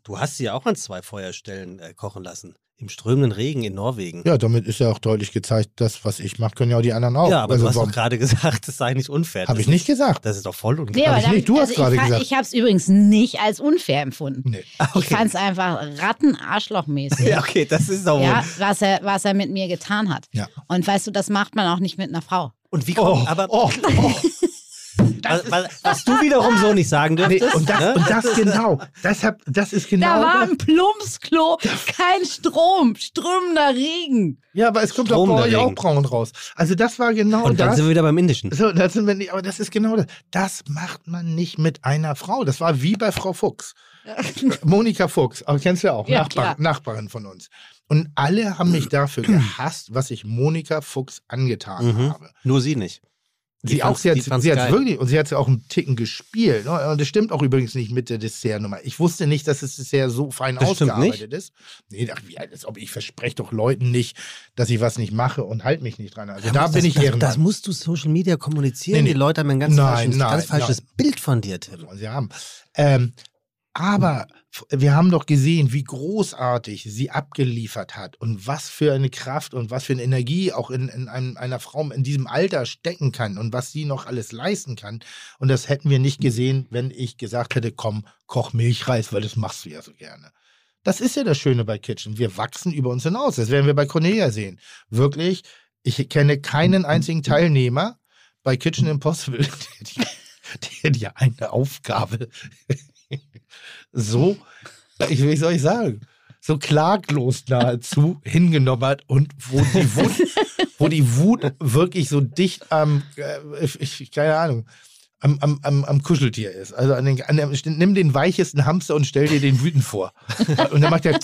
Du hast sie ja auch an zwei Feuerstellen äh, kochen lassen. Im strömenden Regen in Norwegen. Ja, damit ist ja auch deutlich gezeigt, das, was ich mache, können ja auch die anderen auch. Ja, aber also, du hast warum- doch gerade gesagt, das sei nicht unfair. Habe ich nicht gesagt. Das ist doch voll unfair. Nee, aber ich nicht. Du hast also gerade ich, fa- gesagt. Ich habe es übrigens nicht als unfair empfunden. Nee. Ich fand es einfach rattenarschlochmäßig. Ja, okay, das ist doch Ja, was er, was er mit mir getan hat. Ja. Und weißt du, das macht man auch nicht mit einer Frau. Und wie kommt, aber oh, oh. was, was, was du wiederum so nicht sagen Nee, dürftest. und, das, ne? und das genau. Das, hab, das ist genau. Da war das. ein Plumpsklo, kein Strom, strömender Regen. Ja, aber es kommt doch bei euch auch braun raus. Also das war genau Und dann das. sind wir wieder beim Indischen. So, das sind wir nicht, aber das ist genau das. Das macht man nicht mit einer Frau. Das war wie bei Frau Fuchs. Monika Fuchs, aber kennst du ja auch, Ja, Nachbar. Nachbarin von uns. Und alle haben mich dafür gehasst, was ich Monika Fuchs angetan Mhm. habe. Nur sie nicht. Die Sie auch, sie hat geil. wirklich, und sie hat es auch einen Ticken gespielt. ne? Und das stimmt auch übrigens nicht mit der Dessertnummer. Ich wusste nicht, dass das Dessert so fein Das ausgearbeitet ist. Nee, ach, wie, als ob ich verspreche doch Leuten nicht, dass ich was nicht mache und halt mich nicht dran. Also da das, bin ich das, Ehrenmann. das musst du Social Media kommunizieren. Nee, nee. Die Leute haben ein ganz, Nein, falsches, nein, ganz falsches nein. Bild von dir, Tim. sie haben. Ähm, aber wir haben doch gesehen, wie großartig sie abgeliefert hat und was für eine Kraft und was für eine Energie auch in, in einem, einer Frau in diesem Alter stecken kann und was sie noch alles leisten kann. Und das hätten wir nicht gesehen, wenn ich gesagt hätte, komm, koch Milchreis, weil das machst du ja so gerne. Das ist ja das Schöne bei Kitchen. Wir wachsen über uns hinaus. Das werden wir bei Cornelia sehen. Wirklich, ich kenne keinen einzigen Teilnehmer bei Kitchen Impossible, der die, der die eine Aufgabe so, ich, wie soll ich sagen, so klaglos nahezu hingenommen hat und wo die Wut, wo die Wut wirklich so dicht am, äh, ich, keine Ahnung, am, am, am, am Kuscheltier ist. Also an den, an der, nimm den weichesten Hamster und stell dir den wütend vor. Und dann macht er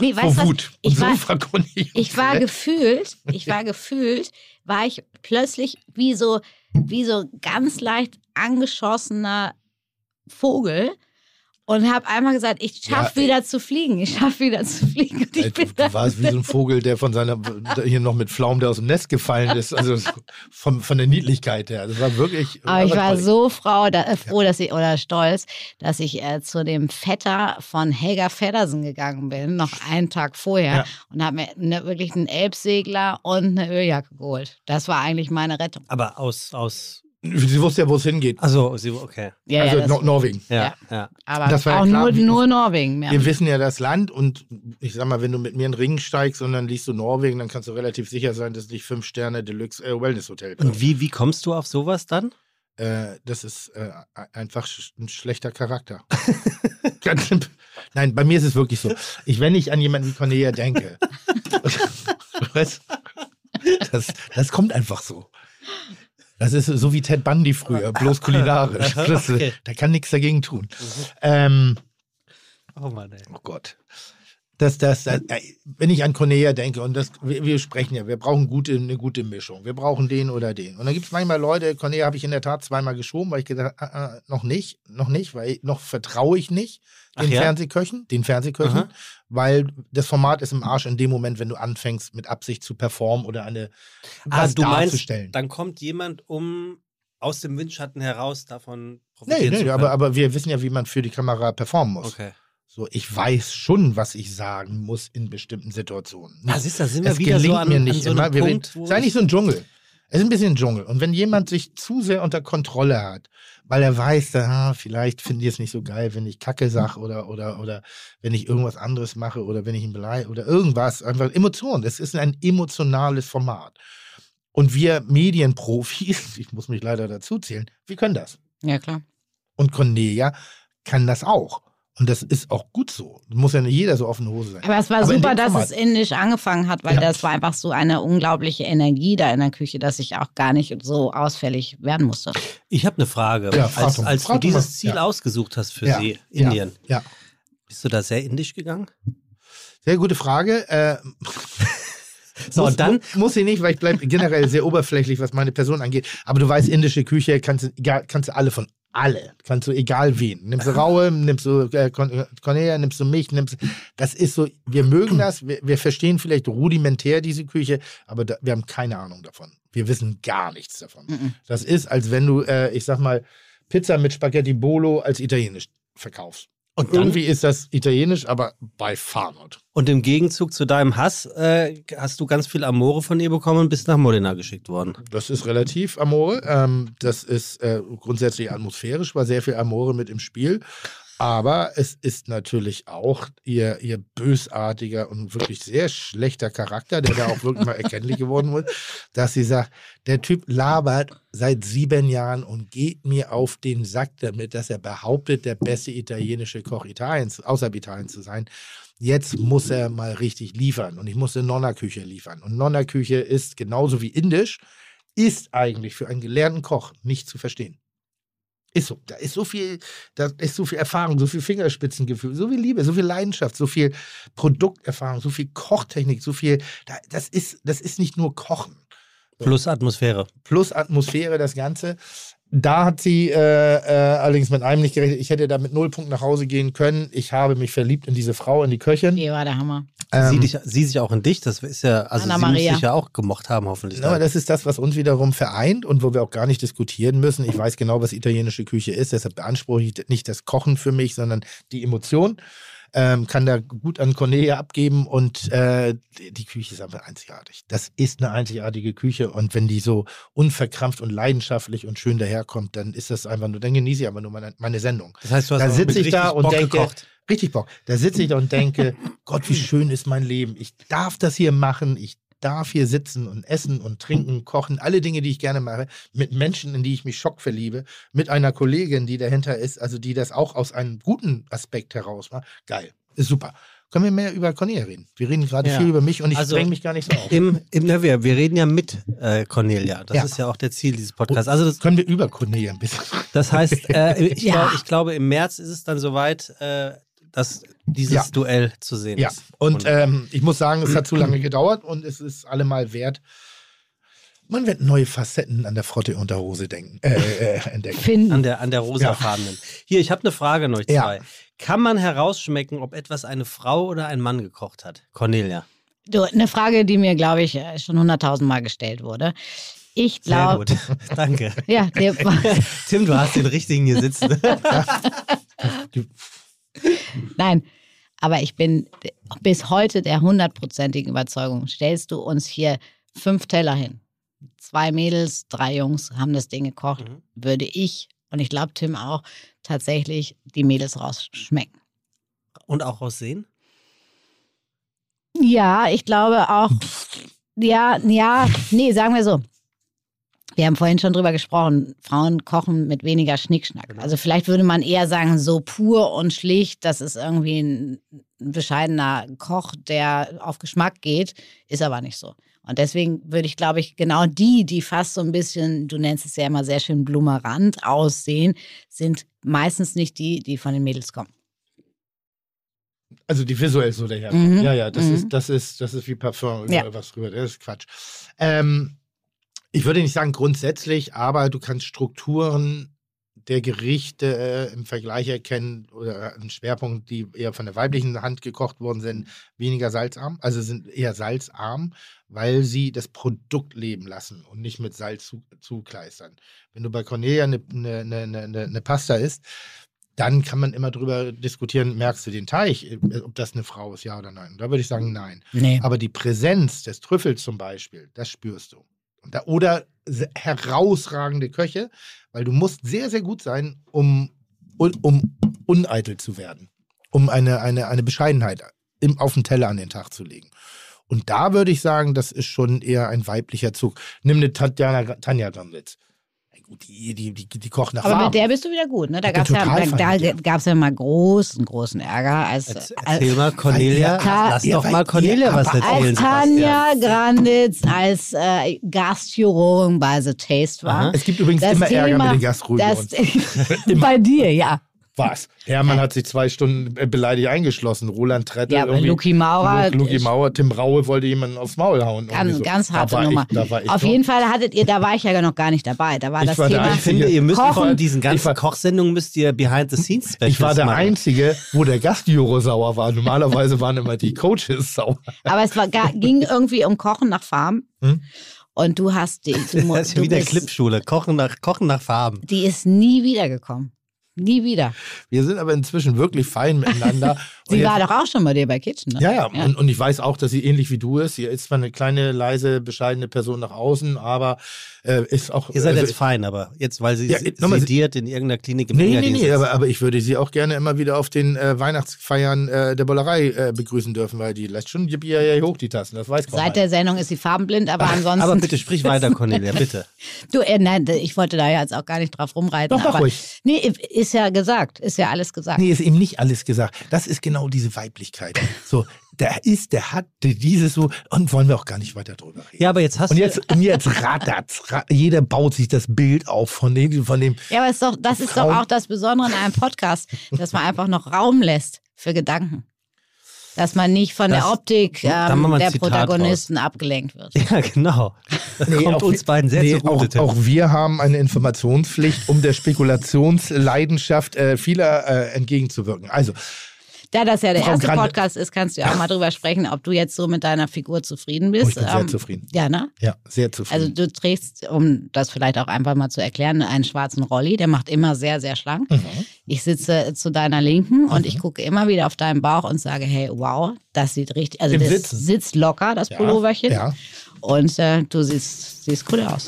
Nee, vor weißt? Wut. Ich und so war, ich war gefühlt, ich war gefühlt, war ich plötzlich wie so, wie so ganz leicht angeschossener Vogel und habe einmal gesagt, ich schaff Ja, wieder zu fliegen, ich schaff wieder zu fliegen. Und ich Du, du warst wie so ein Vogel, der von seiner, hier noch mit Pflaumen, der aus dem Nest gefallen ist. Also von, von der Niedlichkeit her. Das war wirklich. Aber ich war so froh, da, äh, froh, dass ich oder stolz, dass ich äh, zu dem Vetter von Helga Feddersen gegangen bin, noch einen Tag vorher Ja. und habe mir ne, wirklich einen Elbsegler und eine Öljacke geholt. Das war eigentlich meine Rettung. Aber aus, aus, Sie wusste ja, wo es hingeht. also, sie, okay. Ja, also ja, Nor Norwegen. Ja, Ja. ja. aber das war ja auch klar, nur, nur Norwegen. Mehr. Wir wissen ja das Land und ich sag mal, wenn du mit mir in den Ring steigst und dann liest du Norwegen, dann kannst du relativ sicher sein, dass es nicht fünf Sterne Deluxe äh, Wellness Hotel wird. Und wie, wie kommst du auf sowas dann? Äh, das ist äh, einfach sch ein schlechter Charakter. Ganz simpel. Nein, bei mir ist es wirklich so. Ich, wenn ich an jemanden wie Cornelia denke, das, das kommt einfach so. Das ist so wie Ted Bundy früher, bloß kulinarisch. Okay. Da kann nichts dagegen tun. Ähm, Oh Mann, ey. Oh Gott. Das, das, das, äh, wenn ich an Cornelia denke, und das, wir, wir sprechen ja, wir brauchen gute, eine gute Mischung. Wir brauchen den oder den. Und dann gibt es manchmal Leute, Cornelia habe ich in der Tat zweimal geschoben, weil ich gedacht ah, ah, noch nicht, noch nicht, weil noch vertraue ich nicht den ja? Fernsehköchen, den Fernsehköchen, Aha. weil das Format ist im Arsch in dem Moment, wenn du anfängst, mit Absicht zu performen oder eine Ah, was du meinst, darzustellen. dann kommt jemand, um aus dem Windschatten heraus davon Nee, profitieren zu nee, können. aber, aber wir wissen ja, wie man für die Kamera performen muss. okay. So, ich weiß schon, was ich sagen muss in bestimmten Situationen. Ah, siehst du, da sind wir es wieder gelingt so an, mir an nicht so immer. einem Wir Punkt, reden, sei ich- nicht so ein Dschungel. Es ist ein bisschen ein Dschungel. Und wenn jemand sich zu sehr unter Kontrolle hat, weil er weiß, ah, vielleicht finden die es nicht so geil, wenn ich Kacke sage oder, oder, oder wenn ich irgendwas anderes mache oder wenn ich ihn beleidige oder irgendwas. Einfach Emotionen. Es ist ein emotionales Format. Und wir Medienprofis, ich muss mich leider dazu zählen, wir können das. Ja, klar. Und Cornelia kann das auch. Und das ist auch gut so. Muss ja nicht jeder so offene Hose sein. Aber es war Aber super, dass Format- es indisch angefangen hat, weil Ja. das war einfach so eine unglaubliche Energie da in der Küche, dass ich auch gar nicht so ausfällig werden musste. Ich habe eine Frage. Ja, als als du dieses Ziel Ja. ausgesucht hast für Ja. sie. Indien, Ja. bist du da sehr indisch gegangen? Sehr gute Frage. Äh, So, muss, dann, mu- muss ich nicht, weil ich bleibe generell sehr oberflächlich, was meine Person angeht. Aber du weißt, indische Küche kannst kannst du alle von alle. Kannst du egal wen. Nimmst du raue, nimmst du äh, Con- Cornelia, nimmst du mich, nimmst Das ist so, wir mögen das, wir, wir verstehen vielleicht rudimentär diese Küche, aber da, wir haben keine Ahnung davon. Wir wissen gar nichts davon. Mhm. Das ist, als wenn du, äh, ich sag mal, Pizza mit Spaghetti Bolo als italienisch verkaufst. Und, dann Irgendwie ist das italienisch, aber bei far not. und im Gegenzug zu deinem Hass äh, hast du ganz viel Amore von ihr bekommen und bist nach Modena geschickt worden. Das ist relativ Amore. Ähm, das ist äh, grundsätzlich atmosphärisch, war sehr viel Amore mit im Spiel. Aber es ist natürlich auch ihr, ihr bösartiger und wirklich sehr schlechter Charakter, der da auch wirklich mal erkenntlich geworden ist, dass sie sagt, der Typ labert seit sieben Jahren und geht mir auf den Sack damit, dass er behauptet, der beste italienische Koch Italiens, außerhalb Italiens zu sein. Jetzt muss er mal richtig liefern und ich musste Nonna-Küche liefern. Und Nonna-Küche ist genauso wie Indisch, ist eigentlich für einen gelernten Koch nicht zu verstehen. Ist so. Da ist so viel, da ist so viel Erfahrung, so viel Fingerspitzengefühl, so viel Liebe, so viel Leidenschaft, so viel Produkterfahrung, so viel Kochtechnik, so viel. Da, das, ist, das ist nicht nur Kochen. Plus Atmosphäre. Plus Atmosphäre, das Ganze. Da hat sie äh, äh, allerdings mit einem nicht gerechnet. Ich hätte da mit null Punkt nach Hause gehen können. Ich habe mich verliebt in diese Frau, in die Köchin. Die war der Hammer. Sie, Ähm, dich, sie sich auch in dich, das ist ja, also Anna sie muss Maria. dich ja auch gemocht haben, hoffentlich. Ja, aber das ist das, was uns wiederum vereint und wo wir auch gar nicht diskutieren müssen. Ich weiß genau, was italienische Küche ist, deshalb beanspruche ich nicht das Kochen für mich, sondern die Emotion. Ähm, kann da gut an Cornelia abgeben und äh, die, Küche ist einfach einzigartig. Das ist eine einzigartige Küche und wenn die so unverkrampft und leidenschaftlich und schön daherkommt, dann ist das einfach nur, dann genieße ich aber nur meine, meine Sendung. das heißt, du hast Da sitze ich da und Bock denke, gekocht. richtig Bock. Da sitze ich da und denke, Gott, wie schön ist mein Leben. Ich darf das hier machen. Ich darf hier sitzen und essen und trinken, kochen, alle Dinge, die ich gerne mache, mit Menschen, in die ich mich schockverliebe, mit einer Kollegin, die dahinter ist, also die das auch aus einem guten Aspekt heraus macht. Geil. Ist super. Können wir mehr über Cornelia reden? Wir reden gerade Ja. viel über mich und ich Also- dränge mich gar nicht so auf. Im, im, na, wir, wir reden ja mit äh, Cornelia. Das Ja. ist ja auch der Ziel dieses Podcasts. Also das, Können wir über Cornelia ein bisschen das heißt, äh, ich, Ja. glaub, ich glaube, im März ist es dann soweit, äh, dass dieses Ja. Duell zu sehen Ja, ist. und ähm, ich muss sagen, es hat zu lange gedauert und es ist allemal wert. Man wird neue Facetten an der Frotte-Unterhose denken, äh, äh, entdecken. Finden. An der, an der rosafarbenen. Hier, ich habe eine Frage an euch Ja. zwei. Kann man herausschmecken, ob etwas eine Frau oder ein Mann gekocht hat? Cornelia. Du, eine Frage, die mir, glaube ich, äh, schon hunderttausend Mal gestellt wurde. Ich Sehr glaube, gut. Danke. ja, Tim, du hast den richtigen hier sitzen. nein, aber ich bin bis heute der hundertprozentigen Überzeugung, stellst du uns hier fünf Teller hin, zwei Mädels, drei Jungs haben das Ding gekocht, Mhm. würde ich, und ich glaube Tim auch, tatsächlich die Mädels rausschmecken. Und auch aussehen? Ja, ich glaube auch. Ja, ja, nee, sagen wir so. Wir haben vorhin schon drüber gesprochen, Frauen kochen mit weniger Schnickschnack. Genau. Also vielleicht würde man eher sagen, so pur und schlicht, das ist irgendwie ein bescheidener Koch, der auf Geschmack geht, ist aber nicht so. Und deswegen würde ich, glaube ich, genau die, die fast so ein bisschen, du nennst es ja immer sehr schön blumerant aussehen, sind meistens nicht die, die von den Mädels kommen. Also die visuell so daherkommen. Mhm. Ja, ja, das Mhm. ist, das ist, das ist wie Parfum über Ja. was rüber. Das ist Quatsch. Ähm, ich würde nicht sagen grundsätzlich, aber du kannst Strukturen der Gerichte äh, im Vergleich erkennen oder einen Schwerpunkt, die eher von der weiblichen Hand gekocht worden sind, weniger salzarm, also sind eher salzarm, weil sie das Produkt leben lassen und nicht mit Salz zu, zukleistern. Wenn du bei Cornelia eine, eine, eine, eine, eine Pasta isst, dann kann man immer drüber diskutieren, merkst du den Teig, äh, ob das eine Frau ist, ja oder nein. Da würde ich sagen, nein. Nee. Aber die Präsenz des Trüffels zum Beispiel, das spürst du. Oder herausragende Köche, weil du musst sehr, sehr gut sein, um, um, um uneitel zu werden, um eine, eine, eine Bescheidenheit im, auf den Teller an den Tag zu legen. Und da würde ich sagen, das ist schon eher ein weiblicher Zug. Nimm eine Tatjana, Tanja Gamlitz. Die, die, die, die kocht nach Aber Farben. mit der bist du wieder gut, ne? Da gab es ja, da, da gab's ja mal großen, großen Ärger, als, Erzähl als, mal, Cornelia, Ja, lass doch mal Cornelia ihr was erzählen. als Tanja Granditz als äh, Gastjurorin bei The Taste war. Aha. es gibt übrigens Das immer Ärger Thema- mit den Gastruhen. Das, bei dir, ja. Was? Hermann hat sich zwei Stunden äh, beleidigt eingeschlossen. Roland Trettel. Ja, aber irgendwie- Luki Maurer- Lu- Luki Maurer, Tim Raue wollte jemanden aufs Maul hauen. Ganz, so. ganz harte Nummer. Ich, da war ich Auf doch. jeden Fall hattet ihr, da war ich ja noch gar nicht dabei. Da war Ich das war der Thema. Ich finde, ihr müsst Kochen. von diesen ganzen war- Kochsendungen müsst ihr Behind the Scenes Specials Ich war der machen. Einzige, wo der Gastjuro sauer war. Normalerweise waren immer die Coaches sauer. Aber es war, ging irgendwie um Kochen nach Farben. Hm? Und du hast die. Du, Das ist wieder bist- Clipschule. Kochen nach, Kochen nach Farben. Die ist nie wiedergekommen. Nie wieder. Wir sind aber inzwischen wirklich fein miteinander. Sie jetzt- war doch auch schon bei dir bei Kitchen, ne? Ja, ja, Und, und ich weiß auch, dass sie ähnlich wie du ist. Sie ist zwar eine kleine, leise, bescheidene Person nach außen, aber äh, ist auch. Ihr seid also, jetzt fein, aber jetzt, weil sie Ja, nochmal- sediert in irgendeiner Klinik im Nee, nee, nee, aber, aber ich würde sie auch gerne immer wieder auf den äh, Weihnachtsfeiern äh, der Bollerei äh, begrüßen dürfen, weil die lässt schon Yippie ja hoch die Tassen, das weiß Seit der Sendung ist sie farbenblind, aber ansonsten. Aber bitte sprich weiter, Cornelia, bitte. Du, äh, nein, ich wollte da ja jetzt auch gar nicht drauf rumreiten. Doch, mach aber, ruhig. Nee, ist ja gesagt. Ist ja alles gesagt. Nee, ist eben nicht alles gesagt. Das ist genau diese Weiblichkeit. So, der ist, der hat dieses so, und wollen wir auch gar nicht weiter drüber reden. Ja, aber jetzt hast Und du. jetzt, und jetzt rattert's. Ra jeder baut sich das Bild auf von dem, von dem. Ja, aber ist doch, das ist doch Frauen- auch das Besondere in einem Podcast, dass man einfach noch Raum lässt für Gedanken. Dass man nicht von Das- der Optik ähm, der Zitat Protagonisten abgelenkt wird. Ja, genau. Das Nee, kommt auch uns wir- beiden sehr nee, zugute. auch, auch wir haben eine Informationspflicht, um der Spekulationsleidenschaft äh, vieler äh, entgegenzuwirken. Also, Da das ja der Frau erste Grande- Podcast ist, kannst du ja auch mal drüber sprechen, ob du jetzt so mit deiner Figur zufrieden bist. Oh, ich bin sehr Ähm, zufrieden. Ja, ne? ja, sehr Also zufrieden. du trägst, um das vielleicht auch einfach mal zu erklären, einen schwarzen Rolli, der macht immer sehr, sehr schlank. Mhm. Ich sitze zu deiner Linken und ich gucke immer wieder auf deinen Bauch und sage, hey, wow, das sieht richtig, also Im das Sitzen. sitzt locker, das Pulloverchen. ja. Und äh, du siehst, siehst cool aus.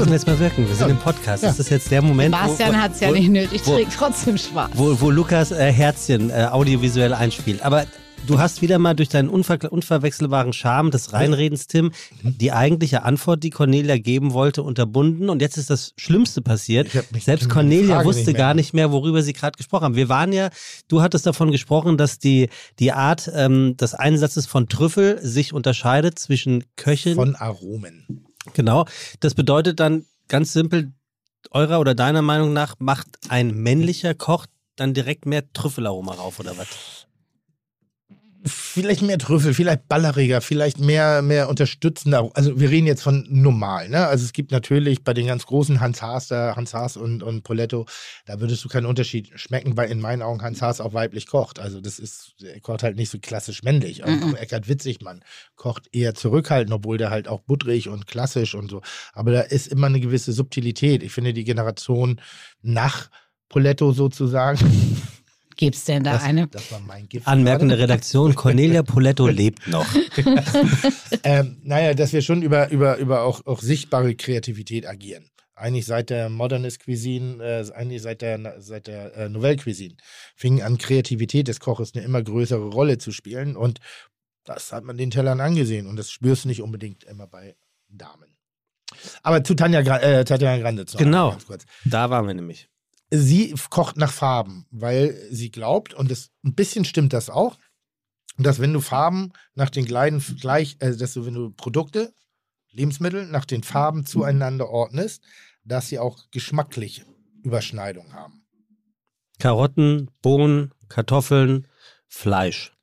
Lassen wir jetzt mal wirken. Wir sind im Podcast. Das ist jetzt der Moment, Bastian hat es ja nicht nötig, wo- trägt trotzdem schwarz. wo, wo Lukas äh, Herzchen äh, audiovisuell einspielt. Aber du hast wieder mal durch deinen unver unverwechselbaren Charme des Reinredens, Tim, die eigentliche Antwort, die Cornelia geben wollte, unterbunden. Und jetzt ist das Schlimmste passiert. Ich Selbst Cornelia wusste nicht gar nicht mehr, worüber sie gerade gesprochen haben. Wir waren ja, du hattest davon gesprochen, dass die, die Art ähm, des Einsatzes von Trüffel sich unterscheidet zwischen Köchin Von Aromen. Genau. Das bedeutet dann ganz simpel, eurer oder deiner Meinung nach, macht ein männlicher Koch dann direkt mehr Trüffelaroma rauf oder was? Vielleicht mehr Trüffel, vielleicht balleriger, vielleicht mehr, mehr unterstützender. Also wir reden jetzt von normal, ne? Also es gibt natürlich bei den ganz großen Hans Haas, da Hans Haas und, und Poletto, da würdest du keinen Unterschied schmecken, weil in meinen Augen Hans Haas auch weiblich kocht. Also das ist, er kocht halt nicht so klassisch männlich. Auch Eckhard Witzigmann kocht eher zurückhaltend, obwohl der halt auch butterig und klassisch und so. Aber da ist immer eine gewisse Subtilität. Ich finde die Generation nach Poletto sozusagen. Gibt's denn da Das, eine? das war mein Gift. Anmerkende Redaktion, Cornelia Poletto lebt noch. ähm, naja, dass wir schon über, über, über auch, auch sichtbare Kreativität agieren. Eigentlich seit der Modernist Cuisine, äh, eigentlich seit der, seit der äh, Nouvelle Cuisine, fing an, Kreativität des Koches eine immer größere Rolle zu spielen. Und das hat man den Tellern angesehen. Und das spürst du nicht unbedingt immer bei Damen. Aber zu Tanja, äh, Tatjana Granditz noch Genau. ganz kurz. Da waren wir nämlich. Sie kocht nach Farben, weil sie glaubt, und das, ein bisschen stimmt das auch, dass wenn du Farben nach den gleichen, gleich, äh, dass du, wenn du Produkte, Lebensmittel nach den Farben zueinander ordnest, dass sie auch geschmacklich Überschneidung haben. Karotten, Bohnen, Kartoffeln, Fleisch.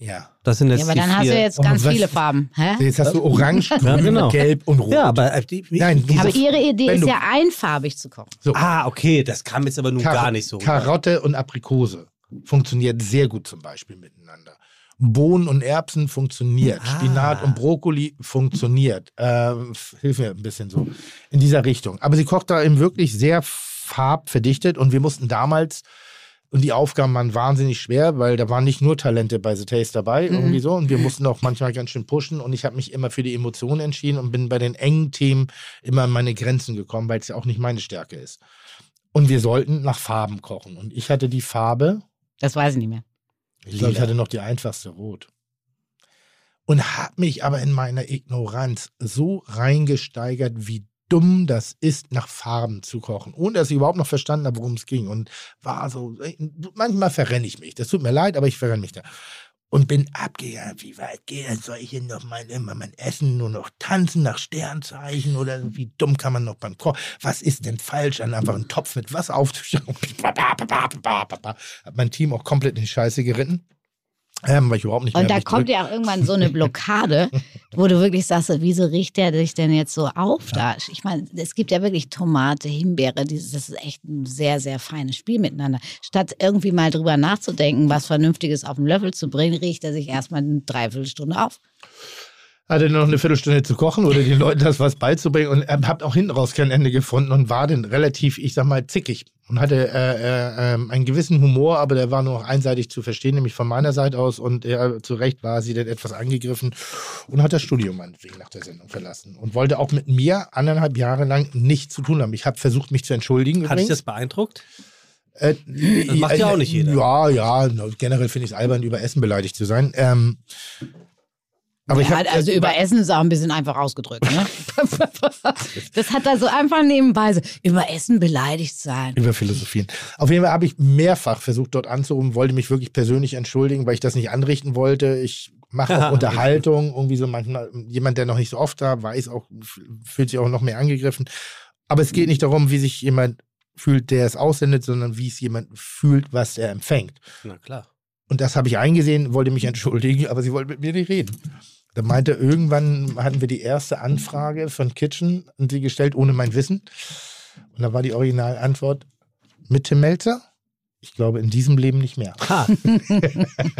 Ja. Das sind jetzt Ja, aber die dann vier. hast du jetzt Und ganz was- viele Farben. Hä? Jetzt hast du Orange, Grün, Ja, genau. Gelb und Rot. Ja, aber äh, die, Nein, Aber ihre Idee ist ja einfarbig zu kochen. so, Ah, okay, das kam jetzt aber nun Kar- gar nicht so. Karotte und Aprikose funktioniert sehr gut zum Beispiel miteinander. Bohnen und Erbsen funktioniert. Ah. Spinat und Brokkoli funktioniert. F- hilf mir ein bisschen so in dieser Richtung. Aber sie kocht da eben wirklich sehr farbverdichtet und wir mussten damals und die Aufgaben waren wahnsinnig schwer, weil da waren nicht nur Talente bei The Taste dabei, irgendwie so. Und wir mussten auch manchmal ganz schön pushen. Und ich habe mich immer für die Emotionen entschieden und bin bei den engen Themen immer an meine Grenzen gekommen, weil es ja auch nicht meine Stärke ist. Und wir sollten nach Farben kochen. Und ich hatte die Farbe, Das weiß ich nicht mehr. ich glaube, ich hatte noch die einfachste Rot. und habe mich aber in meiner Ignoranz so reingesteigert, wie dumm das ist, nach Farben zu kochen, ohne dass ich überhaupt noch verstanden habe, worum es ging. Und war so, manchmal verrenne ich mich. Das tut mir leid, aber ich verrenne mich da. Und bin abgegangen, wie weit geht das? Soll ich hier noch mein, immer mein Essen nur noch tanzen nach Sternzeichen? Oder wie dumm kann man noch beim Kochen? Was ist denn falsch an einfach einen Topf mit Wasser aufzustellen? Hat mein Team auch komplett in die Scheiße geritten. Ähm, weil ich überhaupt nicht Und da kommt ja auch irgendwann so eine Blockade, wo du wirklich sagst, wieso riecht der dich denn jetzt so auf da? Ich meine, es gibt ja wirklich Tomate, Himbeere, dieses, das ist echt ein sehr, sehr feines Spiel miteinander. Statt irgendwie mal drüber nachzudenken, was Vernünftiges auf den Löffel zu bringen, riecht er sich erstmal eine Dreiviertelstunde auf. hatte noch eine Viertelstunde zu kochen oder den Leuten das was beizubringen und habt auch hinten raus kein Ende gefunden und war dann relativ, ich sag mal, zickig und hatte äh, äh, ähm, einen gewissen Humor, aber der war nur einseitig zu verstehen, nämlich von meiner Seite aus und äh, zu Recht war sie dann etwas angegriffen und hat das Studium meinetwegen nach der Sendung verlassen und wollte auch mit mir anderthalb Jahre lang nichts zu tun haben. Ich habe versucht, mich zu entschuldigen. Hat dich das beeindruckt? Äh, Das macht ja auch nicht jeder. Ja, ja, generell finde ich es albern, über Essen beleidigt zu sein. Ähm, aber ich ja, hab, also äh, über Essen ist auch ein bisschen einfach ausgedrückt. Ne? das hat er so einfach nebenbei so, über Essen beleidigt sein. Über Philosophien. Auf jeden Fall habe ich mehrfach versucht, dort anzurufen, wollte mich wirklich persönlich entschuldigen, weil ich das nicht anrichten wollte. Ich mache auch Unterhaltung, irgendwie so manchmal, jemand, der noch nicht so oft da, weiß auch, fühlt sich auch noch mehr angegriffen. Aber es geht nicht darum, wie sich jemand fühlt, der es aussendet, sondern wie es jemand fühlt, was er empfängt. Na klar. Und das habe ich eingesehen, wollte mich entschuldigen, aber sie wollte mit mir nicht reden. Da meinte irgendwann hatten wir die erste Anfrage von Kitchen und sie gestellt ohne mein Wissen. Und da war die Originalantwort mit Tim Melzer. Ich glaube, in diesem Leben nicht mehr. Ha,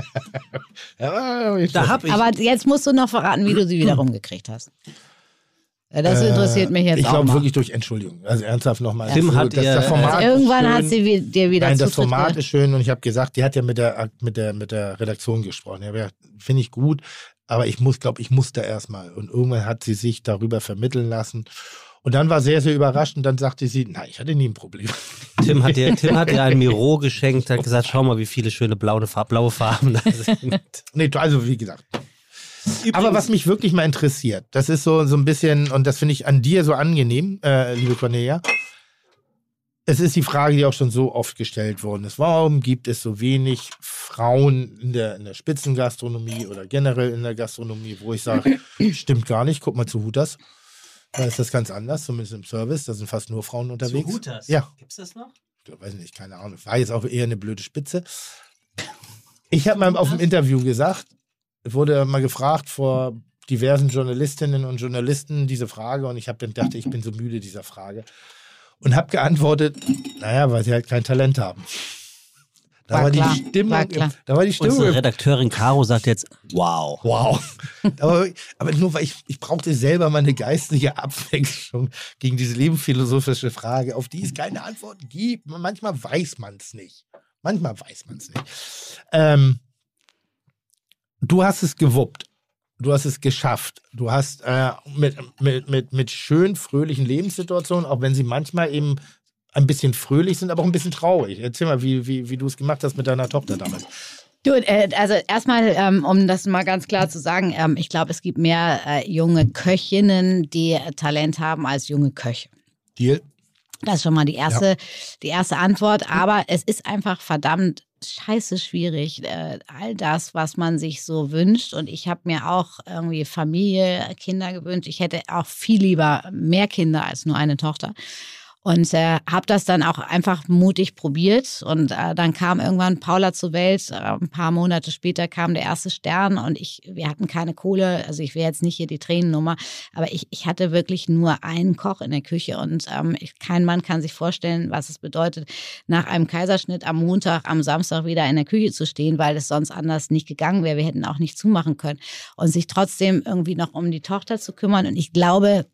Ja, ich da hab ich. Aber jetzt musst du noch verraten, wie du sie wieder rumgekriegt hast. Ja, Das interessiert mich jetzt Äh, ich auch glaube mal. wirklich durch Entschuldigung. Also ernsthaft nochmal. Tim Also, hat das, ihr- das Format Also irgendwann hat sie wie- dir wieder Nein, das Format ge- ist schön und ich habe gesagt, die hat ja mit der, mit der, mit der Redaktion gesprochen. Ja, finde ich gut, aber ich muss, glaube ich, muss da erstmal. Und irgendwann hat sie sich darüber vermitteln lassen. Und dann war sehr, sehr überrascht und dann sagte sie, nein, ich hatte nie ein Problem. Tim hat dir, Tim hat dir ein Miro geschenkt, hat gesagt, schau mal, wie viele schöne blaue, blaue Farben da sind. Nee, also wie gesagt. Aber was mich wirklich mal interessiert, das ist so, so ein bisschen, und das finde ich an dir so angenehm, äh, liebe Cornelia. Es ist die Frage, die auch schon so oft gestellt worden ist. Warum gibt es so wenig Frauen in der, in der Spitzengastronomie oder generell in der Gastronomie, wo ich sage, stimmt gar nicht, guck mal zu Hutas. Da ist das ganz anders, zumindest im Service. Da sind fast nur Frauen unterwegs. Ja. Gibt's das noch? Ich weiß nicht, keine Ahnung. War jetzt auch eher eine blöde Spitze. Ich habe mal auf dem Interview gesagt, wurde mal gefragt vor diversen Journalistinnen und Journalisten diese Frage und ich habe dann gedacht, ich bin so müde dieser Frage und habe geantwortet, naja, weil sie halt kein Talent haben. Da War war, klar, die Stimmung, war im- klar. da war die Stimmung Unsere Redakteurin Caro sagt jetzt, wow. Wow. aber, aber nur weil ich, ich brauchte selber mal eine geistige Abwechslung gegen diese lebensphilosophische Frage, auf die es keine Antwort gibt. Manchmal weiß man es nicht. Manchmal weiß man es nicht. Ähm, du hast es gewuppt. Du hast es geschafft. Du hast äh, mit, mit, mit, mit schön fröhlichen Lebenssituationen, auch wenn sie manchmal eben ein bisschen fröhlich sind, aber auch ein bisschen traurig. Erzähl mal, wie, wie, wie du es gemacht hast mit deiner Tochter damals. Du, äh, also erstmal, ähm, um das mal ganz klar zu sagen, ähm, ich glaube, es gibt mehr äh, junge Köchinnen, die äh, Talent haben als junge Köche. Deal? Das ist schon mal die erste, die erste Antwort. Aber es ist einfach verdammt scheiße schwierig, äh, all das, was man sich so wünscht. Und ich habe mir auch irgendwie Familie, Kinder gewünscht. Ich hätte auch viel lieber mehr Kinder als nur eine Tochter. Und äh, habe das dann auch einfach mutig probiert. Und äh, dann kam irgendwann Paula zur Welt. Äh, ein paar Monate später kam der erste Stern und ich, wir hatten keine Kohle. Also ich will jetzt nicht hier die Tränennummer, aber ich, ich hatte wirklich nur einen Koch in der Küche. Und ähm, ich, kein Mann kann sich vorstellen, was es bedeutet, nach einem Kaiserschnitt am Montag, am Samstag wieder in der Küche zu stehen, weil es sonst anders nicht gegangen wäre. Wir hätten auch nicht zumachen können. Und sich trotzdem irgendwie noch um die Tochter zu kümmern. Und ich glaube,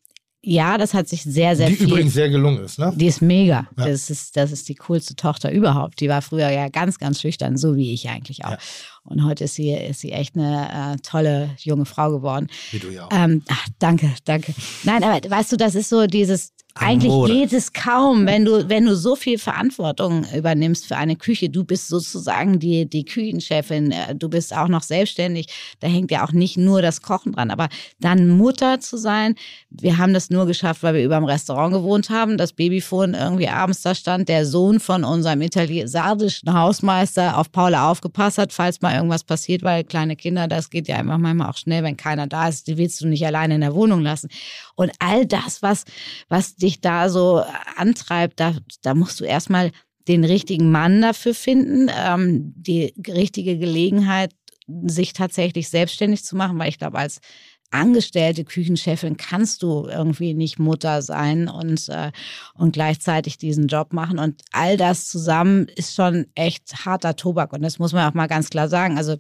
ja, das hat sich sehr, sehr Die viel. übrigens sehr gelungen ist, ne? Die ist mega. Ja. Das, ist, das ist die coolste Tochter überhaupt. Die war früher ja ganz, ganz schüchtern, so wie ich eigentlich auch. Ja. Und heute ist sie, ist sie echt eine äh, tolle junge Frau geworden. Wie du ja auch. Ähm, ach, danke, danke. Nein, aber weißt du, das ist so dieses, Eigentlich geht es kaum, wenn du, wenn du so viel Verantwortung übernimmst für eine Küche. Du bist sozusagen die, die Küchenchefin. äh, Du bist auch noch selbstständig. Da hängt ja auch nicht nur das Kochen dran. Aber dann Mutter zu sein, wir haben das nur geschafft, weil wir über dem Restaurant gewohnt haben. Das Babyphone irgendwie abends da stand. Der Sohn von unserem italienischen Hausmeister auf Paula aufgepasst hat, falls mal irgendwas passiert, weil kleine Kinder, das geht ja einfach manchmal auch schnell, wenn keiner da ist. Die willst du nicht alleine in der Wohnung lassen. Und all das, was, was dich da so antreibt, da, da musst du erstmal den richtigen Mann dafür finden, ähm, die richtige Gelegenheit, sich tatsächlich selbstständig zu machen, weil ich glaube, als angestellte Küchenchefin kannst du irgendwie nicht Mutter sein und, äh, und gleichzeitig diesen Job machen. Und all das zusammen ist schon echt harter Tobak. Und das muss man auch mal ganz klar sagen. Also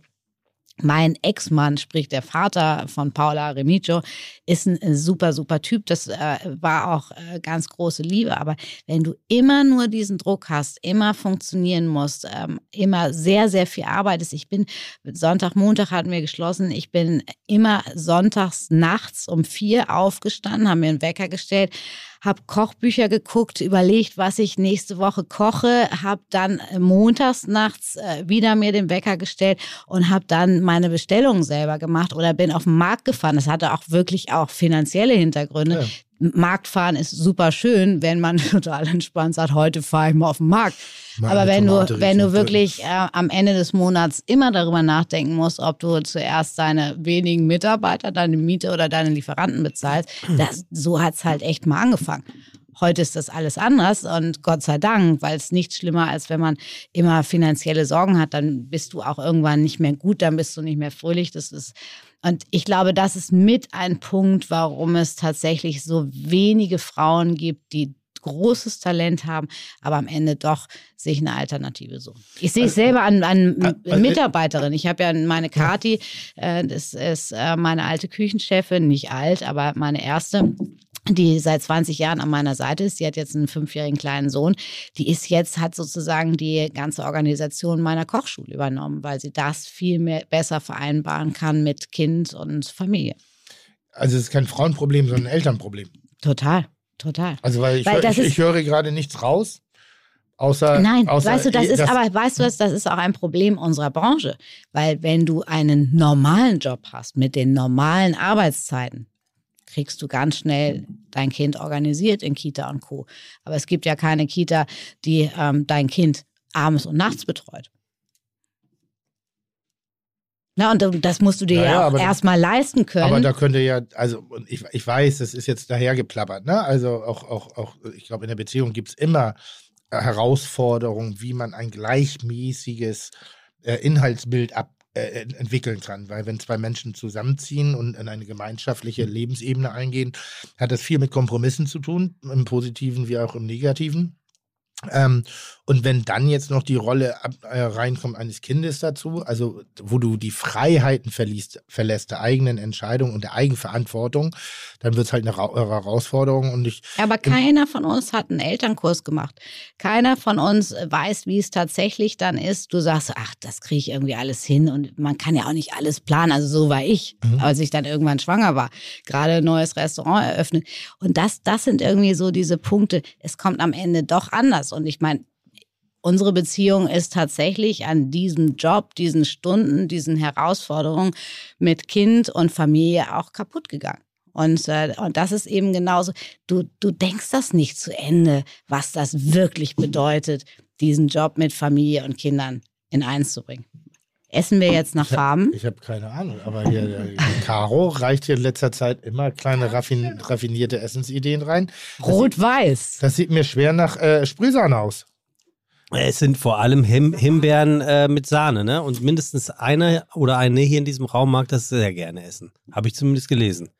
mein Ex-Mann, sprich der Vater von Paula Remigio, ist ein äh, super, super Typ. Das äh, war auch äh, ganz große Liebe. Aber wenn du immer nur diesen Druck hast, immer funktionieren musst, ähm, immer sehr, sehr viel arbeitest. Ich bin Sonntag, Montag hatten wir geschlossen. Ich bin immer sonntags nachts um vier aufgestanden, haben mir einen Wecker gestellt, habe Kochbücher geguckt, überlegt, was ich nächste Woche koche, habe dann äh, montags nachts äh, wieder mir den Wecker gestellt und habe dann meine Bestellungen selber gemacht oder bin auf den Markt gefahren. Das hatte auch wirklich auch finanzielle Hintergründe. Ja. Marktfahren ist super schön, wenn man total entspannt sagt, heute fahre ich mal auf den Markt. Meine Aber wenn Tomate du, wenn du wirklich äh, am Ende des Monats immer darüber nachdenken musst, ob du zuerst deine wenigen Mitarbeiter, deine Miete oder deine Lieferanten bezahlst, das, so hat's halt echt mal angefangen. Heute ist das alles anders und Gott sei Dank, weil es nichts schlimmer als wenn man immer finanzielle Sorgen hat, dann bist du auch irgendwann nicht mehr gut, dann bist du nicht mehr fröhlich. Das ist und ich glaube, das ist mit ein Punkt, warum es tatsächlich so wenige Frauen gibt, die großes Talent haben, aber am Ende doch sich eine Alternative suchen. Ich sehe es selber an, an also- Mitarbeiterin. Ich habe ja meine Kati, das ist meine alte Küchenchefin, nicht alt, aber meine erste die seit 20 Jahren an meiner Seite ist. Die hat jetzt einen fünfjährigen kleinen Sohn. Die ist jetzt, hat sozusagen die ganze Organisation meiner Kochschule übernommen, weil sie das viel mehr besser vereinbaren kann mit Kind und Familie. Also es ist kein Frauenproblem, sondern ein Elternproblem. Total, total. Also weil ich, Weil hör- das ich, ich höre gerade nichts raus. Außer, Nein, außer weißt du, das eh, ist aber, weißt du was, das ist auch ein Problem unserer Branche. Weil wenn du einen normalen Job hast mit den normalen Arbeitszeiten, kriegst du ganz schnell dein Kind organisiert in Kita und Co. Aber es gibt ja keine Kita, die ähm, dein Kind abends und nachts betreut. Na, und das musst du dir Ja, ja, auch erstmal leisten können. Aber da könnte ja, also ich, ich weiß, das ist jetzt dahergeplappert, ne? Also auch, auch, auch ich glaube, in der Beziehung gibt es immer äh, Herausforderungen, wie man ein gleichmäßiges äh, Inhaltsbild ab, äh, ent- entwickeln kann. Weil wenn zwei Menschen zusammenziehen und in eine gemeinschaftliche Lebensebene eingehen, hat das viel mit Kompromissen zu tun, im Positiven wie auch im Negativen. Ähm, und wenn dann jetzt noch die Rolle ab, äh, reinkommt eines Kindes dazu, also wo du die Freiheiten verliest, verlässt der eigenen Entscheidung und der Eigenverantwortung, dann wird es halt eine äh, Herausforderung. Und ich, Aber keiner von uns hat einen Elternkurs gemacht. Keiner von uns weiß, wie es tatsächlich dann ist. Du sagst, ach, das kriege ich irgendwie alles hin und man kann ja auch nicht alles planen. Also so war ich, Mhm. als ich dann irgendwann schwanger war. Gerade ein neues Restaurant eröffnet. Und das, das sind irgendwie so diese Punkte. Es kommt am Ende doch anders. Und ich meine, Unsere Beziehung ist tatsächlich an diesem Job, diesen Stunden, diesen Herausforderungen mit Kind und Familie auch kaputt gegangen. Und, äh, und das ist eben genauso, du, du denkst das nicht zu Ende, was das wirklich bedeutet, diesen Job mit Familie und Kindern in eins zu bringen. Essen wir jetzt nach Farben? ich habe keine Ahnung, aber hier, der, Caro reicht hier in letzter Zeit immer kleine raffin raffinierte Essensideen rein. Rot-Weiß. das sieht mir schwer nach äh, Sprühsahne aus. Es sind vor allem Him Himbeeren äh, mit Sahne, ne? Und mindestens einer oder eine hier in diesem Raum mag das sehr gerne essen. Habe ich zumindest gelesen.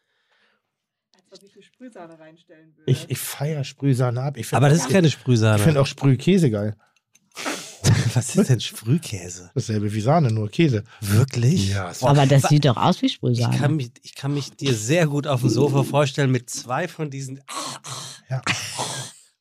Als ob ich eine Sprühsahne reinstellen würde. Ich, ich feiere Sprühsahne ab. Ich Aber das ist keine Ich Sprühsahne. finde auch Sprühkäse geil. Was ist denn Sprühkäse? Dasselbe wie Sahne, nur Käse. Wirklich? Ja, es Aber das sieht doch aus wie Ich Sprühsahne. kann, mich, ich kann mich dir sehr gut auf dem Sofa vorstellen mit zwei von diesen. Ja.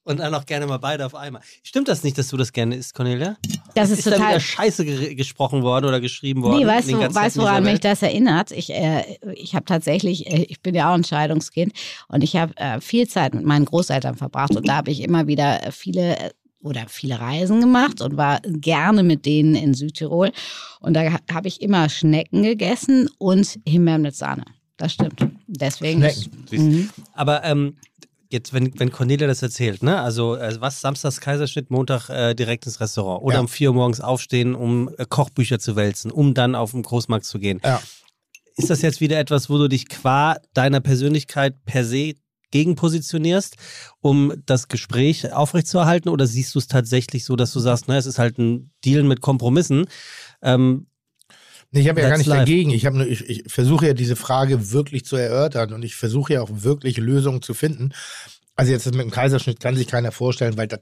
Und dann auch gerne mal beide auf einmal. Stimmt das nicht, dass du das gerne isst, Cornelia? Das ist ist da total. wieder Scheiße ge gesprochen worden oder geschrieben worden? Nee, weißt du, weißt, woran mich das erinnert? Ich, äh, ich habe tatsächlich, äh, ich bin ja auch ein Scheidungskind und ich habe äh, viel Zeit mit meinen Großeltern verbracht und da habe ich immer wieder äh, viele äh, oder viele Reisen gemacht und war gerne mit denen in Südtirol. Und da ha- habe ich immer Schnecken gegessen und Himbeeren mit Sahne. Das stimmt. Deswegen. Schnecken. Mhm. Aber ähm, jetzt, wenn, wenn Cornelia das erzählt, ne? Also äh, was, Samstags Kaiserschnitt, Montag äh, direkt ins Restaurant. Oder Ja. um vier Uhr morgens aufstehen, um äh, Kochbücher zu wälzen, um dann auf den Großmarkt zu gehen. Ja. Ist das jetzt wieder etwas, wo du dich qua deiner Persönlichkeit per se gegenpositionierst, um das Gespräch aufrechtzuerhalten? Oder siehst du es tatsächlich so, dass du sagst, ne, es ist halt ein Deal mit Kompromissen? Ähm, Nee, ich habe ja gar nicht life. dagegen. Ich, nur, ich, ich versuche ja diese Frage wirklich zu erörtern und ich versuche ja auch wirklich Lösungen zu finden. Also jetzt das mit dem Kaiserschnitt kann sich keiner vorstellen, weil das,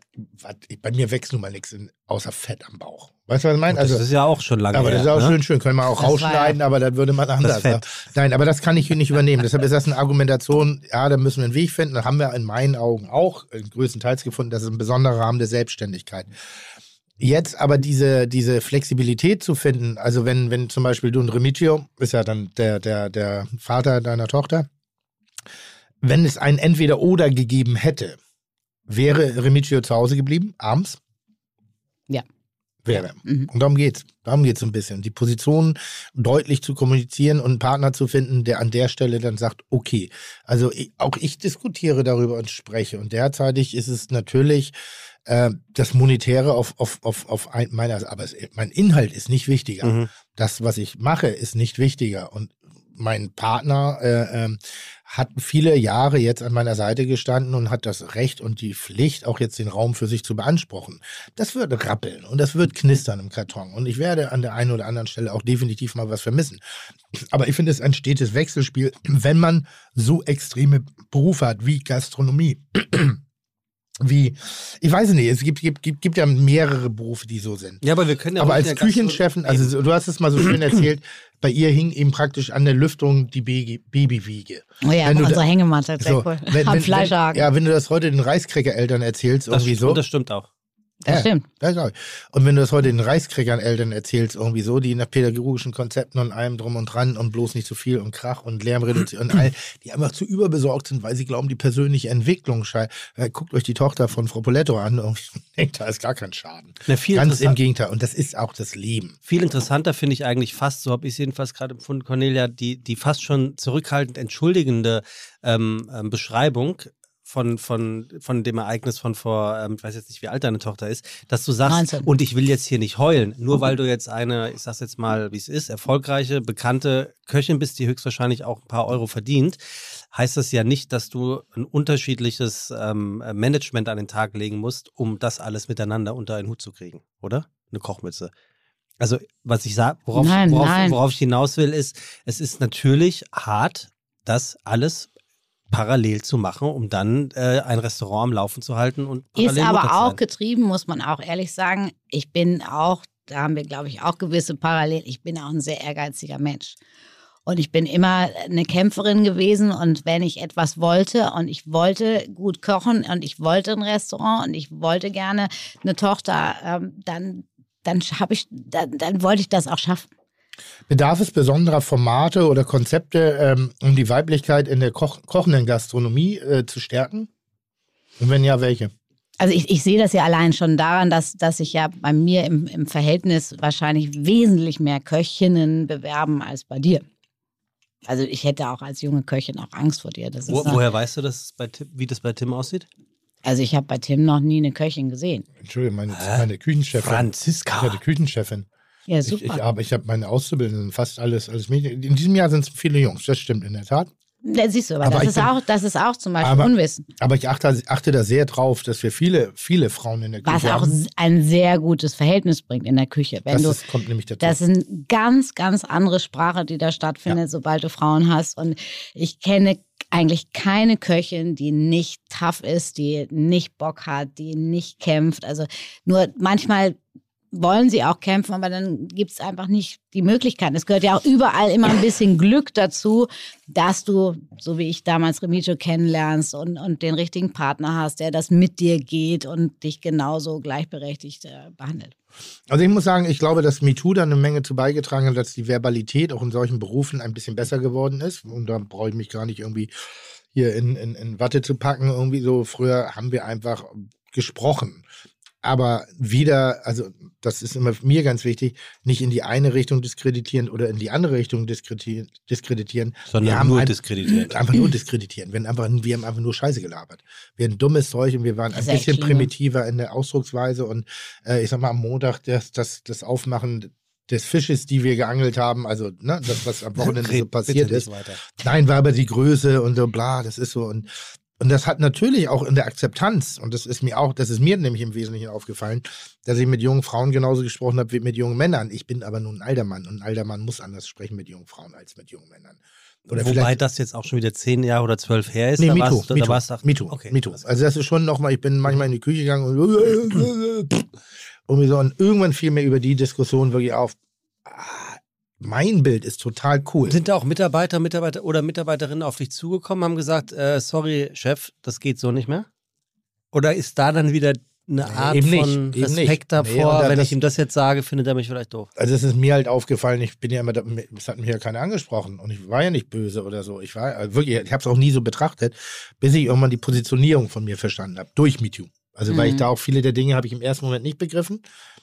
bei mir wächst nun mal nichts in, außer Fett am Bauch. Weißt du, was ich meine? das Also, ist ja auch schon lange aber das ist her, auch ne? schön, schön. Können wir auch Das rausschneiden, aber das würde man anders. Fett. Nein, aber das kann ich hier nicht übernehmen. Deshalb ist das eine Argumentation, ja, da müssen wir einen Weg finden. Da haben wir in meinen Augen auch äh, größtenteils gefunden, das ist ein besonderer Rahmen der Selbstständigkeit. Jetzt aber diese, diese Flexibilität zu finden, also wenn, wenn zum Beispiel du und Remigio, ist ja dann der, der, der Vater deiner Tochter, wenn es ein Entweder-Oder gegeben hätte, wäre Remigio zu Hause geblieben, abends? Ja. Wäre. Mhm. Und darum geht's. Darum geht's so ein bisschen. Die Position deutlich zu kommunizieren und einen Partner zu finden, der an der Stelle dann sagt, okay. Also ich, auch ich diskutiere darüber und spreche. Und derzeitig ist es natürlich äh, das Monetäre auf, auf, auf, auf ein, meiner, aber es, mein Inhalt ist nicht wichtiger. Mhm. Das, was ich mache, ist nicht wichtiger. Und mein Partner äh, ähm, hat viele Jahre jetzt an meiner Seite gestanden und hat das Recht und die Pflicht, auch jetzt den Raum für sich zu beanspruchen. Das wird rappeln und das wird knistern im Karton. Und ich werde an der einen oder anderen Stelle auch definitiv mal was vermissen. Aber ich finde es ein stetes Wechselspiel, wenn man so extreme Berufe hat wie Gastronomie. Wie, ich weiß nicht, es gibt, gibt, gibt, gibt ja mehrere Berufe, die so sind. Ja, aber wir können ja Aber als Küchenchefin, also so- du hast es mal so schön erzählt, bei ihr hing eben praktisch an der Lüftung die Baby- Babywiege. Oh ja, Wenn du unsere da- Hängematte, sehr So, cool. wenn, Am wenn, Fleischhaken. wenn, ja, wenn du das heute den Reiskräger-Eltern erzählst, das, irgendwie so. das stimmt auch. Das ja, stimmt. Das. Und wenn du das heute den Reiskrägern-Eltern erzählst, irgendwie so, die nach pädagogischen Konzepten und allem drum und dran und bloß nicht zu viel und Krach und Lärm reduzieren und all, die einfach zu überbesorgt sind, weil sie glauben, die persönliche Entwicklung schei- äh, Guckt euch die Tochter von Frau Poletto an und denkt, da ist gar kein Schaden. Na, viel Ganz im Gegenteil. Und das ist auch das Leben. Viel interessanter finde ich eigentlich fast, so habe ich es jedenfalls gerade empfunden, Cornelia, die, die fast schon zurückhaltend entschuldigende ähm, ähm, Beschreibung von, von, von dem Ereignis von vor, ähm, ich weiß jetzt nicht, wie alt deine Tochter ist, dass du sagst, 19. und ich will jetzt hier nicht heulen, nur weil du jetzt eine, ich sag's jetzt mal, wie es ist, erfolgreiche, bekannte Köchin bist, die höchstwahrscheinlich auch ein paar Euro verdient, heißt das ja nicht, dass du ein unterschiedliches ähm, Management an den Tag legen musst, um das alles miteinander unter einen Hut zu kriegen, oder? Eine Kochmütze. Also, was ich sage, worauf, Nein, worauf, nein. worauf ich hinaus will, ist, es ist natürlich hart, das alles parallel zu machen, um dann äh, ein Restaurant am Laufen zu halten und Ist parallel Mutter aber auch sein. getrieben, muss man auch ehrlich sagen. Ich bin auch, da haben wir, glaube ich, auch gewisse Parallelen. Ich bin auch ein sehr ehrgeiziger Mensch. Und ich bin immer eine Kämpferin gewesen. Und wenn ich etwas wollte und ich wollte gut kochen und ich wollte ein Restaurant und ich wollte gerne eine Tochter, ähm, dann, dann habe ich, dann, dann wollte ich das auch schaffen. Bedarf es besonderer Formate oder Konzepte, ähm, um die Weiblichkeit in der Koch kochenden Gastronomie äh, zu stärken? Und wenn ja, welche? Also ich, ich sehe das ja allein schon daran, dass, dass sich ja bei mir im, im Verhältnis wahrscheinlich wesentlich mehr Köchinnen bewerben als bei dir. Also ich hätte auch als junge Köchin auch Angst vor dir. Wo, woher weißt du, dass es bei Tim, wie das bei Tim aussieht? also ich habe bei Tim noch nie eine Köchin gesehen. Entschuldigung, meine, meine Küchenchefin. Franziska. Ich hatte Küchenchefin. Ja, Ich, super. ich, aber ich habe meine Auszubildenden fast alles, alles Mädchen. In diesem Jahr sind es viele Jungs, das stimmt in der Tat. Ja, siehst du, aber, Aber das, ich ist bin- auch, das ist auch zum Beispiel Aber- Unwissen. Aber ich achte, achte da sehr drauf, dass wir viele, viele Frauen in der Küche Was auch haben. ein sehr gutes Verhältnis bringt in der Küche. Wenn Das du, ist, kommt nämlich dazu. Das ist eine ganz, ganz andere Sprache, die da stattfindet, sobald du Frauen hast. Und ich kenne eigentlich keine Köchin, die nicht tough ist, die nicht Bock hat, die nicht kämpft. Also nur manchmal wollen sie auch kämpfen, aber dann gibt es einfach nicht die Möglichkeiten. Es gehört ja auch überall immer ein bisschen Glück dazu, dass du, so wie ich damals Remigio kennenlernst und, und den richtigen Partner hast, der das mit dir geht und dich genauso gleichberechtigt äh, behandelt. Also ich muss sagen, ich glaube, dass MeToo da eine Menge zu beigetragen hat, dass die Verbalität auch in solchen Berufen ein bisschen besser geworden ist. Und da brauche ich mich gar nicht irgendwie hier in, in, in Watte zu packen. Irgendwie so, früher haben wir einfach gesprochen. Aber wieder, also das ist immer mir ganz wichtig, nicht in die eine Richtung diskreditieren oder in die andere Richtung diskreditieren, diskreditieren. Sondern Wir haben nur ein- diskreditieren. Einfach nur diskreditieren. Wir haben, einfach, wir haben einfach nur Scheiße gelabert. Wir haben dummes Zeug und wir waren ein echt bisschen schlimm. primitiver in der Ausdrucksweise. Und äh, ich sag mal, am Montag das, das, das Aufmachen des Fisches, die wir geangelt haben, also ne, das, was am Wochenende so passiert ist. weiter. Nein, war aber die Größe und so bla, das ist so. Und, und das hat natürlich auch in der Akzeptanz, und das ist mir auch, das ist mir nämlich im Wesentlichen aufgefallen, dass ich mit jungen Frauen genauso gesprochen habe wie mit jungen Männern. Ich bin aber nun ein alter Mann und ein alter Mann muss anders sprechen mit jungen Frauen als mit jungen Männern. Oder Wobei das jetzt auch schon wieder zehn Jahre oder zwölf her ist. Nee, da MeToo. warst, MeToo. da warst ach- MeToo. Okay. MeToo. Also das ist schon nochmal, ich bin manchmal in die Küche gegangen und irgendwie so, und irgendwann fiel mir über die Diskussion wirklich auf, ah, mein Bild ist total cool. Sind da auch Mitarbeiter, Mitarbeiter oder Mitarbeiterinnen auf dich zugekommen, haben gesagt, äh, sorry, Chef, das geht so nicht mehr? Oder ist da dann wieder eine Art eben von nicht. Respekt Nee, davor, da- wenn das- ich ihm das jetzt sage, findet er mich vielleicht doof? Also es ist mir halt aufgefallen, ich bin ja immer, da- es hat mich ja keiner angesprochen und ich war ja nicht böse oder so. Ich war also wirklich, ich habe es auch nie so betrachtet, bis ich irgendwann die Positionierung von mir verstanden habe durch MeToo. Also weil ich Mhm. da auch viele der Dinge habe ich im ersten Moment nicht begriffen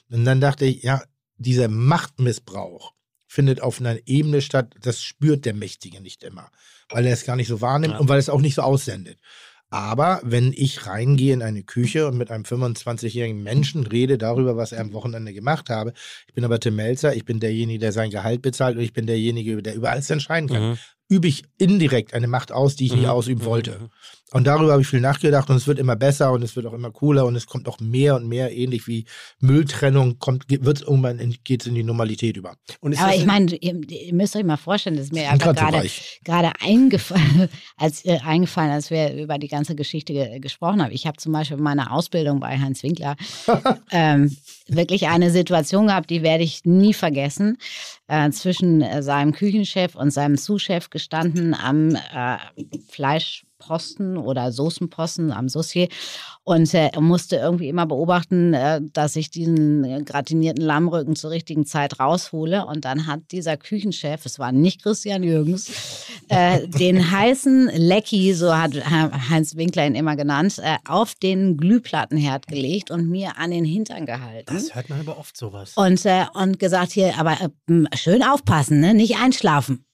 und dann dachte ich, ja, dieser Machtmissbrauch findet auf einer Ebene statt, das spürt der Mächtige nicht immer, weil er es gar nicht so wahrnimmt Ja. und weil es auch nicht so aussendet. Aber wenn ich reingehe in eine Küche und mit einem 25-jährigen Menschen rede darüber, was er am Wochenende gemacht habe, ich bin aber Tim Melzer, ich bin derjenige, der sein Gehalt bezahlt und ich bin derjenige, der über alles entscheiden kann, Mhm. Übe ich indirekt eine Macht aus, die ich nie Mhm. ausüben Mhm. wollte. Und darüber habe ich viel nachgedacht und es wird immer besser und es wird auch immer cooler und es kommt auch mehr und mehr, ähnlich wie Mülltrennung, kommt, wird irgendwann in, geht's in die Normalität über. Aber ich in- meine, ihr, ihr müsst euch mal vorstellen, das ist mir einfach gerade eingefallen, als, äh, eingefallen, als wir über die ganze Geschichte ge gesprochen haben. Ich habe zum Beispiel in meiner Ausbildung bei Heinz Winkler ähm, wirklich eine Situation gehabt, die werde ich nie vergessen, äh, zwischen äh, seinem Küchenchef und seinem Sous-Chef gestanden am äh, Fleischposten oder Soßenposten am Saucier und äh, musste irgendwie immer beobachten, äh, dass ich diesen äh, gratinierten Lammrücken zur richtigen Zeit raushole. Und dann hat dieser Küchenchef, es war nicht Christian Jürgens, äh, den heißen Lecky, so hat Heinz Winkler ihn immer genannt, äh, auf den Glühplattenherd gelegt und mir an den Hintern gehalten. das hört man aber oft sowas. Und, äh, und gesagt hier, aber schön aufpassen, ne? nicht einschlafen.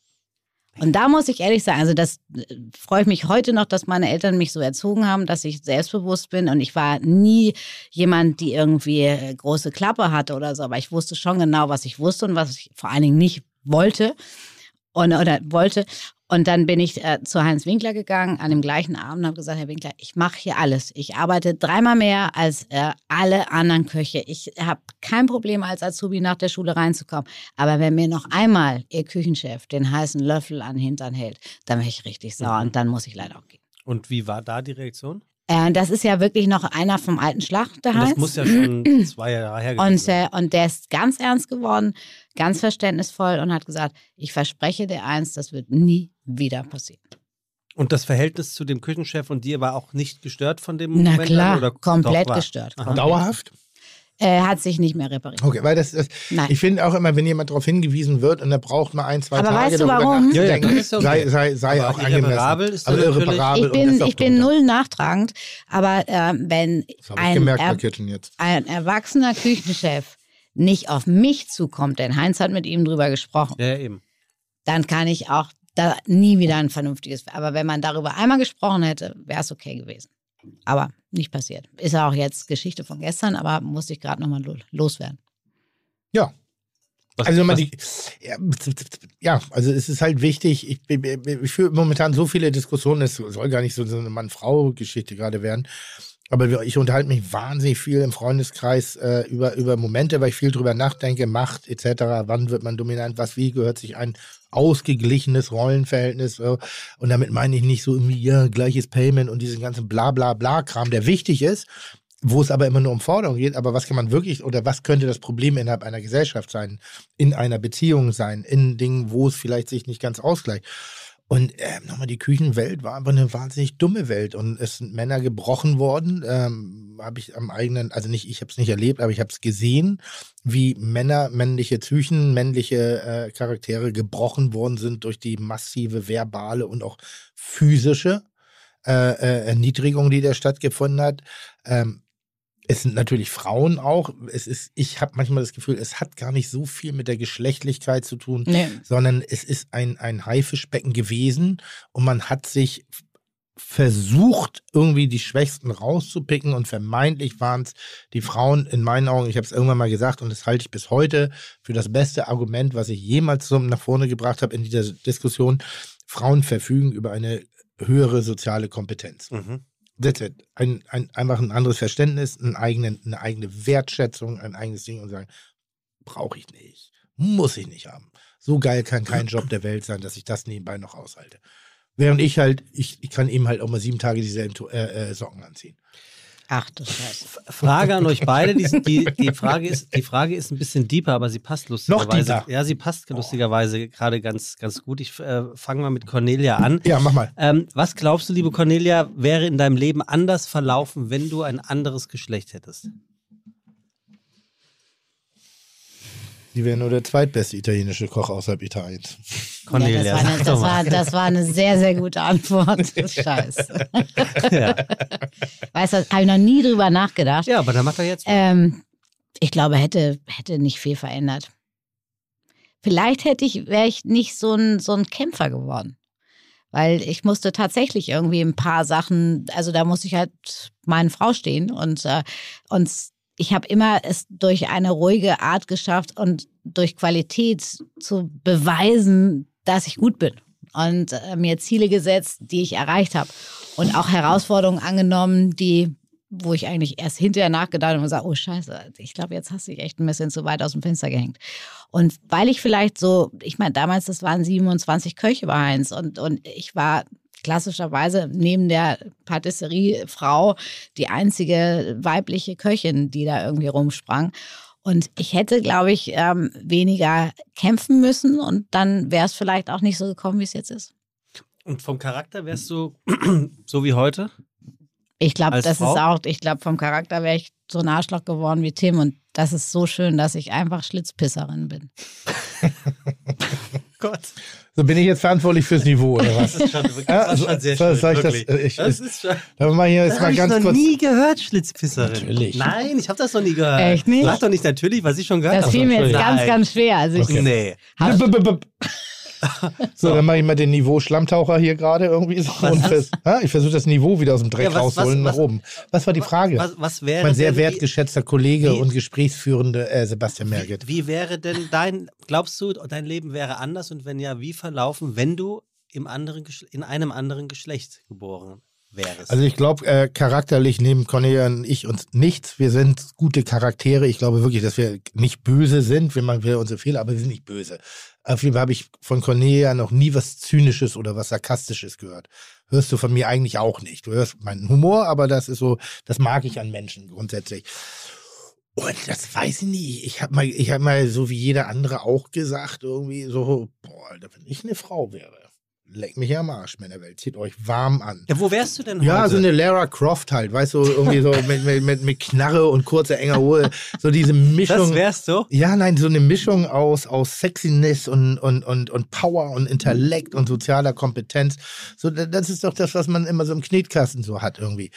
Und da muss ich ehrlich sagen, also das äh, freue ich mich heute noch, dass meine Eltern mich so erzogen haben, dass ich selbstbewusst bin. Und ich war nie jemand, die irgendwie äh, große Klappe hatte oder so, aber ich wusste schon genau, was ich wusste und was ich vor allen Dingen nicht wollte und, oder wollte. Und dann bin ich äh, zu Heinz Winkler gegangen an dem gleichen Abend und habe gesagt, Herr Winkler, ich mache hier alles. Ich arbeite dreimal mehr als äh, alle anderen Köche. Ich habe kein Problem, als Azubi nach der Schule reinzukommen. Aber wenn mir noch einmal Ihr Küchenchef den heißen Löffel an den Hintern hält, dann bin ich richtig sauer und dann muss ich leider auch gehen. Und wie war da die Reaktion? Äh, das ist ja wirklich noch einer vom alten Schlag, der das muss ja schon zwei Jahre her Und, sein. äh, und der ist ganz ernst geworden, ganz verständnisvoll und hat gesagt, ich verspreche dir eins, das wird nie wieder passieren. Und das Verhältnis zu dem Küchenchef und dir war auch nicht gestört von dem Na Moment klar, an? Oder komplett gestört. Aha. Dauerhaft? Er hat sich nicht mehr repariert. Okay, weil das, das Nein. ich finde auch immer, wenn jemand darauf hingewiesen wird und er braucht mal ein, zwei Aber Tage weißt du, warum? Ja, ja, okay. sei, sei, sei Aber auch angemessen. irreparabel ist also irreparabel Ich bin, ich bin null nachtragend, aber äh, wenn ein, er, ein erwachsener Küchenchef nicht auf mich zukommt, denn Heinz hat mit ihm drüber gesprochen, Ja, eben. dann kann ich auch da nie wieder ein vernünftiges. Aber wenn man darüber einmal gesprochen hätte, wäre es okay gewesen. Aber nicht passiert. Ist ja auch jetzt Geschichte von gestern, aber musste ich gerade nochmal lo loswerden. Ja. Was, Also man was, die, ja, ja, also es ist halt wichtig, ich, ich, ich führe momentan so viele Diskussionen, es soll gar nicht so, so eine Mann-Frau-Geschichte gerade werden, aber ich unterhalte mich wahnsinnig viel im Freundeskreis äh, über, über Momente, weil ich viel drüber nachdenke, Macht etc., wann wird man dominant, was wie, gehört sich ein ausgeglichenes Rollenverhältnis äh, und damit meine ich nicht so irgendwie, ja, gleiches Payment und diesen ganzen bla bla bla Kram, der wichtig ist, wo es aber immer nur um Forderung geht, aber was kann man wirklich oder was könnte das Problem innerhalb einer Gesellschaft sein, in einer Beziehung sein, in Dingen, wo es vielleicht sich nicht ganz ausgleicht. Und äh, nochmal, die Küchenwelt war aber eine wahnsinnig dumme Welt und es sind Männer gebrochen worden, ähm, habe ich am eigenen, also nicht, ich habe es nicht erlebt, aber ich habe es gesehen, wie Männer, männliche Psychen, männliche äh, Charaktere gebrochen worden sind durch die massive verbale und auch physische äh, äh, Erniedrigung, die da stattgefunden hat. Ähm, es sind natürlich Frauen auch. Es ist, ich habe manchmal das Gefühl, es hat gar nicht so viel mit der Geschlechtlichkeit zu tun, Nee. sondern es ist ein, ein Haifischbecken gewesen und man hat sich versucht, irgendwie die Schwächsten rauszupicken und vermeintlich waren es die Frauen in meinen Augen, ich habe es irgendwann mal gesagt und das halte ich bis heute für das beste Argument, was ich jemals so nach vorne gebracht habe in dieser Diskussion. Frauen verfügen über eine höhere soziale Kompetenz. Mhm. Ein, ein, einfach ein anderes Verständnis, einen eigenen, eine eigene Wertschätzung, ein eigenes Ding und sagen, brauche ich nicht, muss ich nicht haben. So geil kann kein Job der Welt sein, dass ich das nebenbei noch aushalte. Während ich halt, ich, ich kann eben halt auch mal sieben Tage dieselben äh, äh, Socken anziehen. Ach du Scheiße. Frage an euch beide. Die, die, die, Frage ist, die Frage ist ein bisschen deeper, aber sie passt lustigerweise. deeper. Ja, sie passt lustigerweise gerade ganz, ganz gut. Ich äh, fange mal mit Cornelia an. Ja, mach mal. Ähm, was glaubst du, liebe Cornelia, wäre in deinem Leben anders verlaufen, wenn du ein anderes Geschlecht hättest? Die wäre nur der zweitbeste italienische Koch außerhalb Italiens. Cornelia, ja, das, war eine, das, war, das war eine sehr, sehr gute Antwort. Scheiße. ja. Weißt du, habe ich noch nie drüber nachgedacht. ja, aber dann macht er jetzt. Ähm, ich glaube, hätte, hätte nicht viel verändert. Vielleicht hätte ich, wäre ich nicht so ein, so ein Kämpfer geworden. Weil ich musste tatsächlich irgendwie ein paar Sachen, also da musste ich halt meine Frau stehen und, äh, und ich habe immer es durch eine ruhige Art geschafft und durch Qualität zu beweisen, dass ich gut bin. Und äh, mir Ziele gesetzt, die ich erreicht habe. Und auch Herausforderungen angenommen, die, wo ich eigentlich erst hinterher nachgedacht habe und gesagt, oh Scheiße, ich glaube, jetzt hast du dich echt ein bisschen zu weit aus dem Fenster gehängt. Und weil ich vielleicht so, ich meine, damals, das waren 27 Köche bei Heinz und, und ich war klassischerweise neben der Patisseriefrau die einzige weibliche Köchin, die da irgendwie rumsprang. Und ich hätte, glaube ich, ähm, weniger kämpfen müssen und dann wäre es vielleicht auch nicht so gekommen, wie es jetzt ist. Und vom Charakter wärst du so wie heute? Ich glaube, das Frau? ist auch, ich glaube, vom Charakter wäre ich so ein Arschloch geworden wie Tim und das ist so schön, dass ich einfach Schlitzpisserin bin. Gott. So bin ich jetzt verantwortlich fürs Niveau, oder was? Das ist schon, wirklich, Ja, das schon sehr schön. das- wirklich. ich- das ist schon. Hier Das jetzt habe mal ich noch kurz. nie gehört, Schlitzpisserin. Natürlich. Nein, ich habe das noch nie gehört. Echt nicht? Sag doch nicht natürlich, was ich schon gehört Das habe. fiel mir jetzt ganz, ganz schwer. Also ich, Okay. Nee. So, dann mache ich mal den Niveau Schlammtaucher hier gerade irgendwie so. Was ha, ich versuche das Niveau wieder aus dem Dreck Ja, was- rausholen was- nach oben. Was war die Frage? Was, was wäre mein sehr wie, wertgeschätzter Kollege wie- und gesprächsführende äh, Sebastian Merget. wie wäre denn dein, glaubst du, dein Leben wäre anders und wenn ja, wie verlaufen, wenn du im anderen, in einem anderen Geschlecht geboren wärst? Also ich glaube, äh, charakterlich nehmen Cornelia und ich uns nichts. Wir sind gute Charaktere. Ich glaube wirklich, dass wir nicht böse sind. Wir machen wir unsere Fehler, aber wir sind nicht böse. Auf jeden Fall habe ich von Cornelia noch nie was Zynisches oder was Sarkastisches gehört. Hörst du von mir eigentlich auch nicht. Du hörst meinen Humor, aber das ist so, das mag ich an Menschen grundsätzlich. Und das weiß ich nicht. Ich habe mal, ich habe mal so wie jeder andere auch gesagt, irgendwie so, boah, Alter, wenn ich eine Frau wäre, leck mich am Arsch, Männerwelt, zieht euch warm an. ja, wo wärst du denn Ja, heute? so eine Lara Croft halt, weißt du, irgendwie so mit, mit, mit, mit Knarre und kurzer, enger Hose. So diese das Mischung. wärst du? Ja, nein, so eine Mischung aus, aus Sexiness und, und, und, und Power und Intellekt und sozialer Kompetenz. So, da- das ist doch das, was man immer so im Knetkasten so hat irgendwie.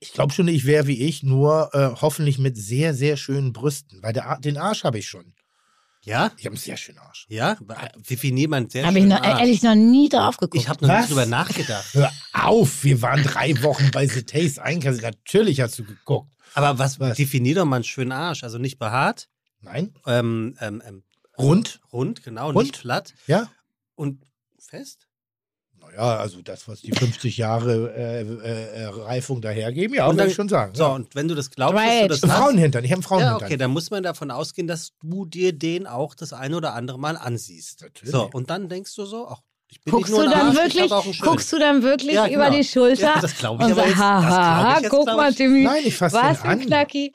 Ich glaube schon, ich wäre wie ich, nur äh, hoffentlich mit sehr, sehr schönen Brüsten. Weil der, den Arsch habe ich schon. Ja? Ich habe einen sehr schönen Arsch. Ja? Definier mal einen sehr habe ich schönen noch, Arsch. ehrlich noch nie drauf geguckt. Ich habe noch Was? nicht drüber nachgedacht. Hör auf, wir waren drei Wochen bei The Taste einkassiert. Natürlich hast du geguckt. Aber was, Was? definier doch mal einen schönen Arsch. Also nicht behaart, Nein? ähm, ähm, ähm, Rund? rund, genau, Rund? nicht glatt Ja? und fest. Naja, also das, was die 50 Jahre äh, äh, äh, Reifung dahergeben, ja, Und würde dann- ich schon sagen. So, ja. und wenn du das glaubst, Right. dass du das Ein hast, Frauenhintern, ich habe einen ja, Frauenhintern. okay, dann muss man davon ausgehen, dass du dir den auch das eine oder andere Mal ansiehst. Natürlich. So, und dann denkst du so, ach, Ich bin Guckst nicht nur du ein dann Arsch, ich wirklich, guckst du dann wirklich Ja, über genau. die Schulter? Ja, das ich und aber sag, jetzt- das ha, glaub ha, ich jetzt, guck glaub mal, ich. Timmy, Nein, ich fass was den für an. Knacki.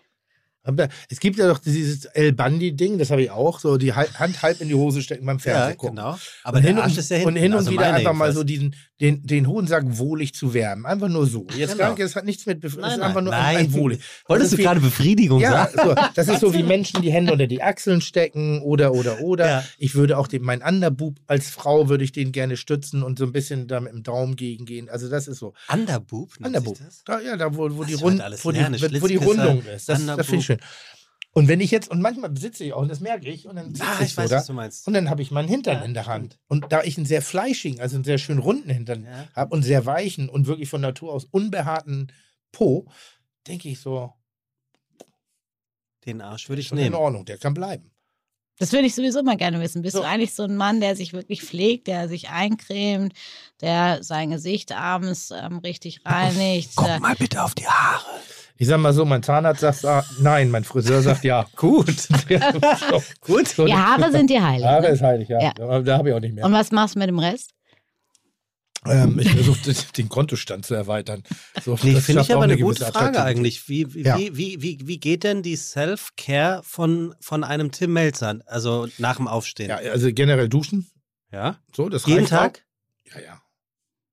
Es gibt ja doch dieses El Bandi-Ding, das habe ich auch, so die Hal- Hand halb in die Hose stecken beim Ja, Fernsehen gucken. genau. Aber und der hin Arsch und, ist ja und hinten, hin und also wieder einfach mal so diesen, den, den Hodensack wohlig zu wärmen. Einfach nur so. Jetzt Genau. gar das hat nichts mit, Bef- Nein, das ist nein, einfach nur nein. ein, wohlig. Das Wolltest ist du wie- gerade Befriedigung Ja, sagen? so, das ist so wie Menschen die Hände unter die Achseln stecken oder, oder, oder. Ja. Ich würde auch den, mein Underboob als Frau würde ich den gerne stützen und so ein bisschen da mit dem Daumen gegengehen. Also das ist so. Underboob? Underboob. Da, ja, da wo, wo, die, Rund, wo, die, wo die Rundung ist. Das, das finde ich schön. Und wenn ich jetzt, und manchmal besitze ich auch, und das merke ich, und dann sitze Ah, ich ich weiß, da, was du meinst. und dann habe ich meinen Hintern Ja, in der Hand. Und da ich einen sehr fleischigen, also einen sehr schön runden Hintern Ja. habe und sehr weichen und wirklich von Natur aus unbehaarten Po, denke ich so, Den Arsch würde ich schon in nehmen. Ordnung, der kann bleiben. Das würde ich sowieso mal gerne wissen. Bist So. du eigentlich so ein Mann, der sich wirklich pflegt, der sich eincremt, der sein Gesicht abends ähm, richtig reinigt? der- mal bitte auf die Haare. Ich sag mal so, mein Zahnarzt sagt ah, nein, mein Friseur sagt ja. Gut. So. Gut. So, Die Haare sind dir heilig. Haare ne? ist heilig, ja. Ja. Aber Da habe ich auch nicht mehr. Und was machst du mit dem Rest? Ähm, ich versuche den Kontostand zu erweitern. So, Nee, das finde ich aber eine gute Frage eigentlich. Wie, wie, Ja. wie, wie, wie, wie geht denn die Self-Care von, von einem Tim Melzer, also nach dem Aufstehen? Ja, also generell duschen. Ja? So, das Jeden reicht Tag? Auch. Ja, ja.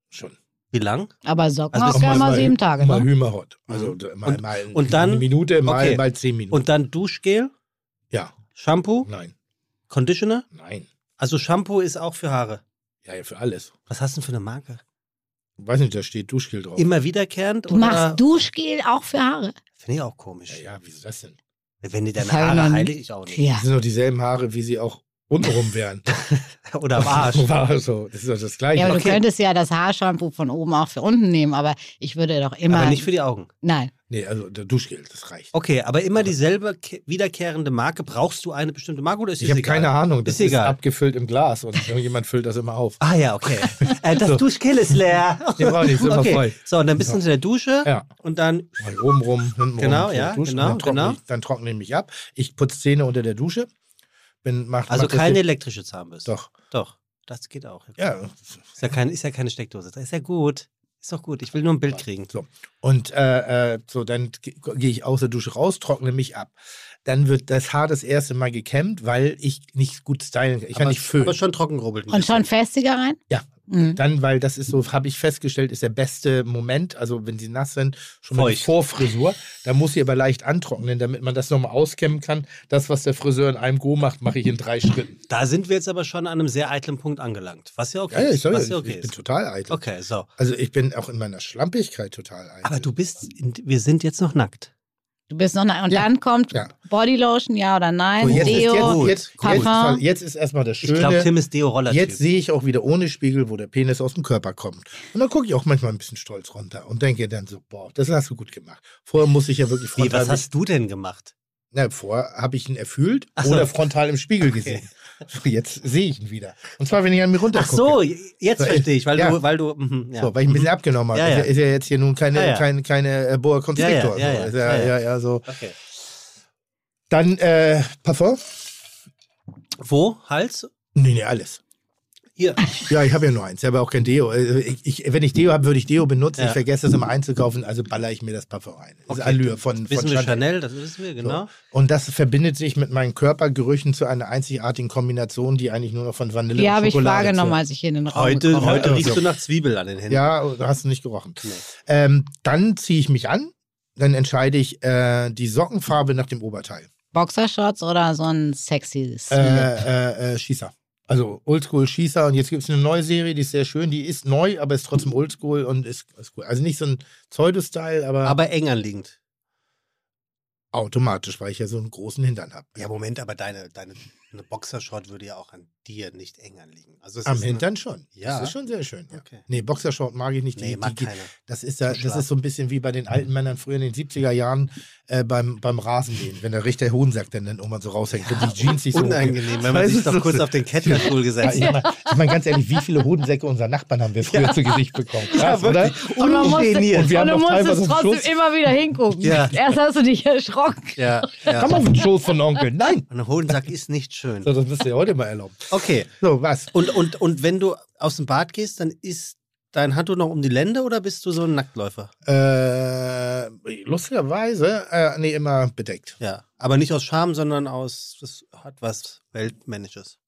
Schon. Wie lang? Aber Socken Also du ja mal sieben Tage, Mal ne? Hümerhot. Also Mhm. mal, Und- mal und dann- eine Minute, mal, okay. mal zehn Minuten. Und dann Duschgel, ja, Shampoo, nein, Conditioner? nein. Also Shampoo ist auch für Haare. Ja, ja, für alles. Was hast du denn für eine Marke? Weiß nicht, da steht Duschgel drauf. Immer wiederkehrend? Du machst Duschgel auch für Haare. Finde ich auch komisch. Ja, ja, wieso das denn? Wenn die deine Haare heilig, ich auch nicht. Ja. Das sind doch dieselben Haare, wie sie auch untenrum wären. Oder am Arsch. War so. Das ist doch das Gleiche. Ja, aber Okay. du könntest ja das Haarshampoo von oben auch für unten nehmen, aber ich würde doch immer. Aber nicht für die Augen. Nein. Nee, also der Duschgel, das reicht. Okay, aber immer dieselbe ke- wiederkehrende Marke. Brauchst du eine bestimmte Marke oder ist Ich habe keine Ahnung. Das Ist ist, egal. abgefüllt im Glas und irgendjemand füllt das immer auf. Ah ja, okay. äh, das So. Duschgel ist leer. Den brauche ich nicht, ist immer okay. voll. So, und dann bist du unter der Dusche Ja. und dann Mal oben rum, hinten Genau, rum. ja, duschen, genau, dann trockne genau. Ich, dann trockne ich mich ab. Ich putze Zähne unter der Dusche. Bin, mach, also mach das keine jetzt- elektrische Zahnbürste. Doch. Doch. Das geht auch. Ja. Ist ja, kein, ist ja keine Steckdose. Das ist ja gut. Ist doch gut. Ich will nur ein Bild kriegen. So. Und äh, äh, so, dann ge- gehe ich aus der Dusche raus, trockne mich ab. Dann wird das Haar das erste Mal gekämmt, weil ich nicht gut stylen kann. Ich kann aber, nicht föhnen. aber schon trockengerubbelt. ein Und schon festiger rein? Ja. Mhm. Dann, weil das ist so, habe ich festgestellt, ist der beste Moment, also wenn sie nass sind, schon mal die Feucht. Vorfrisur. Da muss sie aber leicht antrocknen, damit man das nochmal auskämmen kann. Das, was der Friseur in einem Go macht, mache ich in drei Schritten. Da sind wir jetzt aber schon an einem sehr eitlen Punkt angelangt. Was ja okay Ja, ja, ich, ist. Was ja ich, okay ich bin ist. total eitel. Okay, so. Also ich bin auch in meiner Schlampigkeit total eitel. Aber du bist, wir sind jetzt noch nackt. Du bist noch und Ja. dann kommt Ja. Bodylotion, ja oder nein? So, jetzt, Deo. ist, jetzt, jetzt, jetzt, Parfum. jetzt ist erstmal das Ich glaube, Schöne. Tim ist Deo-Roller-Typ. Jetzt sehe ich auch wieder ohne Spiegel, wo der Penis aus dem Körper kommt. Und dann gucke ich auch manchmal ein bisschen stolz runter und denke dann so, boah, das hast du gut gemacht. Vorher muss ich ja wirklich Wie, frontal. was hast du denn gemacht? na, vorher habe ich ihn erfüllt so. oder frontal im Spiegel gesehen. Jetzt sehe ich ihn wieder. Und zwar, wenn ich an mir Ach runtergucke. so, jetzt So, verstehe ich, weil ja. du, weil du, mhm, ja. So, weil ich ein bisschen abgenommen habe. Ja, Ist, ja. ist ja jetzt hier nun keine, Ja, ja. keine, keine äh, Boa Constrictor. Ja, ja, ja, so. Ja, ja, so. Okay. Dann äh, Parfum? Wo? Hals? Nee, nee, alles. Hier. Ja, ich habe ja nur eins. Ich habe auch kein Deo. Also Ich, ich, wenn ich Deo habe, würde ich Deo benutzen. Ja. Ich vergesse es immer einzukaufen, also baller ich mir das Parfum ein. Das ist Okay. Allure von, von Wissen wir Chanel. Chanel, das wissen wir, genau. So. Und das verbindet sich mit meinen Körpergerüchen zu einer einzigartigen Kombination, die eigentlich nur noch von Vanille Die und habe ich Schokolade wahrgenommen, als ich hier in den Raum Heute, gekommen heute Ja, riechst du nach Zwiebel an den Händen. Ja, hast du nicht gerochen. Nee. Ähm, dann ziehe ich mich an. Dann entscheide ich äh, die Sockenfarbe nach dem Oberteil. Boxershorts oder so ein sexy Slip? Äh, äh, äh, Schießer. Also Oldschool Schießer. Und jetzt gibt es eine neue Serie, die ist sehr schön. Die ist neu, aber ist trotzdem Oldschool und ist, ist cool. Also nicht so ein Pseudo-Style, aber, Aber eng anliegend. automatisch, weil ich ja so einen großen Hintern habe. Ja, Moment, aber deine, deine eine Boxershort würde ja auch an dir nicht eng anliegen. Also es Am ist eine- Hintern schon. Ja. Das ist schon sehr schön. Ja. Okay. Nee, Boxershort mag ich nicht. Die, Nee, mag die, keiner. das, ist ja, das ist so ein bisschen wie bei den alten Männern früher in den 70er Jahren äh, beim, beim Rasenmähen, wenn der Richter Hohensack dann, dann irgendwann so raushängt und die Jeans sich so Unangenehm, wenn man Weißt sich du, doch so- kurz auf den Catcherstuhl Ja, gesetzt ich hat. meine ich mein, ganz ehrlich, wie viele Hodensäcke unserer Nachbarn haben wir früher zu Gesicht bekommen? Krass, oder? Und man musste. Und wir haben und du noch teilweise musstest trotzdem Schuss. immer wieder hingucken. Ja. Erst hast du dich erschrocken. Ja, ja. Komm auf den Schoß von Onkel. Nein! Und ein Hodensack ist nicht schön. So, das müsst ihr heute mal erlauben. Okay. So, was? Und, und, und wenn du, aus dem Bad gehst, dann ist dein Handtuch noch um die Lände oder bist du so ein Naktläufer? Äh, lustigerweise, äh, nee, immer bedeckt. Ja. Aber nicht aus Scham, sondern aus, das hat was Weltmännisches.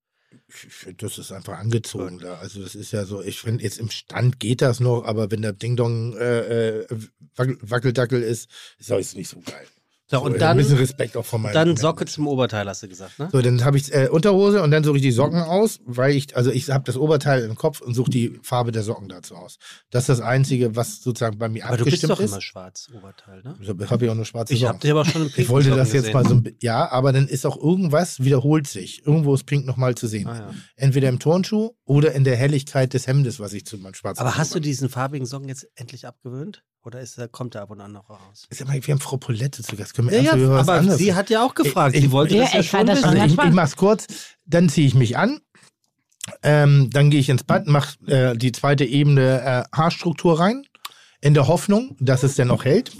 Ich Das ist einfach angezogen da. Also das ist ja so, ich finde, jetzt im Stand geht das noch, aber wenn der Ding-Dong äh, äh, Wackel, Wackeldackel ist, ist das nicht so geil. So, So, und ein dann, bisschen Respekt auch von dann. Socke zum Oberteil, hast du gesagt, ne? So, dann habe ich äh, Unterhose und dann suche ich die Socken aus, weil ich, also ich habe das Oberteil im Kopf und suche die Farbe der Socken dazu aus. Das ist das Einzige, was sozusagen bei mir Aber du bist abgestimmt doch ist. immer schwarz, Oberteil, ne? Deshalb habe ich auch nur schwarze Ich Socken. hab dich aber schon im Ich wollte das jetzt mal gesehen. so ein ja, aber dann ist auch irgendwas wiederholt sich. Irgendwo ist Pink nochmal zu sehen. Ah, ja. Entweder im Turnschuh oder in der Helligkeit des Hemdes, was ich zu meinem schwarzen Aber hast du diesen farbigen Socken jetzt endlich abgewöhnt? Oder ist, kommt der ab und an noch raus? Ist ja mal, wir haben Frau Polette zu Gast. Können wir Ja, ernsthaft ja, was aber anderes sie hat ja auch gefragt. Ich- sie wollte Ja, das ja ich schon das Also ich, ich mach's kurz, dann ziehe ich mich an, ähm, dann gehe ich ins Bad, mache äh, die zweite Ebene äh, Haarstruktur rein, in der Hoffnung, dass es dann auch hält.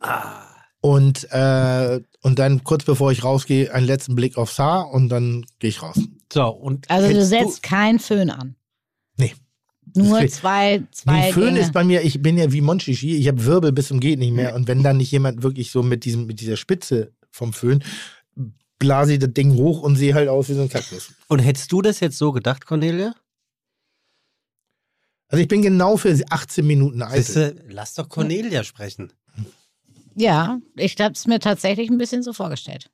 Ah. Und, äh, und dann kurz bevor ich rausgehe, einen letzten Blick aufs Haar und dann gehe ich raus. So, und Also du setzt keinen Föhn an. Nur zwei, zwei Die Föhn Gänge. ist bei mir, ich bin ja wie Monchichi, ich habe Wirbel bis zum geht nicht mehr. Und wenn dann nicht jemand wirklich so mit, diesem, mit dieser Spitze vom Föhn, blase ich das Ding hoch und sehe halt aus wie so ein Kaktus. Und hättest du das jetzt so gedacht, Cornelia? Also ich bin genau für 18 Minuten eitel. Siehste, lass doch Cornelia sprechen. Ja, ich habe es mir tatsächlich ein bisschen so vorgestellt.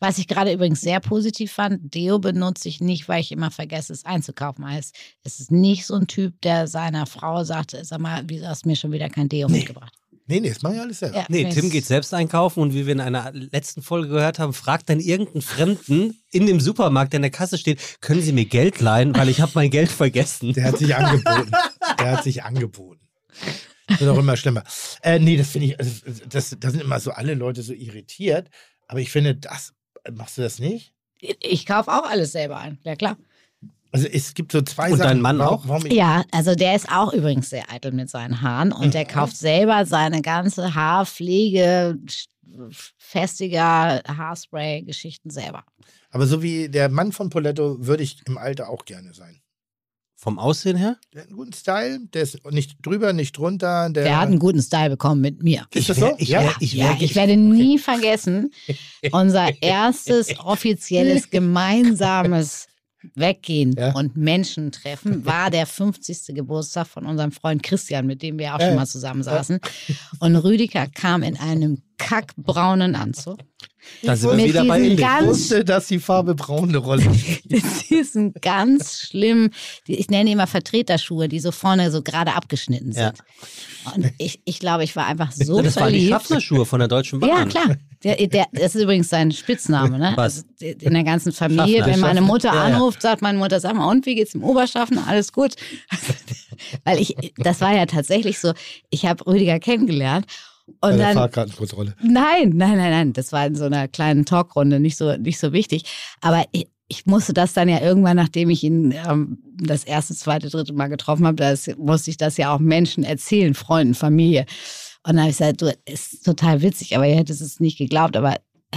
Was ich gerade übrigens sehr positiv fand, Deo benutze ich nicht, weil ich immer vergesse, es einzukaufen. Heißt, es ist nicht so ein Typ, der seiner Frau sagt, sag mal, wieso hast du mir schon wieder kein Deo mitgebracht? Nee, nee, das mache ich alles selber. Ja, Nee, Tim geht selbst einkaufen und wie wir in einer letzten Folge gehört haben, fragt dann irgendeinen Fremden in dem Supermarkt, der in der Kasse steht, können Sie mir Geld leihen, weil ich habe mein Geld vergessen. Der hat sich angeboten. Der hat sich angeboten. Das wird auch immer schlimmer. Äh, nee, das finde ich, also, das, da sind immer so alle Leute so irritiert. Aber ich finde, das, machst du das nicht? Ich kaufe auch alles selber ein, ja klar. Also es gibt so zwei Und Sachen. dein Mann warum, auch? Warum Ja, also der ist auch übrigens sehr eitel mit seinen Haaren und der kauft selber seine ganze Haarpflege, festiger Haarspray-Geschichten selber. Aber so wie der Mann von Poletto würde ich im Alter auch gerne sein. Vom Aussehen her? Der hat einen guten Style, der ist nicht drüber, nicht drunter. Der, Der hat einen guten Style bekommen mit mir. Ist das so? ich ja. wär- ich ja, ich werde nie vergessen, unser erstes offizielles gemeinsames Weggehen Ja. und Menschentreffen war der 50. Geburtstag von unserem Freund Christian, mit dem wir auch Ja. schon mal zusammensaßen. Und Rüdiger kam in einem kackbraunen Anzug. Da sind wir wieder bei ich ganz- wusste, dass die Farbe braun eine Rolle spielt. mit diesen ganz schlimmen, die, ich nenne die immer Vertreterschuhe, die so vorne so gerade abgeschnitten sind. Und ich, ich glaube, ich war einfach so das waren die verliebt. Schaffnerschuhe von der Deutschen Bahn. Ja, klar. Der, der, das ist übrigens sein Spitzname, ne? Was? Also in der ganzen Familie. Schaffner. Wenn meine Mutter Ja, ja. anruft, sagt meine Mutter, sag mal, und wie geht's im Oberschaffner? Alles gut. Weil ich, das war ja tatsächlich so, ich habe Rüdiger kennengelernt und Bei der dann Fahrkartenkontrolle. Nein, nein, nein, nein. Das war in so einer kleinen Talkrunde, nicht so, nicht so wichtig. Aber ich, ich musste das dann ja irgendwann, nachdem ich ihn ähm, das erste, zweite, dritte Mal getroffen habe, das, musste ich das ja auch Menschen erzählen, Freunden, Familie. Und dann habe ich gesagt, du, ist total witzig, aber ihr hättet es nicht geglaubt, aber äh,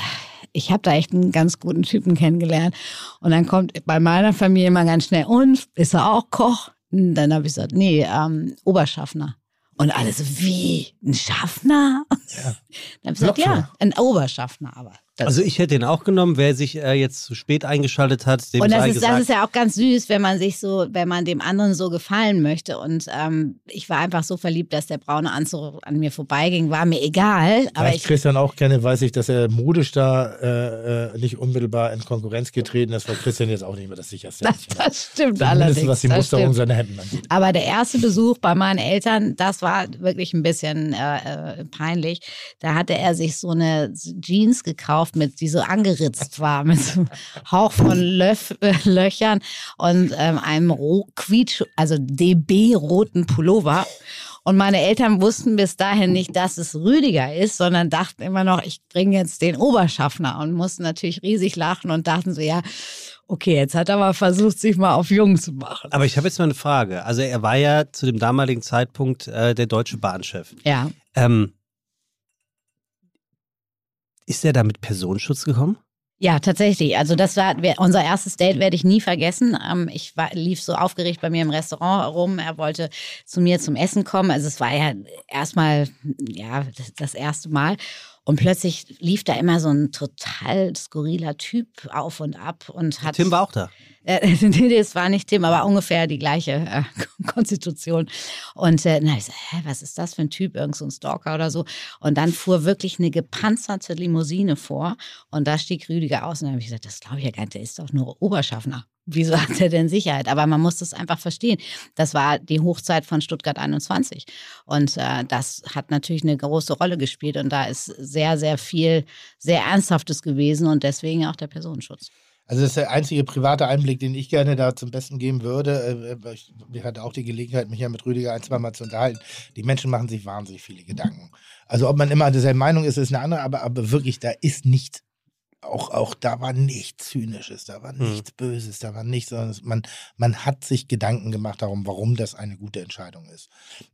ich habe da echt einen ganz guten Typen kennengelernt. Und dann kommt bei meiner Familie immer ganz schnell, und ist er auch Koch? Und dann habe ich gesagt, nee, ähm, Oberschaffner. Und alle so, wie? Ein Schaffner? Dann habe ich gesagt, ja, ein Oberschaffner aber. Das Also ich hätte ihn auch genommen, wer sich äh, jetzt zu spät eingeschaltet hat, dem und das sei ist, gesagt, das ist ja auch ganz süß, wenn man sich so, wenn man dem anderen so gefallen möchte. Und ähm, ich war einfach so verliebt, dass der braune Anzug an mir vorbeiging. War mir egal. Aber Aber ich ich, Christian auch kenne, weiß ich, dass er modisch da äh, äh, nicht unmittelbar in Konkurrenz getreten ist, weil Christian jetzt auch nicht mehr das sicherste das, das stimmt Zumindest allerdings. was die das Musterung stimmt. seiner Hemden angeht. Aber der erste Besuch bei meinen Eltern, das war wirklich ein bisschen äh, äh, peinlich. Da hatte er sich so eine Jeans gekauft, mit, die so angeritzt war, mit so einem Hauch von Löff, äh, Löchern und ähm, einem Quietsch, also DB-roten Pullover. Und meine Eltern wussten bis dahin nicht, dass es Rüdiger ist, sondern dachten immer noch, ich bringe jetzt den Oberschaffner und mussten natürlich riesig lachen und dachten so, ja, okay, jetzt hat er aber versucht, sich mal auf jung zu machen. aber ich habe jetzt mal eine Frage. Also er war ja zu dem damaligen Zeitpunkt äh, der deutsche Bahnchef. Ja. Ähm, ist er da mit Personenschutz gekommen? Ja, tatsächlich. Also das war unser erstes Date, werde ich nie vergessen. Ähm, ich war, lief so aufgeregt bei mir im Restaurant rum. Er wollte zu mir zum Essen kommen. Also es war ja erstmal ja das, das erste Mal. Und plötzlich lief da immer so ein total skurriler Typ auf und ab und hat Tim war auch da. Äh, das war nicht Tim, aber ungefähr die gleiche äh, Konstitution. Und äh, hab ich so, hä, was ist das für ein Typ? Irgend so ein Stalker oder so. Und dann fuhr wirklich eine gepanzerte Limousine vor und da stieg Rüdiger aus. Und dann habe ich gesagt, das glaube ich ja gar nicht, der ist doch nur Oberschaffner. Wieso hat er denn Sicherheit? Aber man muss das einfach verstehen. Das war die Hochzeit von Stuttgart 21. Und äh, das hat natürlich eine große Rolle gespielt. Und da ist sehr, sehr viel, sehr Ernsthaftes gewesen und deswegen auch der Personenschutz. Also das ist der einzige private Einblick, den ich gerne da zum Besten geben würde. Äh, Ich, ich hatte auch die Gelegenheit, mich ja mit Rüdiger ein, zwei Mal zu unterhalten. Die Menschen machen sich wahnsinnig viele Gedanken. Also ob man immer derselben Meinung ist, ist eine andere, aber, aber wirklich, da ist nichts, auch, auch da war nichts Zynisches, da war Hm. nichts Böses, da war nichts, sondern man, man hat sich Gedanken gemacht darum, warum das eine gute Entscheidung ist.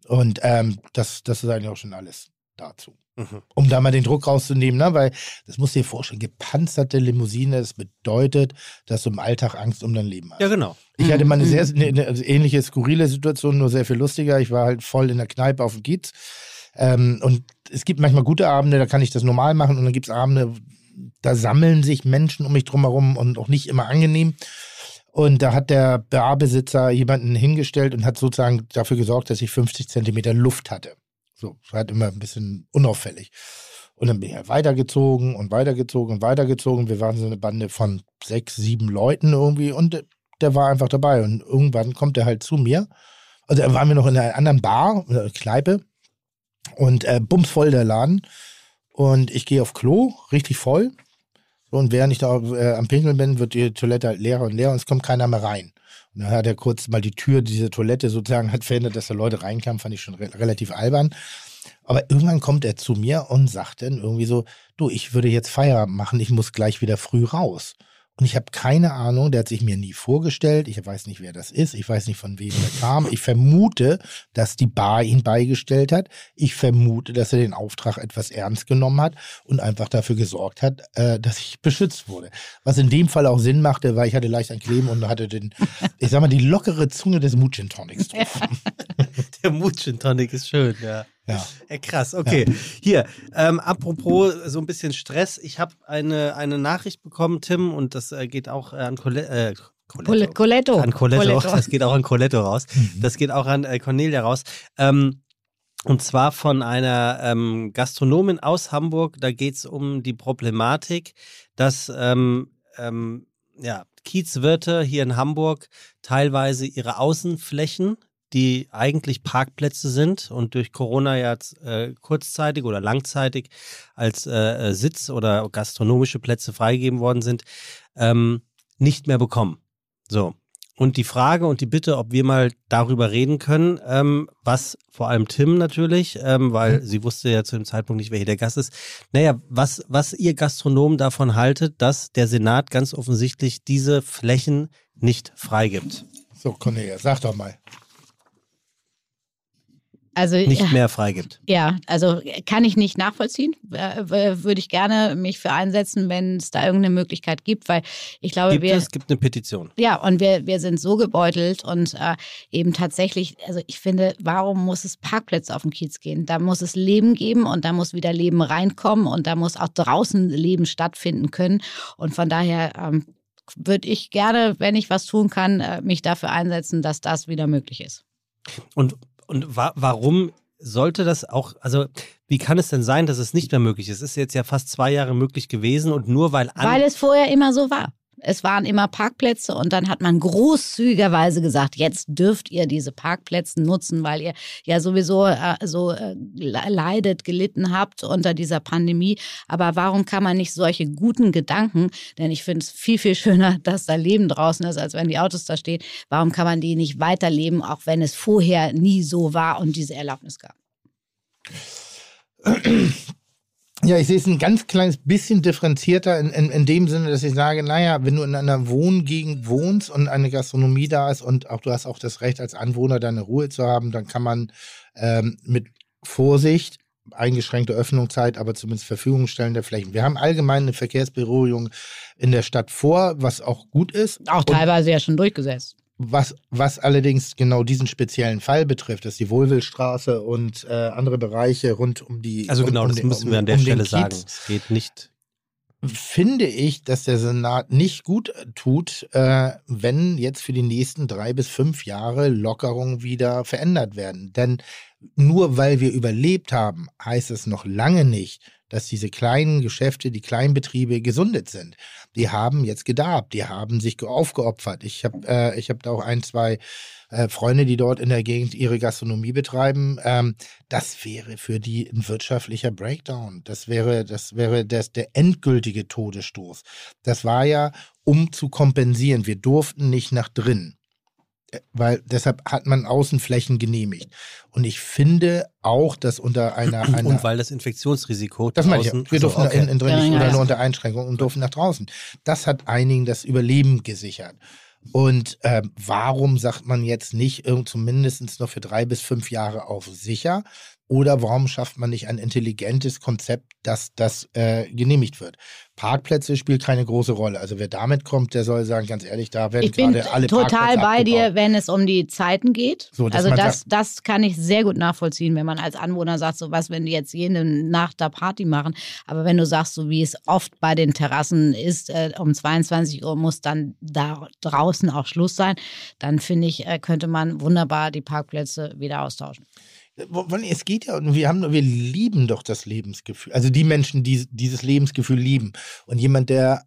Und ähm, das, das ist eigentlich auch schon alles dazu Mhm. um da mal den Druck rauszunehmen, ne? weil das musst du dir vorstellen, gepanzerte Limousine, das bedeutet, dass du im Alltag Angst um dein Leben hast. Ja, genau. Ich hatte mal eine sehr eine, eine, also ähnliche skurrile Situation, nur sehr viel lustiger. Ich war halt voll in der Kneipe auf dem Kiez. Ähm, und es gibt manchmal gute Abende, da kann ich das normal machen. Und dann gibt es Abende, da sammeln sich Menschen um mich drumherum und auch nicht immer angenehm. Und da hat der Barbesitzer jemanden hingestellt und hat sozusagen dafür gesorgt, dass ich 50 Zentimeter Luft hatte. So, halt immer ein bisschen unauffällig. Und dann bin ich halt weitergezogen und weitergezogen und weitergezogen. Wir waren so eine Bande von sechs, sieben Leuten irgendwie und der, war einfach dabei. Und irgendwann kommt er halt zu mir. Also da waren wir noch in einer anderen Bar, oder Kneipe und äh, bumsvoll der Laden. Und ich gehe auf Klo, richtig voll. Und während ich da äh, am Pinkeln bin, wird die Toilette halt leerer und leerer und es kommt keiner mehr rein. Und dann hat er kurz mal die Tür dieser Toilette sozusagen hat verändert, dass da Leute reinkamen, fand ich schon re relativ albern. Aber irgendwann kommt er zu mir und sagt dann irgendwie so, du, ich würde jetzt Feierabend machen, ich muss gleich wieder früh raus. Und ich habe keine Ahnung, der hat sich mir nie vorgestellt, ich weiß nicht, wer das ist, ich weiß nicht, von wem der kam. Ich vermute, dass die Bar ihn beigestellt hat. Ich vermute, dass er den Auftrag etwas ernst genommen hat und einfach dafür gesorgt hat, äh, dass ich beschützt wurde. Was in dem Fall auch Sinn machte, weil ich hatte leicht ein Kleben und hatte den, ich sag mal, die lockere Zunge des Mood Gin Tonics drauf. Der Mood Gin Tonic ist schön, ja. Ja. Ja, krass, okay. Hier, ähm, apropos so ein bisschen Stress. Ich habe eine, eine Nachricht bekommen, Tim, und das äh, geht auch äh, an Colette. Äh, Col- Coletto. An Coletto. Coletto. Das geht auch an Coletto raus. Das geht auch an äh, Cornelia raus. Ähm, und zwar von einer ähm, Gastronomin aus Hamburg. Da geht es um die Problematik, dass ähm, ähm, ja, Kiezwirte hier in Hamburg teilweise ihre Außenflächen, die eigentlich Parkplätze sind und durch Corona ja äh, kurzzeitig oder langzeitig als äh, äh, Sitz oder gastronomische Plätze freigegeben worden sind, ähm, nicht mehr bekommen. So. Und die Frage und die Bitte, ob wir mal darüber reden können, ähm, was vor allem Tim natürlich, ähm, weil sie wusste ja zu dem Zeitpunkt nicht, wer hier der Gast ist. Naja, was, was ihr Gastronom davon haltet, dass der Senat ganz offensichtlich diese Flächen nicht freigibt. So, Cornelia, sag doch mal. Also Nicht mehr freigibt. ja, also kann ich nicht nachvollziehen. Würde ich gerne mich für einsetzen, wenn es da irgendeine Möglichkeit gibt, weil ich glaube, Gibt wir es, gibt eine Petition. ja und wir wir sind so gebeutelt und äh, eben tatsächlich, also ich finde, warum muss es Parkplätze auf dem Kiez gehen? Da muss es Leben geben und da muss wieder Leben reinkommen und da muss auch draußen Leben stattfinden können und von daher ähm, würde ich gerne, wenn ich was tun kann, äh, mich dafür einsetzen, dass das wieder möglich ist. Und, und wa warum sollte das auch, also wie kann es denn sein, dass es nicht mehr möglich ist? Es ist jetzt ja fast zwei Jahre möglich gewesen und nur weil Weil es vorher immer so war. Es waren immer Parkplätze und dann hat man großzügigerweise gesagt, jetzt dürft ihr diese Parkplätze nutzen, weil ihr ja sowieso äh, so äh, le- leidet, gelitten habt unter dieser Pandemie. Aber warum kann man nicht solche guten Gedanken, denn ich finde es viel, viel schöner, dass da Leben draußen ist, als wenn die Autos da stehen. Warum kann man die nicht weiterleben, auch wenn es vorher nie so war und diese Erlaubnis gab? Ja, ich sehe es ein ganz kleines bisschen differenzierter in, in, in dem Sinne, dass ich sage, naja, wenn du in einer Wohngegend wohnst und eine Gastronomie da ist und auch du hast auch das Recht als Anwohner deine Ruhe zu haben, dann kann man ähm, mit Vorsicht eingeschränkte Öffnungszeit, aber zumindest Verfügung stellen der Flächen. Wir haben allgemein eine Verkehrsberuhigung in der Stadt vor, was auch gut ist. Auch Und teilweise ja schon durchgesetzt. Was, was allerdings genau diesen speziellen Fall betrifft, dass die Wohlwillstraße und äh, andere Bereiche rund um die. Also um, genau, um das den- müssen um- wir an der um Stelle sagen. Es geht nicht. Finde ich, dass der Senat nicht gut tut, äh, wenn jetzt für die nächsten drei bis fünf Jahre Lockerungen wieder verändert werden. Denn nur weil wir überlebt haben, heißt es noch lange nicht, dass diese kleinen Geschäfte, die kleinen Betriebe gesundet sind. Die haben jetzt gedarbt, die haben sich ge- aufgeopfert. Ich habe äh, ich hab da auch ein, zwei äh, Freunde, die dort in der Gegend ihre Gastronomie betreiben. Ähm, das wäre für die ein wirtschaftlicher Breakdown. Das wäre, das wäre das, der endgültige Todesstoß. Das war ja, um zu kompensieren. Wir durften nicht nach drin. Äh, Weil deshalb hat man Außenflächen genehmigt. Und ich finde auch, dass unter einer, einer Und weil das Infektionsrisiko das meine ich. Wir Also, durften okay. in, in drin nicht oder nur unter Einschränkungen und durften nach draußen. Das hat einigen das Überleben gesichert. Und ähm, warum sagt man jetzt nicht irgend zumindest noch für drei bis fünf Jahre auf sicher? Oder warum schafft man nicht ein intelligentes Konzept, dass das äh, genehmigt wird? Parkplätze spielt keine große Rolle. Also wer damit kommt, der soll sagen, ganz ehrlich, da werden Ich bin gerade alle total Parkplätze bei abgebaut. dir, wenn es um die Zeiten geht. So, also das, sagt- das kann ich sehr gut nachvollziehen, wenn man als Anwohner sagt, so was, wenn die jetzt jede Nacht da Party machen. Aber wenn du sagst, so wie es oft bei den Terrassen ist, äh, um 22 Uhr muss dann da draußen auch Schluss sein, dann finde ich, äh, könnte man wunderbar die Parkplätze wieder austauschen. Es geht ja, und wir haben, wir lieben doch das Lebensgefühl. Also die Menschen, die dieses Lebensgefühl lieben. Und jemand, der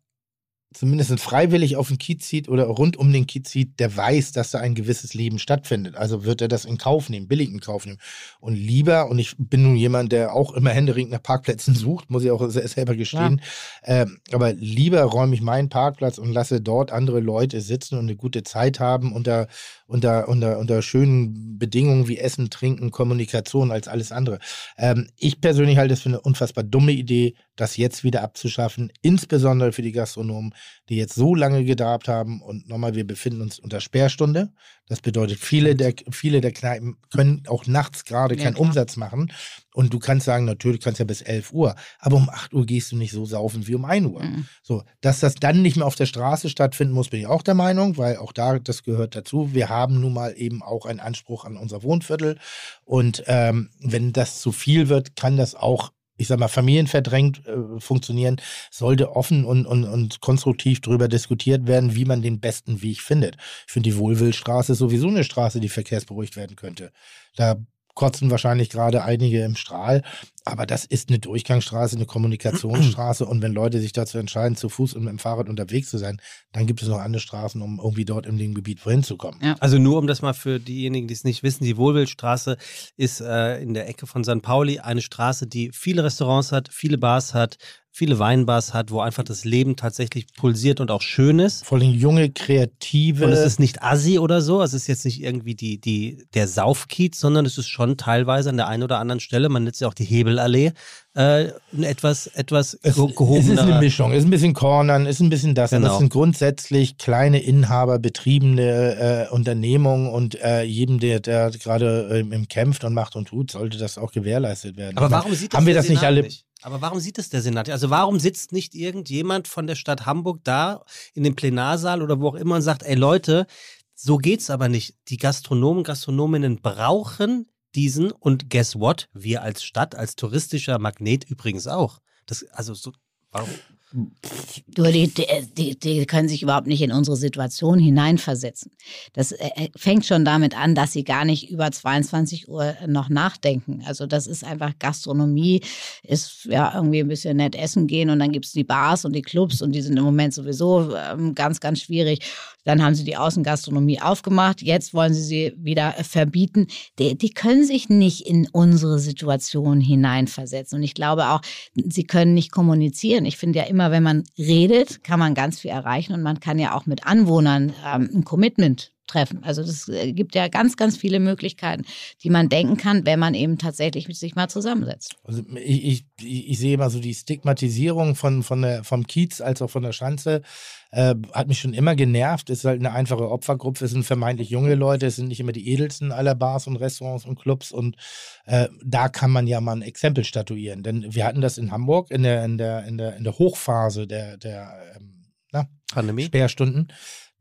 zumindest freiwillig auf den Kiez zieht oder rund um den Kiez zieht, der weiß, dass da ein gewisses Leben stattfindet. Also wird er das in Kauf nehmen, billig in Kauf nehmen. Und lieber, und ich bin nun jemand, der auch immer händeringend nach Parkplätzen sucht, muss ich auch se- selber gestehen, ähm, aber lieber räume ich meinen Parkplatz und lasse dort andere Leute sitzen und eine gute Zeit haben unter, unter, unter, unter schönen Bedingungen wie Essen, Trinken, Kommunikation als alles andere. Ähm, ich persönlich halte es für eine unfassbar dumme Idee, das jetzt wieder abzuschaffen, insbesondere für die Gastronomen, die jetzt so lange gedarbt haben. Und nochmal, wir befinden uns unter Sperrstunde. Das bedeutet, viele der, viele der Kneipen können auch nachts gerade Ja, keinen klar. Umsatz machen. Und du kannst sagen, natürlich kannst du ja bis 11 Uhr, aber um 8 Uhr gehst du nicht so saufen wie um 1 Uhr. Mhm. So, dass das dann nicht mehr auf der Straße stattfinden muss, bin ich auch der Meinung, weil auch da, das gehört dazu. Wir haben nun mal eben auch einen Anspruch an unser Wohnviertel. Und ähm, wenn das zu viel wird, kann das auch, ich sag mal, familienverdrängt äh, funktionieren. Sollte offen und, und, und konstruktiv darüber diskutiert werden, wie man den besten Weg findet. Ich finde, die Wohlwillstraße ist sowieso eine Straße, die verkehrsberuhigt werden könnte. Da kotzen wahrscheinlich gerade einige im Strahl. Aber das ist eine Durchgangsstraße, eine Kommunikationsstraße. Und wenn Leute sich dazu entscheiden, zu Fuß und mit dem Fahrrad unterwegs zu sein, dann gibt es noch andere Straßen, um irgendwie dort in dem Gebiet wohin zu kommen. Ja. Also nur um das mal für diejenigen, die es nicht wissen, die Wohlwildstraße ist äh, in der Ecke von St. Pauli eine Straße, die viele Restaurants hat, viele Bars hat, viele Weinbars hat, wo einfach das Leben tatsächlich pulsiert und auch schön ist. Vor allem junge, kreative. Und es ist nicht assi oder so, es ist jetzt nicht irgendwie die, die, der Saufkiez, sondern es ist schon teilweise an der einen oder anderen Stelle, man nennt es ja auch die Hebelallee, äh, etwas, etwas Es, es ist eine Mischung, ist ein bisschen Cornern, ist ein bisschen das. Genau. das sind grundsätzlich kleine Inhaber, betriebene äh, Unternehmungen und äh, jedem, der, der gerade ähm, im kämpft und macht und tut, sollte das auch gewährleistet werden. Aber Ich meine, warum sieht das haben wir der das nicht Senat alle? Nicht? Aber warum sieht das der Senat? Also warum sitzt nicht irgendjemand von der Stadt Hamburg da in dem Plenarsaal oder wo auch immer und sagt, ey Leute, so geht's aber nicht. Die Gastronomen, Gastronominnen brauchen diesen und guess what? Wir als Stadt, als touristischer Magnet übrigens auch. Das, also so, warum? Du, die, die, die, können sich überhaupt nicht in unsere Situation hineinversetzen. Das äh, fängt schon damit an, dass sie gar nicht über 22 Uhr noch nachdenken. Also das ist einfach Gastronomie, ist ja irgendwie ein bisschen nett essen gehen und dann gibt's die Bars und die Clubs und die sind im Moment sowieso ähm, ganz, ganz schwierig. Dann haben sie die Außengastronomie aufgemacht, jetzt wollen sie sie wieder äh, verbieten. Die, die können sich nicht in unsere Situation hineinversetzen. Und ich glaube auch, sie können nicht kommunizieren. Ich finde ja immer, wenn man redet, kann man ganz viel erreichen und man kann ja auch mit Anwohnern ähm, ein Commitment treffen. Also das äh, gibt ja ganz, ganz viele Möglichkeiten, die man denken kann, wenn man eben tatsächlich mit sich mal zusammensetzt. Also ich, ich, ich sehe immer so die Stigmatisierung von, von der, vom Kiez als auch von der Schanze. Äh, hat mich schon immer genervt. Es ist halt eine einfache Opfergruppe. Es sind vermeintlich junge Leute. Es sind nicht immer die edelsten aller Bars und Restaurants und Clubs. Und äh, da kann man ja mal ein Exempel statuieren. Denn wir hatten das in Hamburg in der, in der, in der, in der Hochphase der, der ähm, na, Pandemie. Sperrstunden,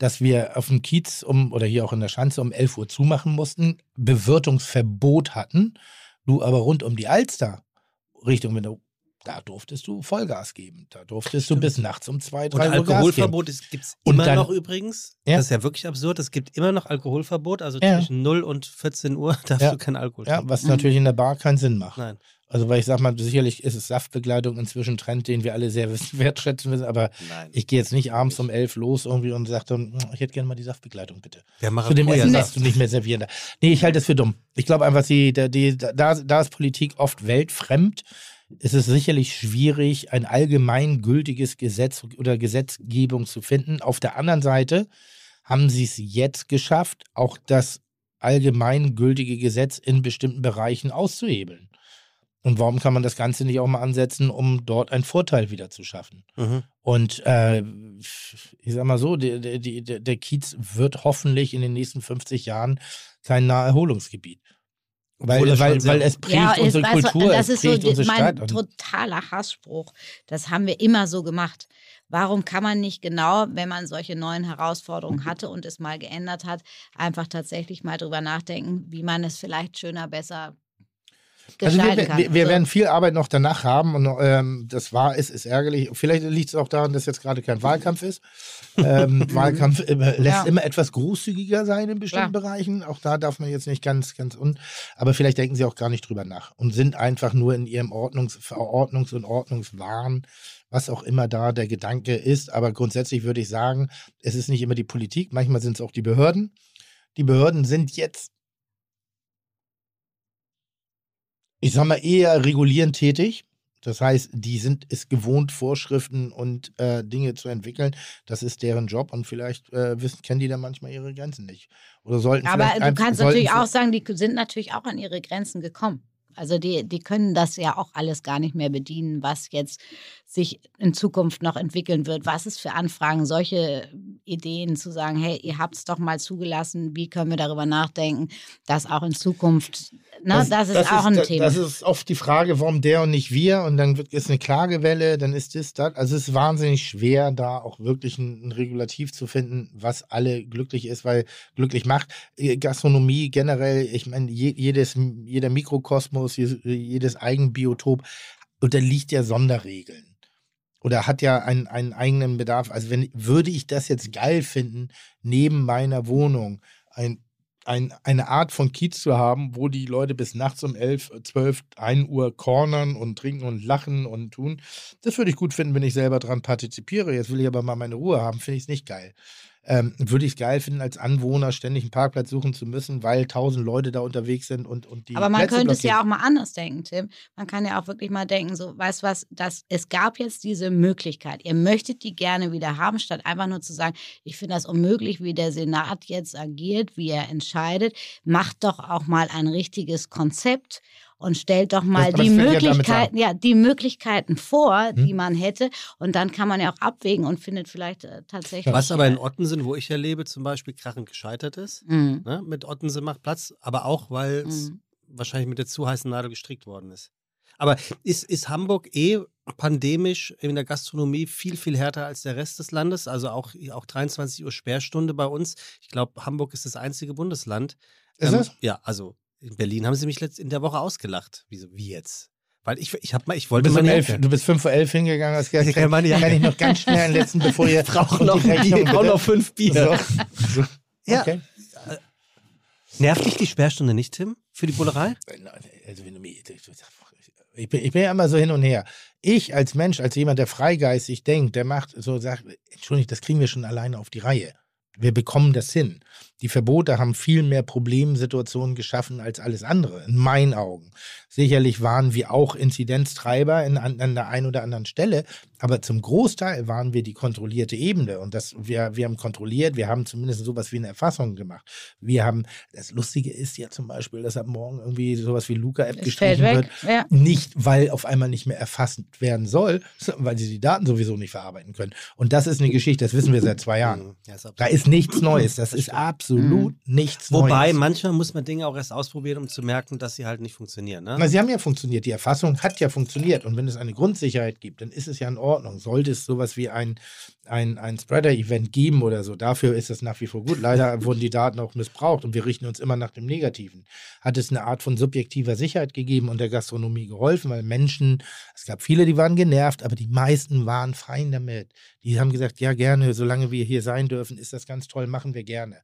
dass wir auf dem Kiez um oder hier auch in der Schanze um 11 Uhr zumachen mussten, Bewirtungsverbot hatten, du aber rund um die Alster Richtung Winter, da durftest du Vollgas geben. Da durftest du bis nachts um 2, Und 3 Uhr. Alkoholverbot gibt es immer dann- noch übrigens. Ja. Das ist ja wirklich absurd. Es gibt immer noch Alkoholverbot. Also Ja. zwischen 0 und 14 Uhr darfst Ja. du keinen Alkohol Ja, trinken. was natürlich in der Bar keinen Sinn macht. Nein. Also, weil ich sag mal, sicherlich ist es Saftbegleitung inzwischen ein Trend, den wir alle sehr wertschätzen wissen, aber Nein. ich gehe jetzt nicht abends um 11 los irgendwie und sage dann, ich hätte gerne mal die Saftbegleitung, bitte. Machen Zu dem Essen darfst du nicht mehr servieren. Nee, ich halte das für dumm. Ich glaube einfach, die, die, die, da, da ist Politik oft weltfremd. Es ist sicherlich schwierig, ein allgemeingültiges Gesetz oder Gesetzgebung zu finden. Auf der anderen Seite haben sie es jetzt geschafft, auch das allgemeingültige Gesetz in bestimmten Bereichen auszuhebeln. Und warum kann man das Ganze nicht auch mal ansetzen, um dort einen Vorteil wieder zu schaffen? Mhm. Und äh, ich sag mal so, der, der, der, Kiez wird hoffentlich in den nächsten 50 Jahren kein Naherholungsgebiet. Er Weil, weil, weil es prägt Ja, ist, unsere weißt du, Kultur, das es ist so prägt die- unsere mein Stadt. Totaler Hassspruch. Das haben wir immer so gemacht. Warum kann man nicht genau, wenn man solche neuen Herausforderungen hatte und es mal geändert hat, einfach tatsächlich mal drüber nachdenken, wie man es vielleicht schöner, besser also wir, kann? wir, So. werden viel Arbeit noch danach haben und ähm, das war, ist, ist ärgerlich. Vielleicht liegt es auch daran, dass jetzt gerade kein Wahlkampf ist. Ähm, Wahlkampf immer, lässt Ja. immer etwas großzügiger sein in bestimmten Klar. Bereichen. Auch da darf man jetzt nicht ganz, ganz un. Aber vielleicht denken sie auch gar nicht drüber nach und sind einfach nur in ihrem Ordnungs-, Verordnungs- und Ordnungswahn, was auch immer da der Gedanke ist. Aber grundsätzlich würde ich sagen, es ist nicht immer die Politik, manchmal sind es auch die Behörden. Die Behörden sind jetzt ich sag mal, eher regulierend tätig. Das heißt, die sind es gewohnt, Vorschriften und äh, Dinge zu entwickeln. Das ist deren Job und vielleicht äh, wissen, kennen die dann manchmal ihre Grenzen nicht. Oder sollten Aber du kannst natürlich auch sagen, die sind natürlich auch an ihre Grenzen gekommen. Also die, die können das ja auch alles gar nicht mehr bedienen, was jetzt sich in Zukunft noch entwickeln wird. Was ist für Anfragen, solche Ideen zu sagen, hey, ihr habt es doch mal zugelassen, wie können wir darüber nachdenken, dass auch in Zukunft, ne, das, ist auch ein da- Thema. Das ist oft die Frage, warum der und nicht wir. Und dann wird, ist eine Klagewelle, dann ist das, das. Also es ist wahnsinnig schwer, da auch wirklich ein, ein Regulativ zu finden, was alle glücklich ist, weil glücklich macht. Äh, Gastronomie generell, ich meine, je, jedes, jeder Mikrokosmos, je- jedes Eigenbiotop unterliegt ja Sonderregeln. Oder hat ja einen, einen eigenen Bedarf. Also wenn, würde ich das jetzt geil finden, neben meiner Wohnung ein ein, eine Art von Kiez zu haben, wo die Leute bis nachts um 11, 12, 1 Uhr cornern und trinken und lachen und tun. Das würde ich gut finden, wenn ich selber dran partizipiere. Jetzt will ich aber mal meine Ruhe haben, finde ich es nicht geil. Ähm, würde ich es geil finden, als Anwohner ständig einen Parkplatz suchen zu müssen, weil tausend Leute da unterwegs sind und, und die Aber man Plätze könnte es ja blockieren. auch mal anders denken, Tim. Man kann ja auch wirklich mal denken, so, weißt du was, das, es gab jetzt diese Möglichkeit. Ihr möchtet die gerne wieder haben, statt einfach nur zu sagen, ich finde das unmöglich, wie der Senat jetzt agiert, wie er entscheidet. Macht doch auch mal ein richtiges Konzept und stellt doch mal Das- die ja Möglichkeiten, ja, die Möglichkeiten vor, Hm? die man hätte. Und dann kann man ja auch abwägen und findet vielleicht äh, tatsächlich. Was aber in Ottensen, wo ich erlebe, zum Beispiel krachend gescheitert ist. mh, Ne? Mit Ottensen macht Platz, aber auch, weil es mh. wahrscheinlich mit der zu heißen Nadel gestrickt worden ist. Aber ist, ist Hamburg eh pandemisch in der Gastronomie viel, viel härter als der Rest des Landes? Also auch, auch 23 Uhr Sperrstunde bei uns. Ich glaube, Hamburg ist das einzige Bundesland. Ist es? Ja, also in Berlin haben sie mich letzt in der Woche ausgelacht. Wie, so, wie jetzt? Weil ich, ich habe mal, ich Du wollte bist, mal um elf, du bist 5 vor 11 hingegangen, hast gesagt, kann, meine Jacke. kann ich noch ganz schnell einen letzten, bevor ihr brauche und noch, Bier, noch fünf Bier. So, so. Ja. Okay. Nervt dich die Sperrstunde nicht, Tim, für die Bullerei? Also wenn du mir, ich, bin, ich bin ja immer so hin und her. Ich als Mensch, als jemand, der freigeistig denkt, der macht so, sagt, Entschuldigung, das kriegen wir schon alleine auf die Reihe. Wir bekommen das hin. Die Verbote haben viel mehr Problemsituationen geschaffen als alles andere, in meinen Augen. Sicherlich waren wir auch Inzidenztreiber in, an, an der einen oder anderen Stelle, aber zum Großteil waren wir die kontrollierte Ebene. Und das, wir, wir haben kontrolliert, wir haben zumindest sowas wie eine Erfassung gemacht. Wir haben, das Lustige ist ja zum Beispiel, dass ab morgen irgendwie sowas wie Luca-App Es gestrichen wird. Ja. Nicht, weil auf einmal nicht mehr erfasst werden soll, sondern weil sie die Daten sowieso nicht verarbeiten können. Und das ist eine Geschichte, das wissen wir seit zwei Jahren. Ja, ist. Da ist nichts Neues. Das ist absolut nichts Wobei, Neues. manchmal muss man Dinge auch erst ausprobieren, um zu merken, dass sie halt nicht funktionieren. Ne? Na, sie haben ja funktioniert. Die Erfassung hat ja funktioniert. Und wenn es eine Grundsicherheit gibt, dann ist es ja in Ordnung. Sollte es sowas wie ein, ein, ein Spreader-Event geben oder so, dafür ist es nach wie vor gut. Leider wurden die Daten auch missbraucht und wir richten uns immer nach dem Negativen. Hat es eine Art von subjektiver Sicherheit gegeben und der Gastronomie geholfen, weil Menschen, es gab viele, die waren genervt, aber die meisten waren fein damit. Die haben gesagt, ja gerne, solange wir hier sein dürfen, ist das ganz toll, machen wir gerne.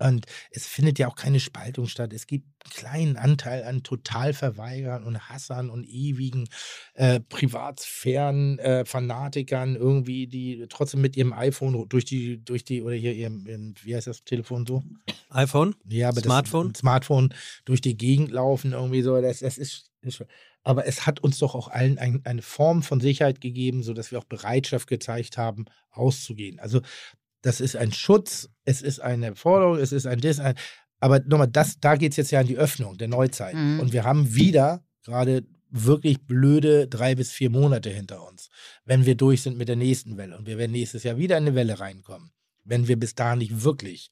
Und es findet ja auch keine Spaltung statt. Es gibt einen kleinen Anteil an Totalverweigern und Hassern und ewigen äh, Privatsphären, äh, Fanatikern irgendwie, die trotzdem mit ihrem iPhone durch die, durch die, oder hier ihrem, ihrem wie heißt das Telefon so? iPhone? Ja, aber Smartphone? Das, Smartphone durch die Gegend laufen, irgendwie so. Das, das ist, ist aber es hat uns doch auch allen ein, eine Form von Sicherheit gegeben, sodass wir auch Bereitschaft gezeigt haben, auszugehen. Also das ist ein Schutz, es ist eine Forderung, es ist ein Dis, ein, aber nochmal, das, da geht es jetzt ja an die Öffnung der Neuzeit. Mhm. Und wir haben wieder gerade wirklich blöde drei bis vier Monate hinter uns, wenn wir durch sind mit der nächsten Welle. Und wir werden nächstes Jahr wieder in eine Welle reinkommen, wenn wir bis dahin nicht wirklich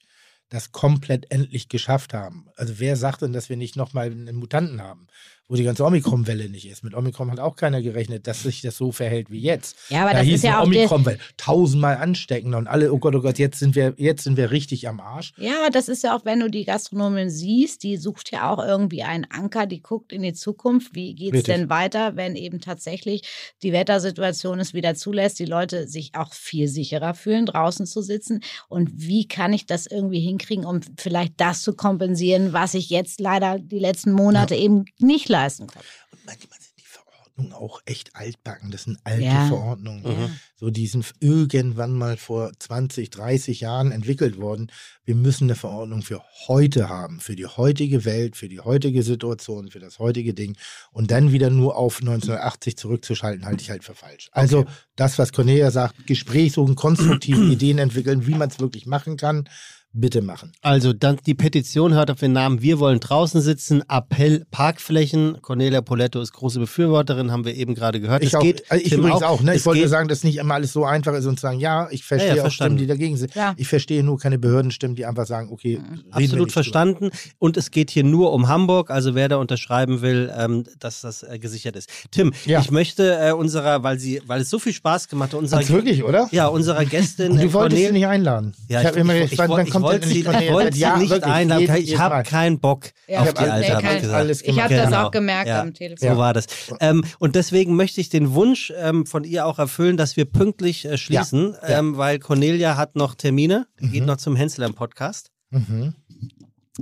das komplett endlich geschafft haben. Also wer sagt denn, dass wir nicht nochmal einen Mutanten haben, wo die ganze Omikron-Welle nicht ist? Mit Omikron hat auch keiner gerechnet, dass sich das so verhält wie jetzt. Ja, aber da das hieß ist ja auch Omikron-Welle tausendmal ansteckender und alle, oh Gott, oh Gott, jetzt sind wir, jetzt sind wir richtig am Arsch. Ja, aber das ist ja auch, wenn du die Gastronomin siehst, die sucht ja auch irgendwie einen Anker, die guckt in die Zukunft. Wie geht es denn weiter, wenn eben tatsächlich die Wettersituation es wieder zulässt, die Leute sich auch viel sicherer fühlen, draußen zu sitzen? Und wie kann ich das irgendwie hinkriegen, um vielleicht das zu kompensieren, was ich jetzt leider die letzten Monate eben nicht leisten konnte? Und manchmal sind die Verordnungen auch echt altbacken. Das sind alte Ja. Verordnungen. Mhm. So, die sind irgendwann mal vor 20, 30 Jahren entwickelt worden. Wir müssen eine Verordnung für heute haben, für die heutige Welt, für die heutige Situation, für das heutige Ding. Und dann wieder nur auf 1980 zurückzuschalten, halte ich halt für falsch. Also das, was Cornelia sagt, Gespräch suchen, konstruktive Ideen entwickeln, wie man es wirklich machen kann, bitte machen. Also dann die Petition hört auf den Namen Wir wollen draußen sitzen, Appell Parkflächen. Cornelia Poletto ist große Befürworterin, haben wir eben gerade gehört. Ich, es auch, geht also ich Tim übrigens auch. ne? Es Ich wollte nur sagen, dass nicht immer alles so einfach ist und zu sagen, ja, ich verstehe Ja, ja, auch Stimmen, verstanden. die dagegen sind. Ja. Ich verstehe nur keine Behördenstimmen, die einfach sagen, okay, wir Absolut nicht drüber. verstanden. Und es geht hier nur um Hamburg. Also wer da unterschreiben will, ähm, dass das äh, gesichert ist. Tim, Ja. ich möchte äh, unserer, weil sie, weil es so viel Spaß gemacht hat, unserer, Hat's wirklich, oder? ja, unserer Gästin Und äh, du wolltest sie Cornel- nicht einladen. Ja, ich habe immer ich, gesagt, ich, wann ich, kommt wollte sie, ich wollte sie Ja, nicht wirklich, einladen. jeden- Ich habe keinen Bock Ja. auf Ich die Alte, alles- habe ich alles- gesagt. Ich habe das Genau. auch gemerkt Ja. am Telefon. So war das. Ähm, und deswegen möchte ich den Wunsch ähm, von ihr auch erfüllen, dass wir pünktlich äh, schließen, Ja. Ja. Ähm, weil Cornelia hat noch Termine, die geht Mhm. noch zum Hensler im Podcast. Mhm.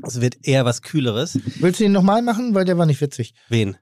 Es wird eher was Kühleres. Willst du ihn nochmal machen? Weil der war nicht witzig. Wen?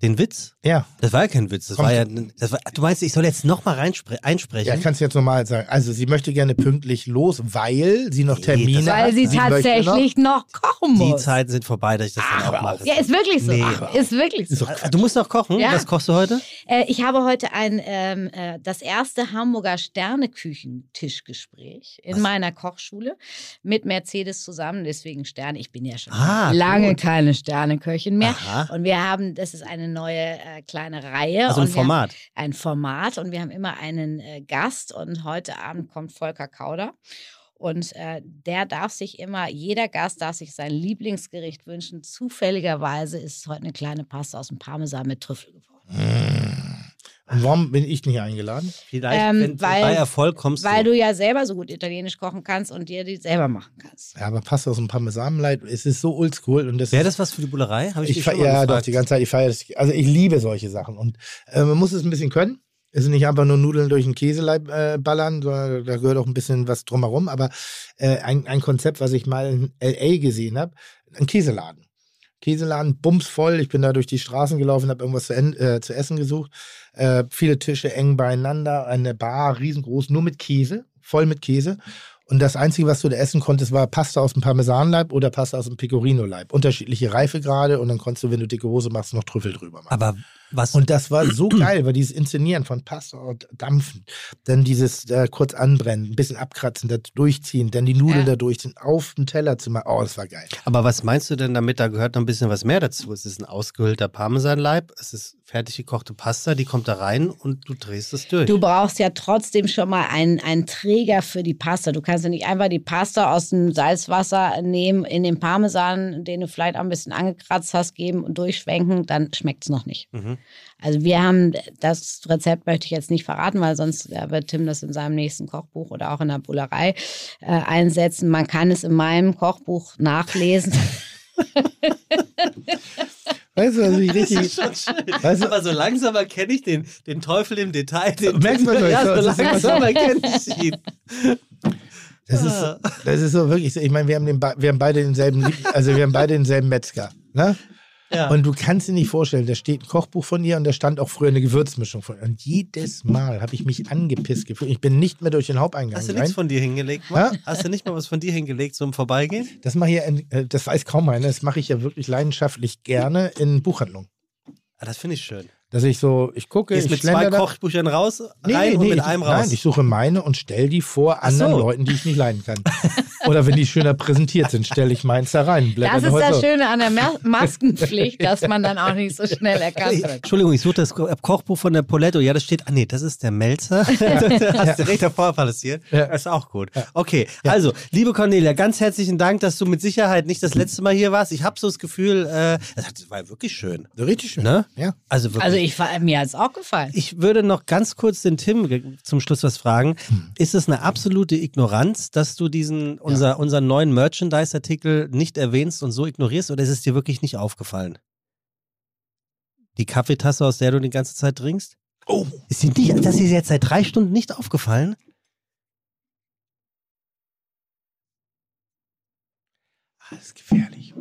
Den Witz? Ja. Das war ja kein Witz. Das war ja. Das war, du meinst, ich soll jetzt nochmal einsprechen? Ja, kannst du jetzt nochmal sagen. Also, sie möchte gerne pünktlich los, weil sie noch Nee, Termine hat. Weil sie möchte noch- tatsächlich noch kochen die muss. Zeiten sind vorbei, dass ich das dann auch mache. Ja, ist wirklich so. Nee. Ist wirklich Ist so. doch Ah, Du musst noch kochen. Ja. Was kochst du heute? Äh, ich habe heute ein, ähm, äh, das erste Hamburger Sterneküchentischgespräch in Was? meiner Kochschule mit Mercedes zusammen. Deswegen Sterne. Ich bin ja schon Ah, lange gut. keine Sterneköchin mehr. Aha. Und wir haben, das ist eine neue äh, kleine Reihe. Also ein Format. Ein Format und wir haben immer einen äh, Gast und heute Abend kommt Volker Kauder. Und äh, der darf sich immer, jeder Gast darf sich sein Lieblingsgericht wünschen. Zufälligerweise ist es heute eine kleine Pasta aus dem Parmesan mit Trüffel geworden. Und warum bin ich nicht eingeladen? Vielleicht, Ähm, wenn weil- bei Erfolg kommst Weil du. du ja selber so gut Italienisch kochen kannst und dir die selber machen kannst. Ja, aber passt aus dem Parmesanleid. Es ist so oldschool und das Wäre das was für die Bullerei? Habe ich, Ich schon mal ja, gefragt. doch, die ganze Zeit. Ich feiere das. Also ich liebe solche Sachen. Und äh, man muss es ein bisschen können. Es sind nicht einfach nur Nudeln durch den Käseleib äh, ballern, sondern da gehört auch ein bisschen was drumherum. Aber äh, ein, ein Konzept, was ich mal in L.A. gesehen habe, ein Käseladen. Käseladen, bumsvoll. Ich bin da durch die Straßen gelaufen, habe irgendwas zu, äh, zu essen gesucht. Äh, viele Tische eng beieinander, eine Bar, riesengroß, nur mit Käse, voll mit Käse. Und das Einzige, was du da essen konntest, war Pasta aus dem Parmesanleib oder Pasta aus dem Pecorino-Leib. Unterschiedliche Reifegrade und dann konntest du, wenn du dicke Hose machst, noch Trüffel drüber machen. Aber was. Und das war so geil, weil dieses Inszenieren von Pasta und Dampfen, dann dieses äh, kurz anbrennen, ein bisschen abkratzen, da durchziehen, dann die Nudeln Ja. da durchziehen, auf den Teller zu machen. Oh, das war geil. aber was meinst du denn damit? Da gehört noch ein bisschen was mehr dazu. Es ist ein ausgehöhlter Parmesanleib, es ist fertig gekochte Pasta, die kommt da rein und du drehst es durch. Du brauchst ja trotzdem schon mal einen, einen Träger für die Pasta. Du kannst ja nicht einfach die Pasta aus dem Salzwasser nehmen, in den Parmesan, den du vielleicht auch ein bisschen angekratzt hast, geben und durchschwenken, dann schmeckt es noch nicht. Mhm. Also wir haben, das Rezept möchte ich jetzt nicht verraten, weil sonst äh, wird Tim das in seinem nächsten Kochbuch oder auch in der Bullerei äh, einsetzen. Man kann es in meinem Kochbuch nachlesen. Weißt du, was ich richtig. Schon schön. Weißt du- aber so langsam erkenne ich den, den Teufel im Detail. Den Merkst du, ja, so- so das ist immer so- langsam erkenne ich ihn. Das ist, so- das ist so wirklich so. Ich meine, wir haben, den, wir haben beide denselben, also wir haben beide denselben Metzger. Ne? Ja. Und du kannst dir nicht vorstellen, da steht ein Kochbuch von ihr und da stand auch früher eine Gewürzmischung von ihr. Und jedes Mal habe ich mich angepisst gefühlt. Ich bin nicht mehr durch den Haupteingang Hast du rein. nichts von dir hingelegt? Mann? Hast du nicht mal was von dir hingelegt, so im Vorbeigehen? Das mache ich ja, äh, das weiß kaum einer, das mache ich ja wirklich leidenschaftlich gerne in Buchhandlungen. Ah, das finde ich schön. Dass ich so, ich gucke, Gehst ich mit zwei da- Kochbüchern raus, Nee, rein nee, und nee, mit ich, einem raus. Nein, ich suche meine und stelle die vor Ach anderen so. Leuten, die ich nicht leiden kann. Oder wenn die schöner präsentiert sind, stelle ich meins da rein. Das ist das. Schöne an der Ma- Maskenpflicht, dass man dann auch nicht so schnell erkannt wird. Entschuldigung, ich suche das Ko- Kochbuch von der Poletto. Ja, das steht, ah nee, das ist der Melzer. Hast du direkt davor passiert. Ja. Das ist auch gut. Okay, also, liebe Cornelia, ganz herzlichen Dank, dass du mit Sicherheit nicht das letzte Mal hier warst. Ich habe so das Gefühl, äh, das war wirklich schön. Richtig schön. Ne? Ja. Also wirklich. Also ich, war- mir hat es auch gefallen. Ich würde noch ganz kurz den Tim zum Schluss was fragen. Hm. Ist es eine absolute Ignoranz, dass du diesen, unser, unseren neuen Merchandise-Artikel nicht erwähnst und so ignorierst oder ist es dir wirklich nicht aufgefallen? Die Kaffeetasse, aus der du die ganze Zeit trinkst? Oh, Ist dir nicht, das ist jetzt seit drei Stunden nicht aufgefallen? ah, das ist gefährlich.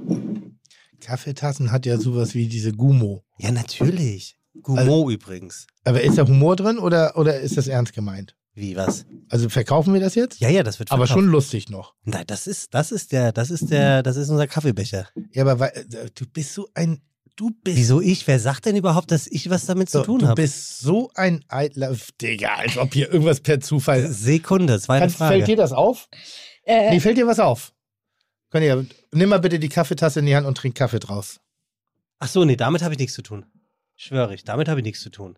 Kaffeetassen hat ja sowas wie diese Gumo. Ja, natürlich. Gumo Also- übrigens. Aber ist da Humor drin oder, oder ist das ernst gemeint? Wie, was? Also verkaufen wir das jetzt? Ja, ja, das wird Aber verkauft. schon lustig noch. Nein, das ist, das ist der, das ist der, das ist unser Kaffeebecher. Ja, aber weil, äh, du bist so ein. Du bist. Wieso ich? Wer sagt denn überhaupt, dass ich was damit so, zu tun du habe? bist so ein eitler. Digga, als ob hier irgendwas per Zufall. Sekunde, zweite Kannst, Frage. fällt dir das auf? Äh, Nee, fällt dir was auf? Conny, nimm mal bitte die Kaffeetasse in die Hand und trink Kaffee draus. Ach so, nee, damit habe ich nichts zu tun. Schwöre ich, damit habe ich nichts zu tun.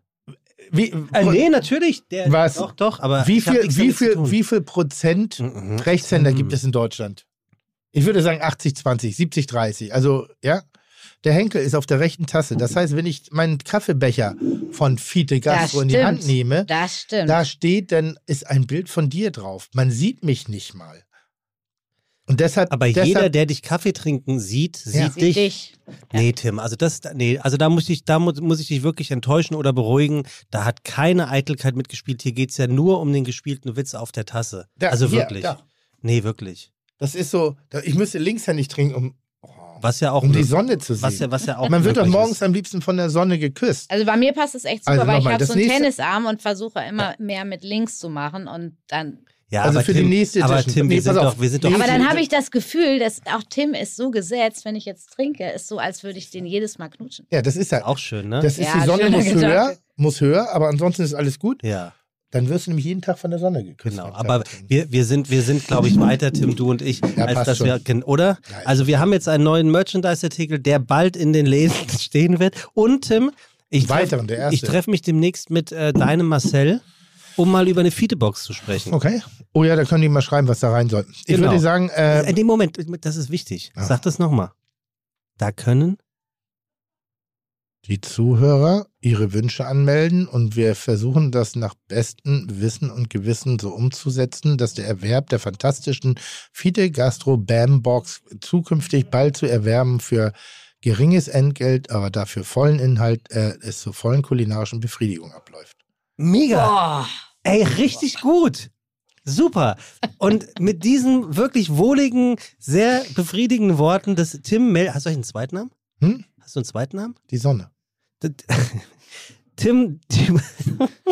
Wie, Äh, nee, natürlich. Der, Was? Doch, doch, aber wie, viel, wie, viel, wie viel Prozent Mhm. Rechtshänder Mhm. gibt es in Deutschland? Ich würde sagen 80, 20, 70, 30. Also, ja. Der Henkel ist auf der rechten Tasse. Das heißt, wenn ich meinen Kaffeebecher von Fiete Gastro in die. Hand nehme, Das stimmt. da steht, dann ist ein Bild von dir drauf. Man sieht mich nicht mal. Und deshalb. Aber deshalb, jeder, der dich Kaffee trinken sieht, sieht Ja. Dich. dich. Nee, Tim, also das, nee, also da muss ich, da muss, muss ich dich wirklich enttäuschen oder beruhigen. Da hat keine Eitelkeit mitgespielt. Hier geht es ja nur um den gespielten Witz auf der Tasse. Da, also hier, wirklich. da. Nee, wirklich. Das ist so, da- ich müsste linkshändig trinken, um, oh, Was ja auch um die Sonne zu sehen. was ja, was ja auch Man wird doch morgens ist. am liebsten von der Sonne geküsst. Also bei mir passt es echt super, Also weil ich habe so einen nächste- Tennisarm und versuche immer mehr mit links zu machen und dann. Ja, Also aber für Tim, die nächste Aber. Tim, Nee, wir sind doch, wir sind doch. Aber dann habe ich das Gefühl, dass auch Tim ist so gesetzt, wenn ich jetzt trinke, ist so, als würde ich den jedes Mal knutschen. Ja, das ist ja. auch schön, ne? Das ist Ja, die Sonne muss Gedanke. höher, muss höher, aber ansonsten ist alles gut. ja. Dann wirst du nämlich jeden Tag von der Sonne geküsst. Genau, aber wir, wir sind, wir sind, glaube ich, weiter, Tim, du und ich, Ja, als dass schon. wir kennen, oder? Ja, also wir haben jetzt einen neuen Merchandise-Artikel, der bald in den Läden stehen wird. Und Tim, ich treff- treffe mich demnächst mit äh, deinem Marcel, um mal über eine Feedebox zu sprechen. Okay. Oh ja, da können die mal schreiben, was da rein soll. Ich Genau. würde sagen, äh, In dem Moment, das ist wichtig. Ja. Sag das nochmal. Da können die Zuhörer ihre Wünsche anmelden und wir versuchen das nach bestem Wissen und Gewissen so umzusetzen, dass der Erwerb der fantastischen Fide Gastro Bam Box zukünftig bald zu erwerben für geringes Entgelt, aber dafür vollen Inhalt äh, es zur vollen kulinarischen Befriedigung abläuft. mega. Boah. Ey, richtig gut. Super. Und mit diesen wirklich wohligen, sehr befriedigenden Worten des Tim Mel. Hast du einen zweiten Namen? Hm? Hast du einen zweiten Namen? Die Sonne. Tim, Tim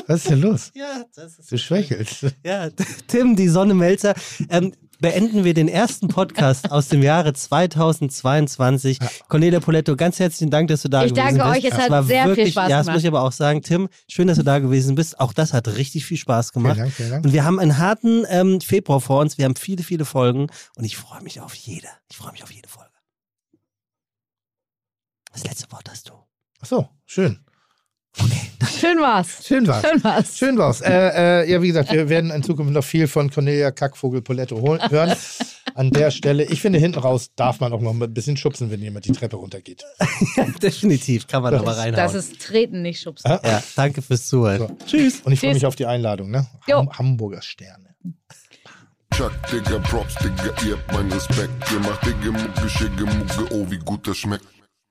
Was ist denn los? ja, das ist Du schwächelst. Ja, Tim, die Sonne Melzer. Ähm, beenden wir den ersten Podcast aus dem Jahre 2022. Cornelia Poletto, ganz herzlichen Dank, dass du da Ich gewesen danke bist. euch, es Das hat war sehr viel wirklich, Spaß Ja, das gemacht. muss ich aber auch sagen. Tim, schön, dass du da gewesen bist. Auch das hat richtig viel Spaß gemacht. Vielen Dank, vielen Dank. Und wir haben einen harten ähm, Februar vor uns. Wir haben viele, viele Folgen und ich freue mich auf jede. Ich freue mich auf jede Folge. Das letzte Wort hast du. Ach so, schön. Schön war's. Schön war's. Schön war's. Schön war's. Äh, äh, ja, wie gesagt, wir werden in Zukunft noch viel von Cornelia Kackvogel Poletto holen, hören. An der Stelle, ich finde, hinten raus darf man auch noch ein bisschen schubsen, wenn jemand die Treppe runtergeht. Definitiv, kann man da mal reinhauen. Das ist Treten, nicht Schubsen. Ja, danke fürs Zuhören. So. Tschüss. Und ich freue mich auf die Einladung, ne? Jo. Ham Hamburger Sterne. Chuck, Digga, Props, Digga, ihr habt meinen Respekt. Ihr macht Digga, Mucke, Schicke, Mucke, oh, wie gut das schmeckt.